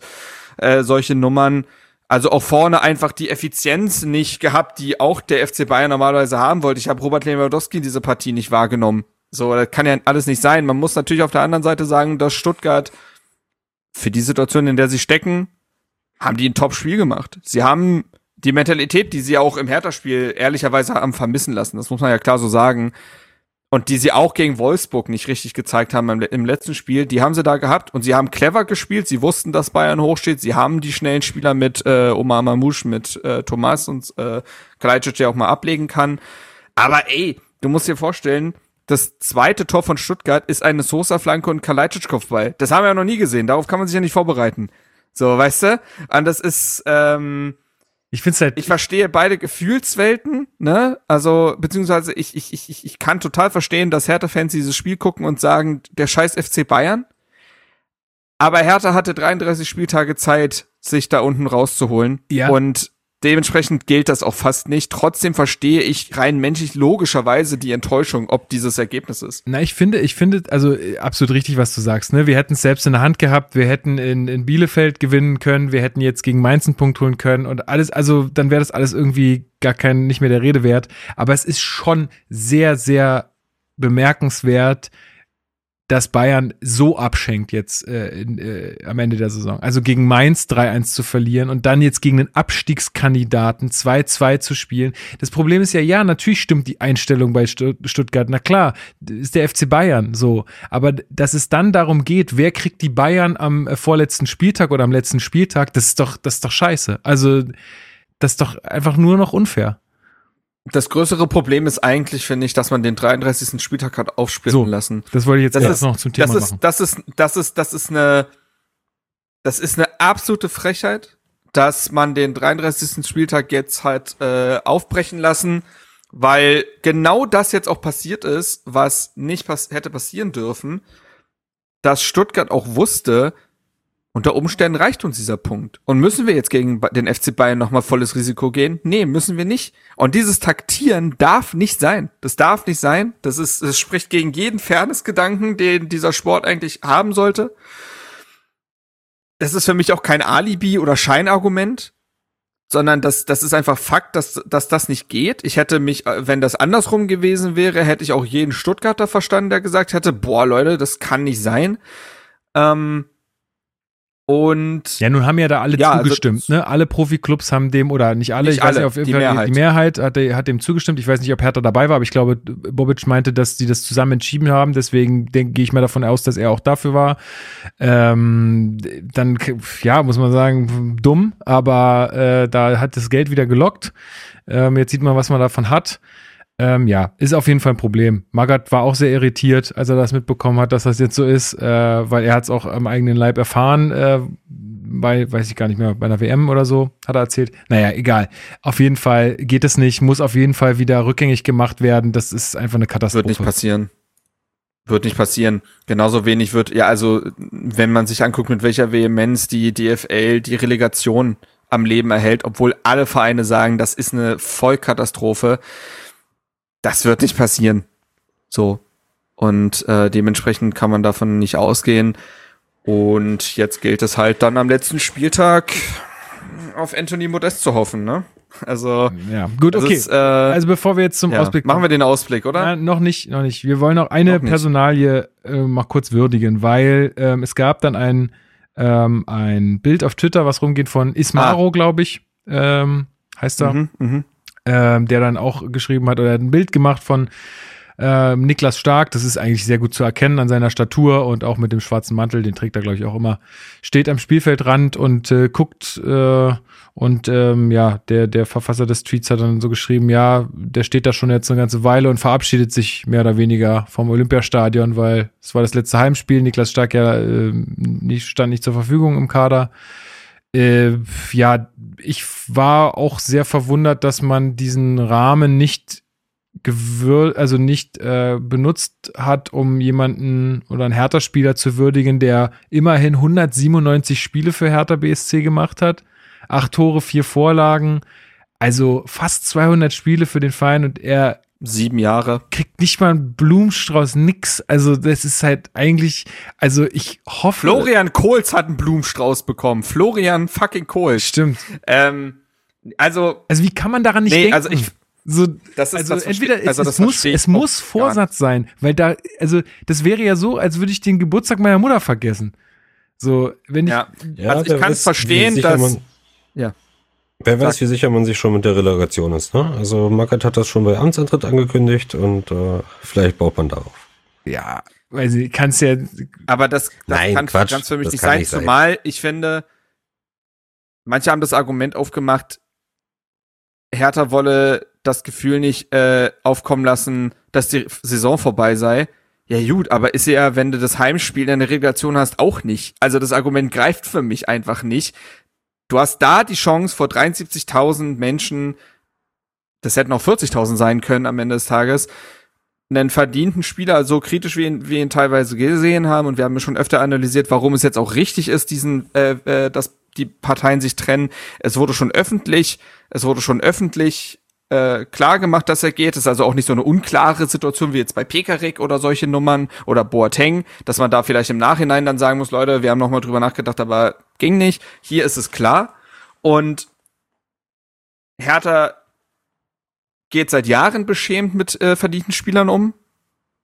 äh, solche Nummern. Also auch vorne einfach die Effizienz nicht gehabt, die auch der FC Bayern normalerweise haben wollte. Ich habe Robert Lewandowski in dieser Partie nicht wahrgenommen. So, das kann ja alles nicht sein. Man muss natürlich auf der anderen Seite sagen, dass Stuttgart für die Situation, in der sie stecken, haben die ein Top-Spiel gemacht. Sie haben die Mentalität, die sie auch im Hertha-Spiel ehrlicherweise haben vermissen lassen, das muss man ja klar so sagen, und die sie auch gegen Wolfsburg nicht richtig gezeigt haben im, im, letzten Spiel, die haben sie da gehabt und sie haben clever gespielt, sie wussten, dass Bayern hochsteht, sie haben die schnellen Spieler mit äh, Omar Mamouche, mit äh, Thomas und äh, Kalajdzic, der auch mal ablegen kann. Aber ey, du musst dir vorstellen, das zweite Tor von Stuttgart ist eine Sosa-Flanke und Kalajdzic-Kopfball. Das haben wir ja noch nie gesehen, darauf kann man sich ja nicht vorbereiten. So, weißt du? Und das ist, ähm, ich finde halt. Ich verstehe beide Gefühlswelten, ne? Also, beziehungsweise ich, ich, ich, ich kann total verstehen, dass Hertha-Fans dieses Spiel gucken und sagen, der scheiß FC Bayern. Aber Hertha hatte 33 Spieltage Zeit, sich da unten rauszuholen. Ja. Und Dementsprechend gilt das auch fast nicht. Trotzdem verstehe ich rein menschlich logischerweise die Enttäuschung, ob dieses Ergebnis ist. Na, ich finde, ich finde, also äh, absolut richtig, was du sagst. Ne? Wir hätten es selbst in der Hand gehabt, wir hätten in, in Bielefeld gewinnen können, wir hätten jetzt gegen Mainz einen Punkt holen können und alles, also dann wäre das alles irgendwie gar kein, nicht mehr der Rede wert. Aber es ist schon sehr, sehr bemerkenswert, dass Bayern so abschenkt jetzt äh, in, äh, am Ende der Saison. Also gegen Mainz 3-1 zu verlieren und dann jetzt gegen den Abstiegskandidaten 2-2 zu spielen. Das Problem ist ja, ja, natürlich stimmt die Einstellung bei Stuttgart. Na klar, ist der FC Bayern so. Aber dass es dann darum geht, wer kriegt die Bayern am äh, vorletzten Spieltag oder am letzten Spieltag, das ist doch, das ist doch scheiße. Also, das ist doch einfach nur noch unfair das größere Problem ist eigentlich, finde ich, dass man den 33. Spieltag hat aufsplitten so, lassen. Das wollte ich jetzt das erst ist, noch zum Thema das ist, machen. Das ist, das ist, das ist eine, das ist eine absolute Frechheit, dass man den 33. Spieltag jetzt halt äh, aufbrechen lassen, weil genau das jetzt auch passiert ist, was nicht pass hätte passieren dürfen, dass Stuttgart auch wusste, unter Umständen reicht uns dieser Punkt. Und müssen wir jetzt gegen den FC Bayern nochmal volles Risiko gehen? Nee, müssen wir nicht. Und dieses Taktieren darf nicht sein. Das darf nicht sein. Das ist, es spricht gegen jeden Fairnessgedanken, den dieser Sport eigentlich haben sollte. Das ist für mich auch kein Alibi oder Scheinargument, sondern das, das ist einfach Fakt, dass, dass das nicht geht. Ich hätte mich, wenn das andersrum gewesen wäre, hätte ich auch jeden Stuttgarter verstanden, der gesagt hätte, boah, Leute, das kann nicht sein. Ähm, und ja, nun haben ja da alle ja, also zugestimmt, also, ne? Alle Profiklubs haben dem oder nicht alle, nicht ich weiß alle, nicht, auf jeden die Fall Mehrheit. die Mehrheit hat, hat dem zugestimmt. Ich weiß nicht, ob Hertha dabei war, aber ich glaube, Bobic meinte, dass die das zusammen entschieden haben. Deswegen gehe ich mal davon aus, dass er auch dafür war. Ähm, dann, ja, muss man sagen, dumm, aber äh, da hat das Geld wieder gelockt. Ähm, jetzt sieht man, was man davon hat. Ähm, ja, ist auf jeden Fall ein Problem. Magath war auch sehr irritiert, als er das mitbekommen hat, dass das jetzt so ist, äh, weil er hat es auch am eigenen Leib erfahren, äh, bei, weiß ich gar nicht mehr, bei einer WM oder so, hat er erzählt. Naja, egal. Auf jeden Fall geht es nicht, muss auf jeden Fall wieder rückgängig gemacht werden. Das ist einfach eine Katastrophe. Wird nicht passieren. Wird nicht passieren. Genauso wenig wird, ja, also, wenn man sich anguckt, mit welcher Vehemenz die DFL die Relegation am Leben erhält, obwohl alle Vereine sagen, das ist eine Vollkatastrophe das wird nicht passieren. So. Und äh, dementsprechend kann man davon nicht ausgehen. Und jetzt gilt es halt dann am letzten Spieltag auf Anthony Modest zu hoffen, ne? Also ja, gut, okay. Ist, äh, also bevor wir jetzt zum ja, Ausblick machen wir den Ausblick, oder? Na, noch nicht, noch nicht. Wir wollen noch eine noch Personalie äh, mal kurz würdigen, weil ähm, es gab dann ein ähm, ein Bild auf Twitter, was rumgeht von Ismaro, ah. glaube ich, ähm, heißt er. Mhm, mh ähm, der dann auch geschrieben hat oder ein Bild gemacht von Ähm, Niklas Stark, das ist eigentlich sehr gut zu erkennen an seiner Statur und auch mit dem schwarzen Mantel, den trägt er, glaube ich, auch immer, steht am Spielfeldrand und äh, guckt äh, und ähm, ja, der, der Verfasser des Tweets hat dann so geschrieben, ja, der steht da schon jetzt eine ganze Weile und verabschiedet sich mehr oder weniger vom Olympiastadion, weil es war das letzte Heimspiel. Niklas Stark ja äh, nicht, stand nicht zur Verfügung im Kader. Äh, ja, ich war auch sehr verwundert, dass man diesen Rahmen nicht gewür also nicht äh, benutzt hat, um jemanden oder einen Hertha-Spieler zu würdigen, der immerhin 197 Spiele für Hertha BSC gemacht hat. Acht Tore, vier Vorlagen. Also fast 200 Spiele für den Verein und er Sieben Jahre. kriegt nicht mal einen Blumenstrauß, nix. Also das ist halt eigentlich, also ich hoffe. Florian Kohls hat einen Blumenstrauß bekommen. Florian fucking Kohls. Stimmt. Ähm, also, Also wie kann man daran nicht nee, denken? also ich, so, das ist also das entweder es, also es das muss, es muss Vorsatz sein, weil da, also das wäre ja so, als würde ich den Geburtstag meiner Mutter vergessen. So, wenn ich, ja. Also ich kann es verstehen, dass, Man, ja. Wer weiß, wie sicher man sich schon mit der Relegation ist. Ne? Also Magath hat das schon bei Amtsantritt angekündigt und äh, vielleicht baut man darauf. ja, weil sie kannst ja, Aber das, das Nein, kann, Quatsch. kann's für mich nicht sein, nicht sein. zumal ich finde, manche haben das Argument aufgemacht, Hertha wolle das Gefühl nicht äh, aufkommen lassen, dass die Saison vorbei sei. Ja gut, aber ist ja, wenn du das Heimspiel in der Relegation hast, auch nicht. Also das Argument greift für mich einfach nicht. Du hast da die Chance vor 73.000 Menschen, das hätten auch 40.000 sein können am Ende des Tages, einen verdienten Spieler, so kritisch wie ihn, ihn teilweise gesehen haben, und wir haben schon öfter analysiert, warum es jetzt auch richtig ist, diesen, äh, äh, dass die Parteien sich trennen. Es wurde schon öffentlich, es wurde schon öffentlich äh, klar gemacht, dass er geht. Es ist also auch nicht so eine unklare Situation wie jetzt bei Pekarik oder solche Nummern oder Boateng, dass man da vielleicht im Nachhinein dann sagen muss, Leute, wir haben noch mal drüber nachgedacht, aber ging nicht. Hier ist es klar. Und Hertha geht seit Jahren beschämt mit äh, verdienten Spielern um.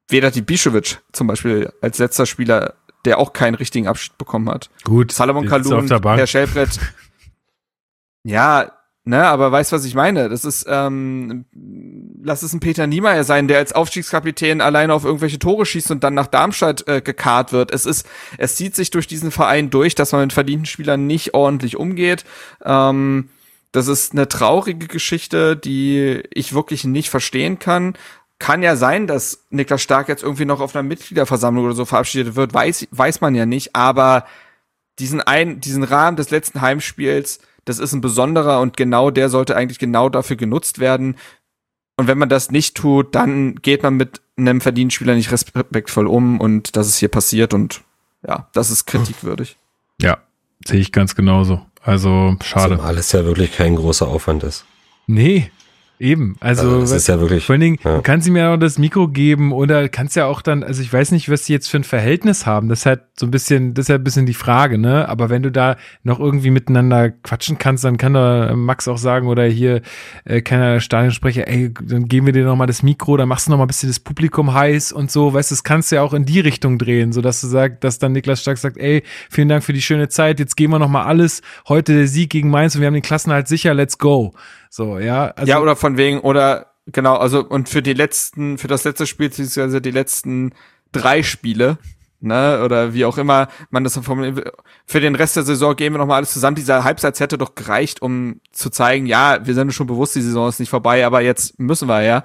Weder die Bischewitsch zum Beispiel als letzter Spieler, der auch keinen richtigen Abschied bekommen hat. gut, Salomon Bank. Herr Schellbrett. ja, ne, aber weißt was ich meine? Das ist, ähm, lass es ein Peter Niemeyer sein, der als Aufstiegskapitän alleine auf irgendwelche Tore schießt und dann nach Darmstadt äh, gekarrt wird. Es ist, es zieht sich durch diesen Verein durch, dass man mit verdienten Spielern nicht ordentlich umgeht. Ähm, das ist eine traurige Geschichte, die ich wirklich nicht verstehen kann. Kann ja sein, dass Niklas Stark jetzt irgendwie noch auf einer Mitgliederversammlung oder so verabschiedet wird, weiß, weiß man ja nicht, aber diesen ein, diesen Rahmen des letzten Heimspiels, das ist ein besonderer und genau der sollte eigentlich genau dafür genutzt werden. Und wenn man das nicht tut, dann geht man mit einem verdienten Spieler nicht respektvoll um und das ist hier passiert und ja, das ist kritikwürdig. ja, sehe ich ganz genauso. Also, schade. Zumal es ja wirklich kein großer Aufwand ist. Nee, eben. Also, Also, das ist ja wirklich. Vor allen Dingen, ja. du kannst ihm ja auch das Mikro geben oder kannst ja auch dann, also ich weiß nicht, was die jetzt für ein Verhältnis haben. Das ist halt so ein bisschen, das ist halt ein bisschen die Frage, ne? Aber wenn du da noch irgendwie miteinander quatschen kannst, dann kann da Max auch sagen oder hier, äh, keiner Stadionsprecher, ey, dann geben wir dir noch mal das Mikro, dann machst du noch mal ein bisschen das Publikum heiß und so, weißt du, das kannst du ja auch in die Richtung drehen, so dass du sagst, dass dann Niklas Stark sagt, ey, vielen Dank für die schöne Zeit, jetzt geben wir noch mal alles, heute der Sieg gegen Mainz und wir haben den Klassenhalt sicher, let's go. So, ja. Also, ja, oder von wegen, oder genau, also und für die letzten, für das letzte Spiel, beziehungsweise die letzten drei Spiele, ne, oder wie auch immer man das formuliert, für den Rest der Saison gehen wir nochmal alles zusammen. Dieser Halbsatz hätte doch gereicht, um zu zeigen, ja, wir sind uns schon bewusst, die Saison ist nicht vorbei, aber jetzt müssen wir ja.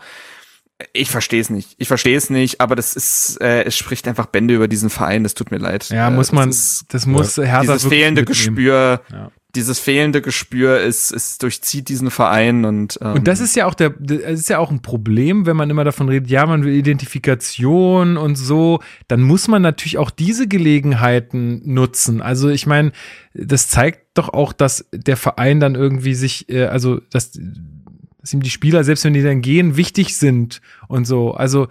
Ich verstehe es nicht. Ich verstehe es nicht, aber das ist, äh, es spricht einfach Bände über diesen Verein. Das tut mir leid. Ja, äh, muss das man, ist- das muss Hertha dieses fehlende mitnehmen. Gespür, Ja. Dieses fehlende Gespür ist, ist durchzieht diesen Verein und ähm, Und das ist ja auch der, das ist ja auch ein Problem, wenn man immer davon redet, ja, man will Identifikation und so, dann muss man natürlich auch diese Gelegenheiten nutzen. Also ich meine, das zeigt doch auch, dass der Verein dann irgendwie sich, äh, also dass, dass ihm die Spieler, selbst wenn die dann gehen, wichtig sind und so. Also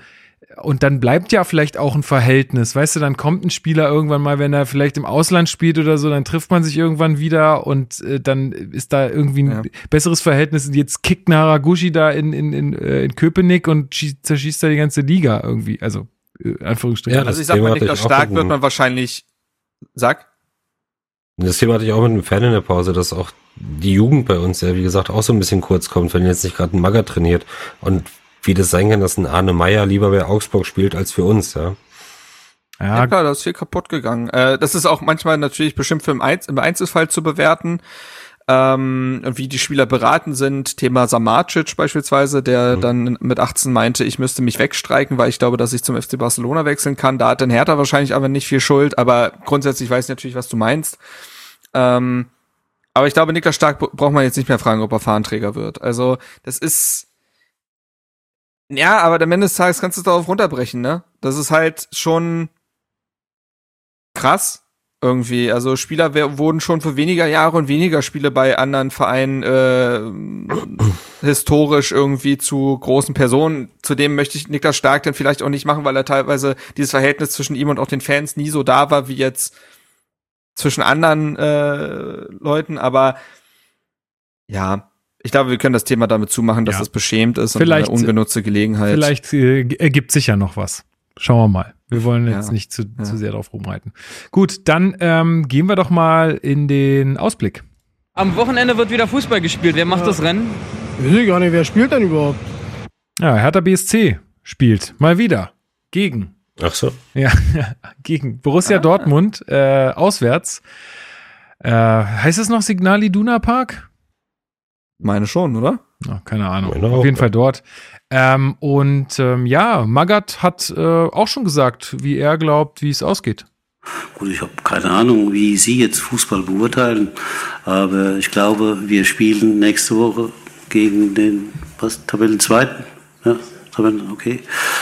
und dann bleibt ja vielleicht auch ein Verhältnis, weißt du, dann kommt ein Spieler irgendwann mal, wenn er vielleicht im Ausland spielt oder so, dann trifft man sich irgendwann wieder und äh, dann ist da irgendwie ein Ja. besseres Verhältnis. Und jetzt kickt Naraguchi da in, in, in, äh, in Köpenick und schießt, zerschießt da die ganze Liga irgendwie. Also, äh, Anführungsstrichen. Ja, also das ich sag Thema mal, hatte ich Niklas auch Stark wird man wahrscheinlich, sag, Das Thema hatte ich auch mit dem Fan in der Pause, dass auch die Jugend bei uns ja, wie gesagt, auch so ein bisschen kurz kommt, wenn jetzt nicht gerade ein Magger trainiert. Und wie das sein kann, dass ein Arne Meyer lieber bei Augsburg spielt als für uns, ja. Ja, ja klar, da ist viel kaputt gegangen. Äh, das ist auch manchmal natürlich bestimmt für im, Einz im Einzelfall zu bewerten, ähm, wie die Spieler beraten sind. Thema Samacic beispielsweise, der mhm. dann mit 18 meinte, ich müsste mich wegstreiken, weil ich glaube, dass ich zum FC Barcelona wechseln kann. Da hat dann Hertha wahrscheinlich aber nicht viel Schuld, aber grundsätzlich weiß ich natürlich, was du meinst. Ähm, aber ich glaube, Niklas Stark braucht man jetzt nicht mehr fragen, ob er Fahnenträger wird. Also, das ist, ja, aber am Ende des Tages kannst du es darauf runterbrechen, ne? Das ist halt schon krass irgendwie. Also Spieler wurden schon für weniger Jahre und weniger Spiele bei anderen Vereinen äh, historisch irgendwie zu großen Personen. Zudem möchte ich Niklas Stark dann vielleicht auch nicht machen, weil er teilweise dieses Verhältnis zwischen ihm und auch den Fans nie so da war wie jetzt zwischen anderen äh, Leuten. Aber ja, ich glaube, wir können das Thema damit zumachen, dass ja. es beschämt ist vielleicht, und eine ungenutzte Gelegenheit. Vielleicht äh, ergibt sich ja noch was. Schauen wir mal. Wir wollen jetzt ja, nicht zu, ja. zu sehr drauf rumreiten. Gut, dann ähm, gehen wir doch mal in den Ausblick. Am Wochenende wird wieder Fußball gespielt. Wer macht ja. das Rennen? Weiß ich gar nicht, wer spielt denn überhaupt? Ja, Hertha BSC spielt mal wieder gegen. Ach so. Ja, gegen Borussia ah. Dortmund äh, auswärts. Äh, heißt es noch Signal Iduna Park? Meine schon, oder? Oh, keine Ahnung. Meine Auf jeden Fall dort. Ähm, und ähm, ja, Magat hat äh, auch schon gesagt, wie er glaubt, wie es ausgeht. Gut, ich habe keine Ahnung, wie Sie jetzt Fußball beurteilen, aber ich glaube, wir spielen nächste Woche gegen den was, Tabellenzweiten. Ja, Tabellen, okay.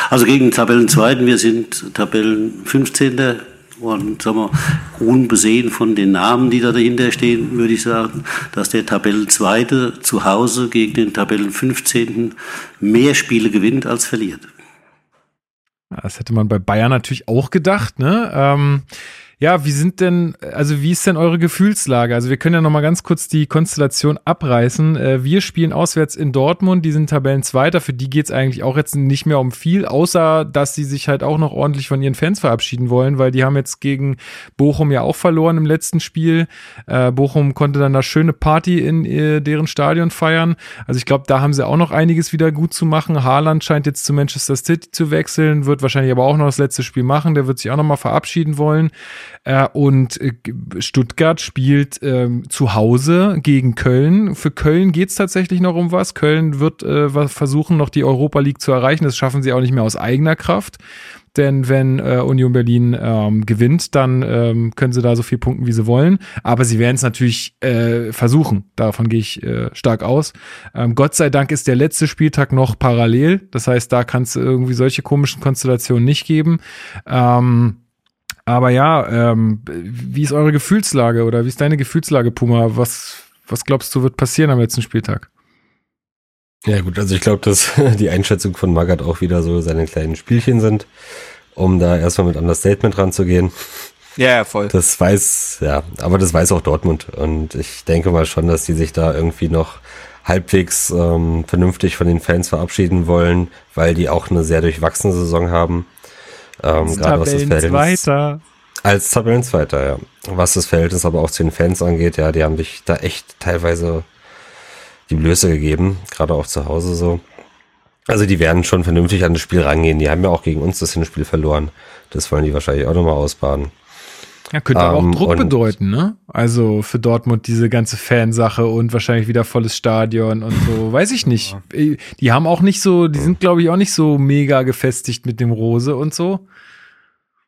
Also gegen Tabellenzweiten, wir sind Tabellen 15 und sagen wir, unbesehen von den Namen, die da dahinter stehen, würde ich sagen, dass der Tabellenzweite zu Hause gegen den Tabellen 15. mehr Spiele gewinnt als verliert. Das hätte man bei Bayern natürlich auch gedacht, ne? Ähm ja, wie sind denn, also wie ist denn eure Gefühlslage? Also wir können ja noch mal ganz kurz die Konstellation abreißen. Äh, wir spielen auswärts in Dortmund, die sind Tabellenzweiter, für die geht's eigentlich auch jetzt nicht mehr um viel, außer dass sie sich halt auch noch ordentlich von ihren Fans verabschieden wollen, weil die haben jetzt gegen Bochum ja auch verloren im letzten Spiel. Äh, Bochum konnte dann eine schöne Party in äh, deren Stadion feiern. Also ich glaube, da haben sie auch noch einiges wieder gut zu machen. Haaland scheint jetzt zu Manchester City zu wechseln, wird wahrscheinlich aber auch noch das letzte Spiel machen. Der wird sich auch noch mal verabschieden wollen. Äh, und äh, Stuttgart spielt äh, zu Hause gegen Köln. Für Köln geht's tatsächlich noch um was. Köln wird äh, versuchen, noch die Europa League zu erreichen. Das schaffen sie auch nicht mehr aus eigener Kraft. Denn wenn äh, Union Berlin ähm, gewinnt, dann ähm, können sie da so viel punkten, wie sie wollen. Aber sie werden es natürlich äh, versuchen. Davon gehe ich äh, stark aus. Ähm, Gott sei Dank ist der letzte Spieltag noch parallel. Das heißt, da kann es irgendwie solche komischen Konstellationen nicht geben. Ähm, aber ja, ähm, wie ist eure Gefühlslage oder wie ist deine Gefühlslage, Puma? Was, was glaubst du, wird passieren am letzten Spieltag? Ja gut, also ich glaube, dass die Einschätzung von Magath auch wieder so seine kleinen Spielchen sind, um da erstmal mit Understatement ranzugehen. Ja, ja, voll. Das weiß, ja, aber das weiß auch Dortmund. Und ich denke mal schon, dass die sich da irgendwie noch halbwegs ähm, vernünftig von den Fans verabschieden wollen, weil die auch eine sehr durchwachsene Saison haben. Ähm, gerade was das Verhältnis. Als Tabellenzweiter, ja. Was das Verhältnis aber auch zu den Fans angeht, ja, die haben dich da echt teilweise die Blöße gegeben, gerade auch zu Hause so. Also die werden schon vernünftig an das Spiel rangehen. Die haben ja auch gegen uns das Hinspiel verloren. Das wollen die wahrscheinlich auch nochmal ausbaden. Ja, könnte aber auch ähm, Druck bedeuten, ne? Also für Dortmund diese ganze Fansache und wahrscheinlich wieder volles Stadion und so, weiß ich nicht. Äh, die haben auch nicht so, die sind glaube ich auch nicht so mega gefestigt mit dem Rose und so.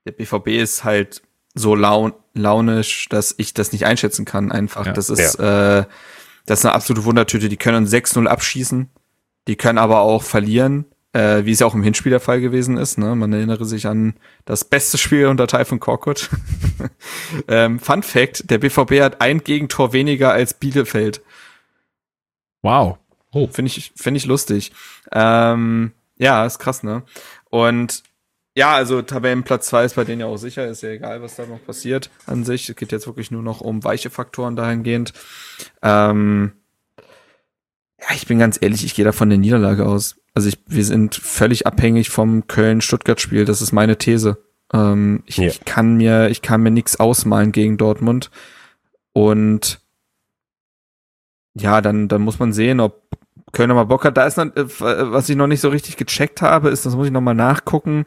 Der BVB ist halt so laun launisch, dass ich das nicht einschätzen kann einfach. Ja. Das ist ja. äh, das ist eine absolute Wundertüte. Die können 6-0 abschießen, die können aber auch verlieren äh, wie es ja auch im Hinspiel der Fall gewesen ist. Ne? Man erinnere sich an das beste Spiel unter Typhon Korkut. ähm, Fun Fact, der BVB hat ein Gegentor weniger als Bielefeld. Wow. Oh. Finde ich, finde ich lustig. Ähm, ja, ist krass, ne? Und ja, also Tabellenplatz 2 ist bei denen ja auch sicher, ist ja egal, was da noch passiert an sich. Es geht jetzt wirklich nur noch um weiche Faktoren dahingehend. Ähm, ja, ich bin ganz ehrlich, ich gehe da von der Niederlage aus. Also ich, wir sind völlig abhängig vom Köln-Stuttgart-Spiel. Das ist meine These. Ähm, ich, ja. ich, kann mir, ich kann mir nichts ausmalen gegen Dortmund. Und ja, dann, dann muss man sehen, ob Köln nochmal Bock hat. Da ist noch, äh, was ich noch nicht so richtig gecheckt habe, ist, das muss ich nochmal nachgucken.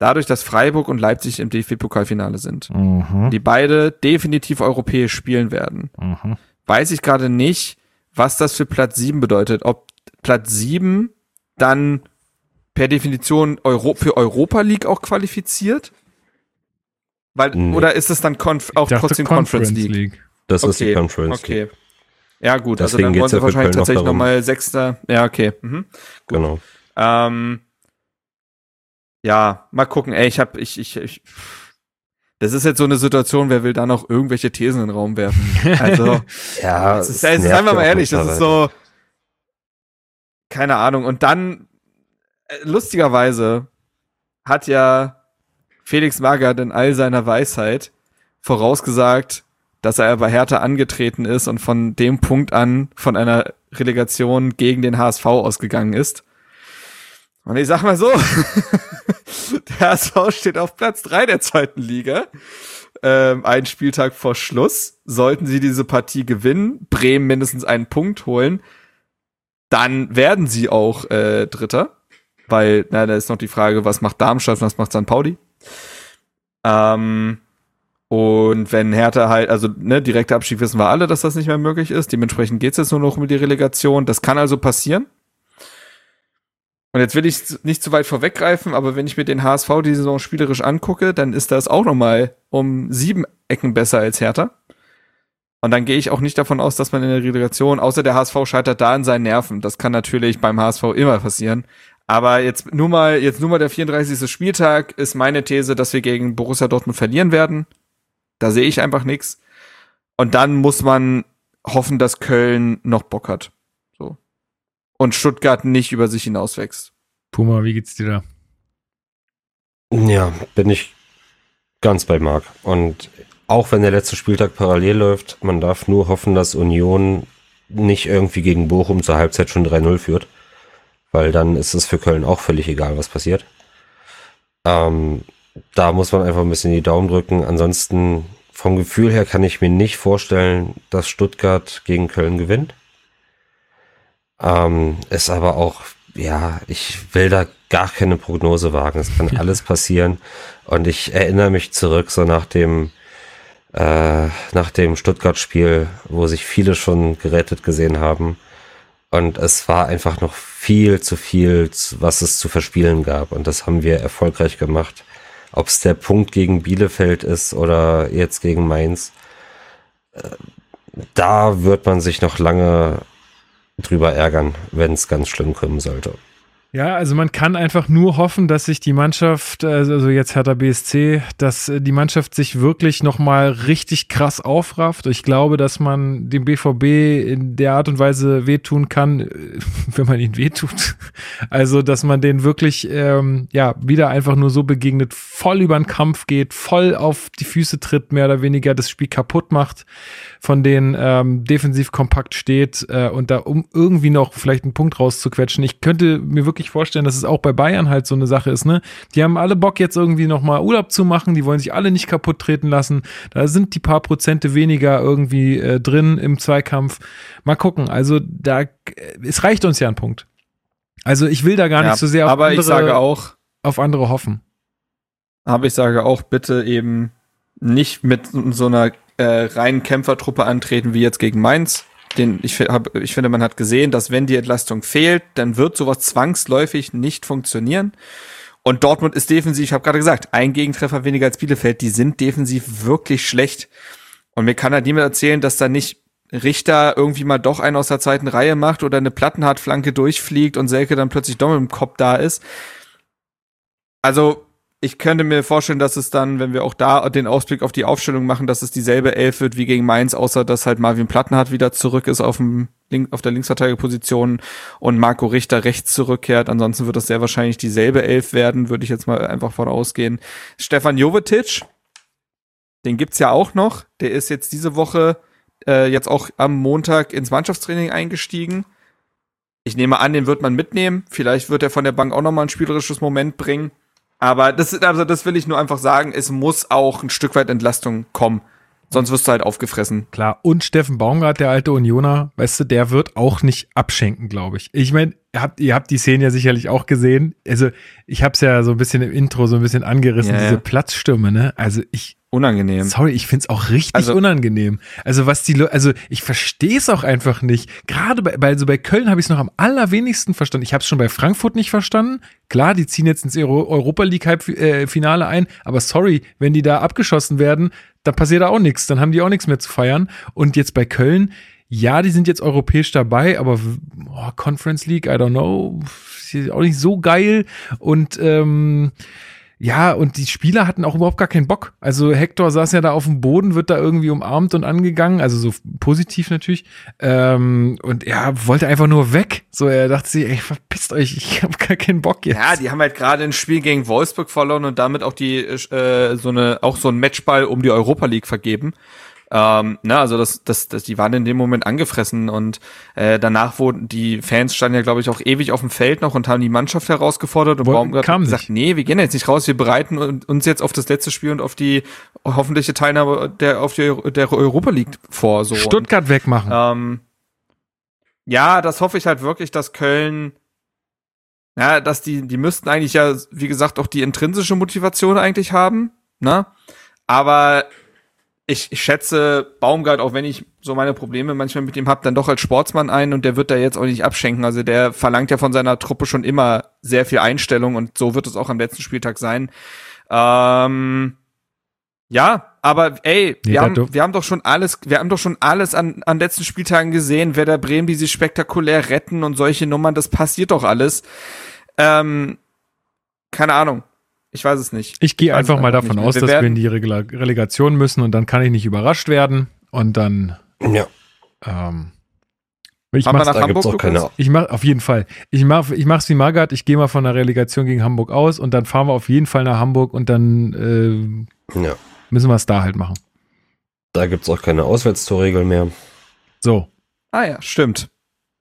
Dadurch, dass Freiburg und Leipzig im DFB-Pokalfinale sind, Mhm. die beide definitiv europäisch spielen werden, Mhm. weiß ich gerade nicht, was das für Platz 7 bedeutet. Ob Platz 7 dann per Definition Euro für Europa League auch qualifiziert? Weil, Nee. oder ist es dann Conf auch dachte, trotzdem Conference League? Das ist die Conference. Okay. League. Ja, gut, also Deswegen dann wollen sie ja wahrscheinlich Köln noch tatsächlich nochmal Sechster. Ja, okay. Mhm. Genau. Ähm, ja, mal gucken. Ey, ich hab, ich, ich, ich, das ist jetzt so eine Situation, wer will da noch irgendwelche Thesen in den Raum werfen? Also, Ja, es ist, es ist einfach mal ehrlich, das ist so, keine Ahnung. Und dann, äh, lustigerweise, hat ja Felix Magath in all seiner Weisheit vorausgesagt, dass er bei Hertha angetreten ist und von dem Punkt an von einer Relegation gegen den HSV ausgegangen ist. Und ich sag mal so, der HSV steht auf Platz drei der zweiten Liga. Ähm, ein Spieltag vor Schluss. Sollten sie diese Partie gewinnen, Bremen mindestens einen Punkt holen, dann werden sie auch äh, Dritter. Weil, na, da ist noch die Frage, was macht Darmstadt, was macht St. Pauli? Ähm, und wenn Hertha halt, also ne, direkter Abstieg wissen wir alle, dass das nicht mehr möglich ist. Dementsprechend geht's jetzt nur noch um die Relegation. Das kann also passieren. Und jetzt will ich nicht zu weit vorweggreifen, aber wenn ich mir den HSV die Saison spielerisch angucke, dann ist das auch nochmal um sieben Ecken besser als Hertha. Und dann gehe ich auch nicht davon aus, dass man in der Relegation, außer der HSV scheitert da an seinen Nerven. Das kann natürlich beim HSV immer passieren. Aber jetzt nur mal, jetzt nur mal der 34. Spieltag ist meine These, dass wir gegen Borussia Dortmund verlieren werden. Da sehe ich einfach nichts. Und dann muss man hoffen, dass Köln noch Bock hat. So. Und Stuttgart nicht über sich hinauswächst. Puma, wie geht's dir da? Ja, bin ich ganz bei Marc. Und auch wenn der letzte Spieltag parallel läuft, man darf nur hoffen, dass Union nicht irgendwie gegen Bochum zur Halbzeit schon 3-0 führt. Weil dann ist es für Köln auch völlig egal, was passiert. Ähm, da muss man einfach ein bisschen die Daumen drücken. Ansonsten, vom Gefühl her kann ich mir nicht vorstellen, dass Stuttgart gegen Köln gewinnt. Ähm, ist aber auch, ja, ich will da gar keine Prognose wagen. Es kann alles passieren. Und ich erinnere mich zurück, so nach dem, äh, nach dem Stuttgart-Spiel, wo sich viele schon gerettet gesehen haben. Und es war einfach noch viel zu viel, was es zu verspielen gab. Und das haben wir erfolgreich gemacht. Ob es der Punkt gegen Bielefeld ist oder jetzt gegen Mainz. äh, Da wird man sich noch lange drüber ärgern, wenn es ganz schlimm kommen sollte. Ja, also man kann einfach nur hoffen, dass sich die Mannschaft, also jetzt Hertha BSC, dass äh, die Mannschaft sich wirklich nochmal richtig krass aufrafft. Ich glaube, dass man dem BVB in der Art und Weise wehtun kann, äh, wenn man ihn wehtut. Also, dass man den wirklich, ähm, ja, wieder einfach nur so begegnet, voll über den Kampf geht, voll auf die Füße tritt, mehr oder weniger das Spiel kaputt macht, von denen ähm, defensiv kompakt steht äh, und da um irgendwie noch vielleicht einen Punkt rauszuquetschen. Ich könnte mir wirklich vorstellen, dass es auch bei Bayern halt so eine Sache ist, ne? Die haben alle Bock jetzt irgendwie nochmal Urlaub zu machen, die wollen sich alle nicht kaputt treten lassen. Da sind die paar Prozente weniger irgendwie äh, drin im Zweikampf. Mal gucken. Also da, äh, es reicht uns ja ein Punkt. Also ich will da gar Ja, nicht so sehr auf aber andere, ich sage auch, auf andere hoffen. aber ich sage auch, bitte eben nicht mit so einer äh, reinen Kämpfertruppe antreten wie jetzt gegen Mainz. Den, ich, hab, ich finde, man hat gesehen, dass wenn die Entlastung fehlt, dann wird sowas zwangsläufig nicht funktionieren. Und Dortmund ist defensiv, ich habe gerade gesagt, ein Gegentreffer weniger als Bielefeld. Die sind defensiv wirklich schlecht. Und mir kann halt niemand erzählen, dass da nicht Richter irgendwie mal doch einen aus der zweiten Reihe macht oder eine Plattenhartflanke durchfliegt und Selke dann plötzlich doch mit dem Kopf da ist. Also, ich könnte mir vorstellen, dass es dann, wenn wir auch da den Ausblick auf die Aufstellung machen, dass es dieselbe Elf wird wie gegen Mainz, außer dass halt Marvin Plattenhardt wieder zurück ist auf, dem Link, auf der Linksverteidigerposition und Marco Richter rechts zurückkehrt. Ansonsten wird das sehr wahrscheinlich dieselbe Elf werden, würde ich jetzt mal einfach von ausgehen. Stefan Jovetic, den gibt's ja auch noch. Der ist jetzt diese Woche, äh, jetzt auch am Montag ins Mannschaftstraining eingestiegen. Ich nehme an, den wird man mitnehmen. Vielleicht wird er von der Bank auch nochmal ein spielerisches Moment bringen. Aber das, also das will ich nur einfach sagen, es muss auch ein Stück weit Entlastung kommen. Sonst wirst du halt aufgefressen. Klar. Und Steffen Baumgart, der alte Unioner, weißt du, der wird auch nicht abschenken, glaube ich. Ich meine, ihr habt, ihr habt die Szene ja sicherlich auch gesehen. Also, ich habe es ja so ein bisschen im Intro so ein bisschen angerissen, Ja, ja. diese Platzstürme, ne? Also, ich, Unangenehm. sorry, ich find's auch richtig Also- unangenehm. Also, was die Leute, also, ich verstehe es auch einfach nicht. Gerade bei, bei, also bei Köln habe ich es noch am allerwenigsten verstanden. Ich habe es schon bei Frankfurt nicht verstanden. Klar, die ziehen jetzt ins Euro Europa League Halbfinale ein, aber sorry, wenn die da abgeschossen werden, dann passiert da auch nichts. Dann haben die auch nichts mehr zu feiern. Und jetzt bei Köln, ja, die sind jetzt europäisch dabei, aber oh, Conference League, I don't know, ist auch nicht so geil. Und ähm, ja, und die Spieler hatten auch überhaupt gar keinen Bock. Also Hector saß ja da auf dem Boden, wird da irgendwie umarmt und angegangen, also so positiv natürlich. Ähm, und er wollte einfach nur weg. So, er dachte sich, ey, verpisst euch, ich habe gar keinen Bock jetzt. Ja, die haben halt gerade ein Spiel gegen Wolfsburg verloren und damit auch die äh, so eine auch so ein Matchball um die Europa League vergeben. Ähm, ne, also das, das, das, die waren in dem Moment angefressen und äh, danach wurden die Fans standen ja, glaube ich, auch ewig auf dem Feld noch und haben die Mannschaft herausgefordert und Baumgart kam hat gesagt, nicht. nee, wir gehen jetzt nicht raus, wir bereiten uns jetzt auf das letzte Spiel und auf die hoffentliche Teilnahme der auf die der Europa League vor. So Stuttgart wegmachen. ähm, ja, das hoffe ich halt wirklich, dass Köln, ja, dass die, die müssten eigentlich ja, wie gesagt, auch die intrinsische Motivation eigentlich haben, ne? Aber ich, ich schätze Baumgart, auch wenn ich so meine Probleme manchmal mit ihm hab, dann doch als Sportsmann ein und der wird da jetzt auch nicht abschenken. Also der verlangt ja von seiner Truppe schon immer sehr viel Einstellung und so wird es auch am letzten Spieltag sein. Ähm, ja, aber ey, wir, haben, wir haben doch schon alles, wir haben doch schon alles an, an letzten Spieltagen gesehen, Werder Bremen, die sich spektakulär retten und solche Nummern, das passiert doch alles. Ähm, keine Ahnung. Ich weiß es nicht. Ich gehe einfach mal davon aus, Wir dass wir in die Relegation müssen und dann kann ich nicht überrascht werden. Und dann Ja, ähm, ich Haben wir mach's, nach Hamburg, auch keine. Ich mach auf jeden Fall. Ich mach, ich mach's wie Magath. Ich gehe mal von der Relegation gegen Hamburg aus und dann fahren wir auf jeden Fall nach Hamburg und dann äh, Ja, müssen wir es da halt machen. da gibt's auch keine Auswärtstorregel mehr. So, Ah ja, stimmt.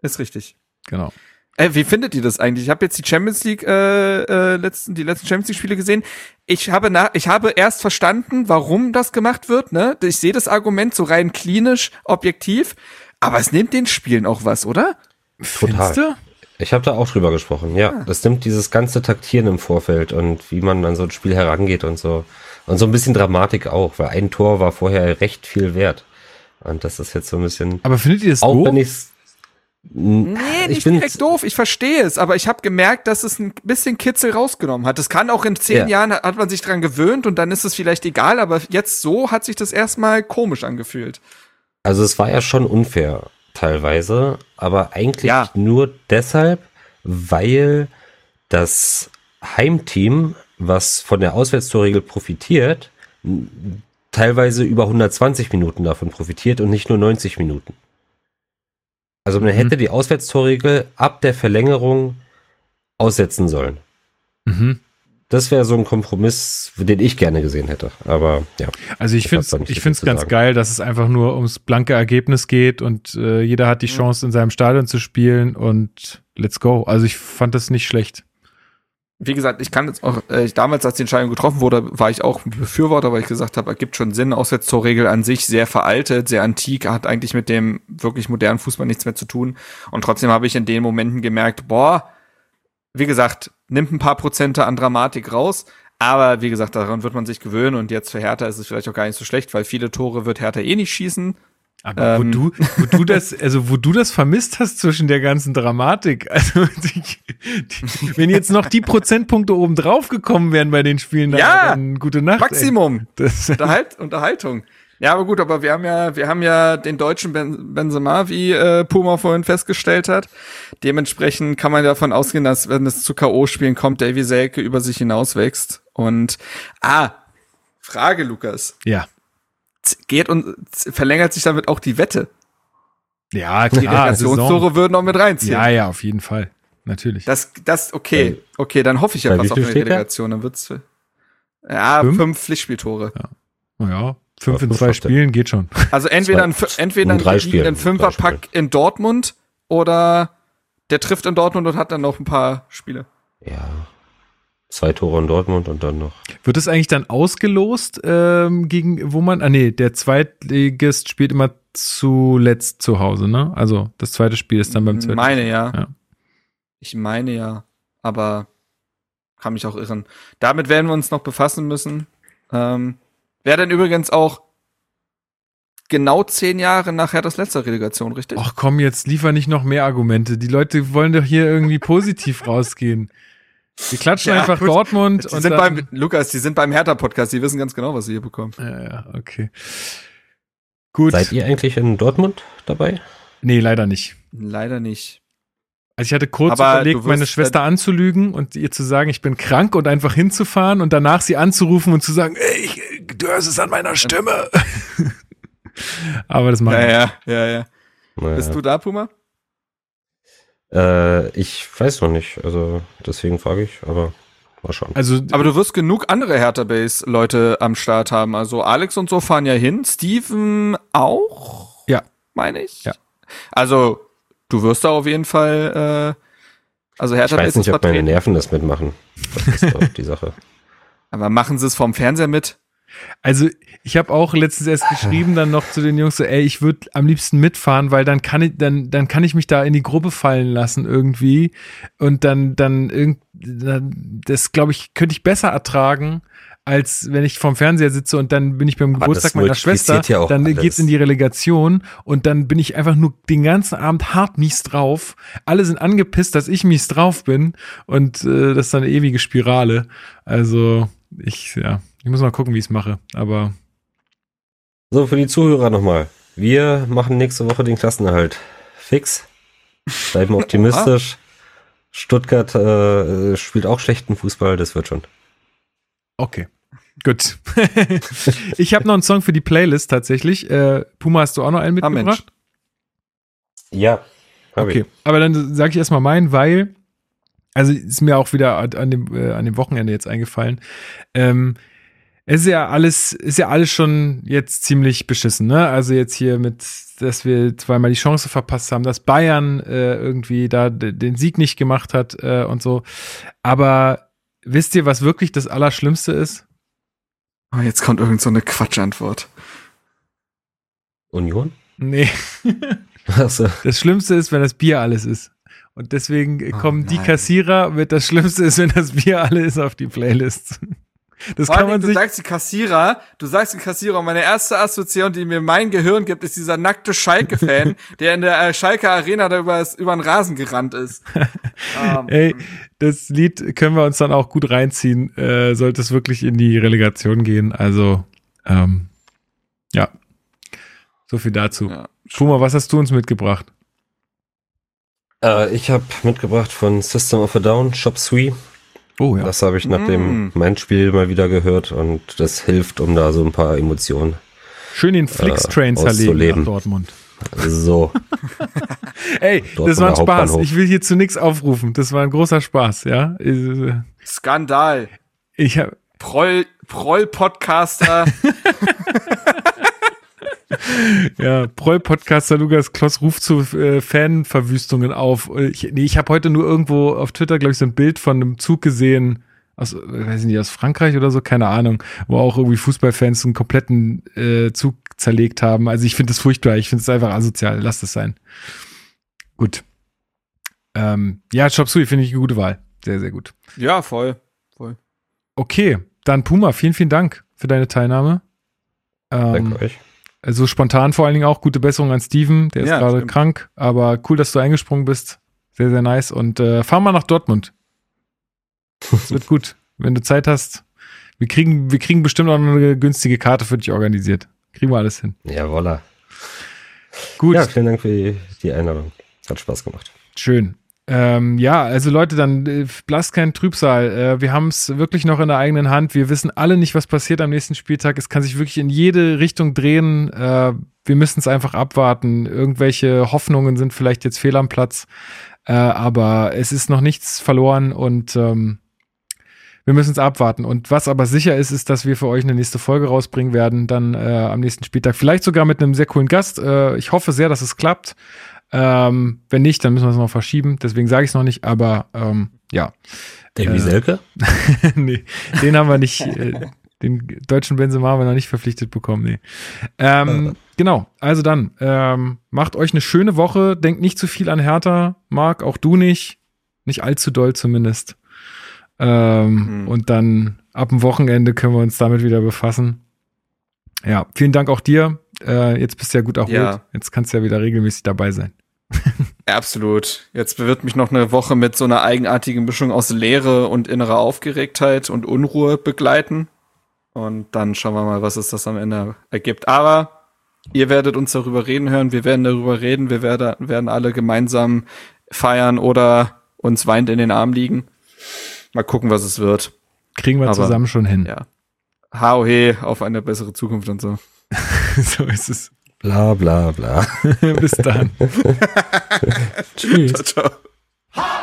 Ist richtig. genau. Äh, wie findet ihr das eigentlich? Ich habe jetzt die Champions League äh, äh, letzten die letzten Champions League Spiele gesehen. Ich habe nach ich habe erst verstanden, warum das gemacht wird, ne? Ich sehe das Argument so rein klinisch, objektiv, aber es nimmt den Spielen auch was, oder? Total. Findest du? Ich habe da auch drüber gesprochen, ja. Das nimmt dieses ganze Taktieren im Vorfeld und wie man an so ein Spiel herangeht und so. Und so ein bisschen Dramatik auch, weil ein Tor war vorher recht viel wert. Und das ist jetzt so ein bisschen. Aber findet ihr das auch doof? wenn ich's. Nee, ich nicht bin direkt doof, ich verstehe es, aber ich habe gemerkt, dass es ein bisschen Kitzel rausgenommen hat. Das kann auch in zehn Ja. Jahren hat man sich dran gewöhnt und dann ist es vielleicht egal, aber jetzt so hat sich das erstmal komisch angefühlt. Also es war ja schon unfair teilweise, aber eigentlich Ja. nur deshalb, weil das Heimteam, was von der Auswärtstorregel profitiert, teilweise über 120 Minuten davon profitiert und nicht nur 90 Minuten. Also man Mhm. hätte die Auswärtstorregel ab der Verlängerung aussetzen sollen. Mhm. Das wäre so ein Kompromiss, den ich gerne gesehen hätte. Aber ja. Also ich finde ich es ganz sagen. geil, dass es einfach nur ums blanke Ergebnis geht und äh, jeder hat die Chance in seinem Stadion zu spielen und let's go. Also ich fand das nicht schlecht. Wie gesagt, ich kann jetzt auch, äh, ich, damals, als die Entscheidung getroffen wurde, war ich auch Befürworter, weil ich gesagt habe, ergibt schon Sinn. Auswärtstorregel an sich sehr veraltet, sehr antik, hat eigentlich mit dem wirklich modernen Fußball nichts mehr zu tun. Und trotzdem habe ich in den Momenten gemerkt, boah, wie gesagt, nimmt ein paar Prozente an Dramatik raus. Aber wie gesagt, daran wird man sich gewöhnen und jetzt für Hertha ist es vielleicht auch gar nicht so schlecht, weil viele Tore wird Hertha eh nicht schießen. Aber Ähm. wo du, wo du das, also wo du das vermisst hast zwischen der ganzen Dramatik, also die, die, wenn jetzt noch die Prozentpunkte oben drauf gekommen wären bei den Spielen, dann, Ja, dann gute Nacht. Maximum. Unterhalt, Unterhaltung. Ja, aber gut, aber wir haben ja, wir haben ja den deutschen ben Benzema, wie äh, Puma vorhin festgestellt hat. Dementsprechend kann man davon ausgehen, dass wenn es zu K.O.-Spielen kommt, Davy Selke über sich hinauswächst. Und ah, Frage, Lukas. ja. Geht und verlängert sich damit auch die Wette? Ja, Die klar. Saison. Relegationstore würden auch mit reinziehen. Ja, ja, auf jeden Fall. Natürlich. Das, das, okay, okay, dann hoffe ich ja wie auf eine? Relegation. Dann wird's, ja, Fünf? fünf, Pflichtspieltore. ja, fünf in zwei. Spielen geht schon. Also entweder ein, entweder in ein. Fünferpack in Dortmund oder der trifft in Dortmund und hat dann noch ein paar Spiele. Ja. Zwei Tore in Dortmund und dann noch. Wird es eigentlich dann ausgelost, ähm, gegen wo man, ah nee, der Zweitligist spielt immer zuletzt zu Hause, ne? Also das zweite Spiel ist dann beim zweiten. Meine ja. Ja. Ich meine ja, aber kann mich auch irren. Damit werden wir uns noch befassen müssen. Ähm, Wäre dann übrigens auch genau zehn Jahre nach Herthas letzter Relegation, richtig? Ach komm, jetzt liefer nicht noch mehr Argumente. Die Leute wollen doch hier irgendwie positiv rausgehen. Wir klatschen Ja, einfach gut. Dortmund die und sind dann, beim, Lukas, die sind beim Hertha-Podcast, die wissen ganz genau, was sie hier bekommen. Ja, ja, okay. Gut. Seid ihr eigentlich in Dortmund dabei? Nee, leider nicht. Leider nicht. Also ich hatte kurz Aber überlegt, wirst meine Schwester anzulügen und ihr zu sagen, ich bin krank und einfach hinzufahren und danach sie anzurufen und zu sagen, ey, ich, du hörst es an meiner Stimme. Aber das mache Ja, ich. ja, ja, ja. Naja. Bist du da, Puma? Äh, ich weiß noch nicht, also deswegen frage ich, aber mal schauen. Also, Aber du wirst genug andere Hertha-Base-Leute am Start haben. Also Alex und so fahren ja hin. Steven auch? Ja. Meine ich? Ja. Also, du wirst da auf jeden Fall, äh, also ich Hertha-Base weiß nicht, ob meine. Nerven das mitmachen. Das ist doch die Sache. Aber machen sie es vom Fernseher mit? Also ich habe auch letztens erst geschrieben dann noch zu den Jungs so, ey, ich würde am liebsten mitfahren, weil dann kann ich dann dann kann ich mich da in die Gruppe fallen lassen irgendwie und dann dann irgend das glaube ich könnte ich besser ertragen als wenn ich vorm Fernseher sitze und dann bin ich beim Aber Geburtstag meiner Schwester, ja auch dann alles. geht's in die Relegation und dann bin ich einfach nur den ganzen Abend hart mies drauf. Alle sind angepisst, dass ich mies drauf bin und äh, das ist dann eine ewige Spirale. Also ich ja, ich muss mal gucken, wie ich es mache, aber So, für die Zuhörer nochmal. Wir machen nächste Woche den Klassenerhalt. Fix. Bleiben optimistisch. Stuttgart äh, spielt auch schlechten Fußball, das wird schon. Okay. Gut. ich habe noch einen Song für die Playlist tatsächlich. Äh, Puma, hast du auch noch einen Ah, mitgebracht? Ja. hab okay. ich. Aber dann sage ich erstmal meinen, weil, also ist mir auch wieder an dem, äh, an dem Wochenende jetzt eingefallen. Ähm, es ist ja alles, ist ja alles schon jetzt ziemlich beschissen, ne? Also jetzt hier mit, dass wir zweimal die Chance verpasst haben, dass Bayern äh, irgendwie da den Sieg nicht gemacht hat äh, und so. Aber wisst ihr, was wirklich das Allerschlimmste ist? Oh, jetzt kommt irgend so eine Quatschantwort. Union? Nee. Also, Das Schlimmste ist, wenn das Bier alles ist. Und deswegen Oh kommen die nein. Kassierer mit das Schlimmste ist, wenn das Bier alle ist auf die Playlist. Das Vor kann allem, man du sich. sagst die Kassierer, du sagst die Kassierer und meine erste Assoziation, die mir mein Gehirn gibt, ist dieser nackte Schalke-Fan, der in der äh, Schalke Arena da über, über den Rasen gerannt ist. Ähm, Ey, das Lied können wir uns dann auch gut reinziehen, äh, sollte es wirklich in die Relegation gehen. Also, ähm, ja. So viel dazu. Ja. Puma, was hast du uns mitgebracht? äh, ich habe mitgebracht von System of a Down, Shop Sui. Oh Das habe ich nach Mm. dem mein Spiel mal wieder gehört und das hilft, um da so ein paar Emotionen. Schön den Flix-Train zerlegen nach. Dortmund. So. Ey, das Dortmunder war ein Spaß. Ich will hier zu nichts aufrufen. Das war ein großer Spaß, ja. Äh, Skandal. Ich habe Proll, Proll-Podcaster. Ja, Proll-Podcaster Lukas Kloss ruft zu äh, Fanverwüstungen auf. Ich, nee, ich habe heute nur irgendwo auf Twitter, glaube ich, so ein Bild von einem Zug gesehen, aus, äh, weiß ich nicht, aus Frankreich oder so, keine Ahnung, wo auch irgendwie Fußballfans einen kompletten äh, Zug zerlegt haben. Also ich finde das furchtbar, ich finde es einfach asozial, lasst es sein. Gut. Ähm, ja, Chop Suey finde ich eine gute Wahl. Sehr, sehr gut. ja, voll. Okay, dann Puma, vielen, vielen Dank für deine Teilnahme. Ähm, Danke euch. Also spontan vor allen Dingen auch gute Besserung an Steven, der ist Ja, gerade stimmt. krank, aber cool, dass du eingesprungen bist. Sehr, sehr nice. Und äh, fahr mal nach Dortmund. Das wird gut. Wenn du Zeit hast. Wir kriegen, wir kriegen bestimmt auch eine günstige Karte für dich organisiert. Kriegen wir alles hin. Jawolla. Gut, Ja, vielen Dank für die, die Einladung. Hat Spaß gemacht. schön. Ähm, ja, also Leute, dann äh, lasst keinen Trübsal. Äh, wir haben es wirklich noch in der eigenen Hand. Wir wissen alle nicht, was passiert am nächsten Spieltag. Es kann sich wirklich in jede Richtung drehen. Äh, wir müssen es einfach abwarten. Irgendwelche Hoffnungen sind vielleicht jetzt fehl am Platz. Äh, aber es ist noch nichts verloren und ähm, wir müssen es abwarten. Und was aber sicher ist, ist, dass wir für euch eine nächste Folge rausbringen werden, dann äh, am nächsten Spieltag. Vielleicht sogar mit einem sehr coolen Gast. Äh, ich hoffe sehr, dass es klappt. Ähm, wenn nicht, dann müssen wir es noch verschieben. Deswegen sage ich es noch nicht. Aber ähm, ja. Davy Äh, Selke? nee, den haben wir nicht, äh, den deutschen Benzema haben wir noch nicht verpflichtet bekommen, nee. Ähm, genau, also dann, ähm, macht euch eine schöne Woche, denkt nicht zu viel an Hertha, Marc, auch du nicht, nicht allzu doll zumindest. Ähm, Hm. Und dann ab dem Wochenende können wir uns damit wieder befassen. Ja, vielen Dank auch dir. Äh, jetzt bist du ja gut erholt. Ja. Jetzt kannst du ja wieder regelmäßig dabei sein. Absolut. Jetzt wird mich noch eine Woche mit so einer eigenartigen Mischung aus Leere und innerer Aufgeregtheit und Unruhe begleiten. Und dann schauen wir mal, was es das am Ende ergibt. Aber ihr werdet uns darüber reden hören. Wir werden darüber reden. Wir werden, werden alle gemeinsam feiern oder uns weint in den Arm liegen. Mal gucken, was es wird. Kriegen wir Aber- zusammen schon hin. Ja. HOE auf eine bessere Zukunft und so. so ist es. Bla bla bla. Bis dann. Tschüss. Ciao, ciao.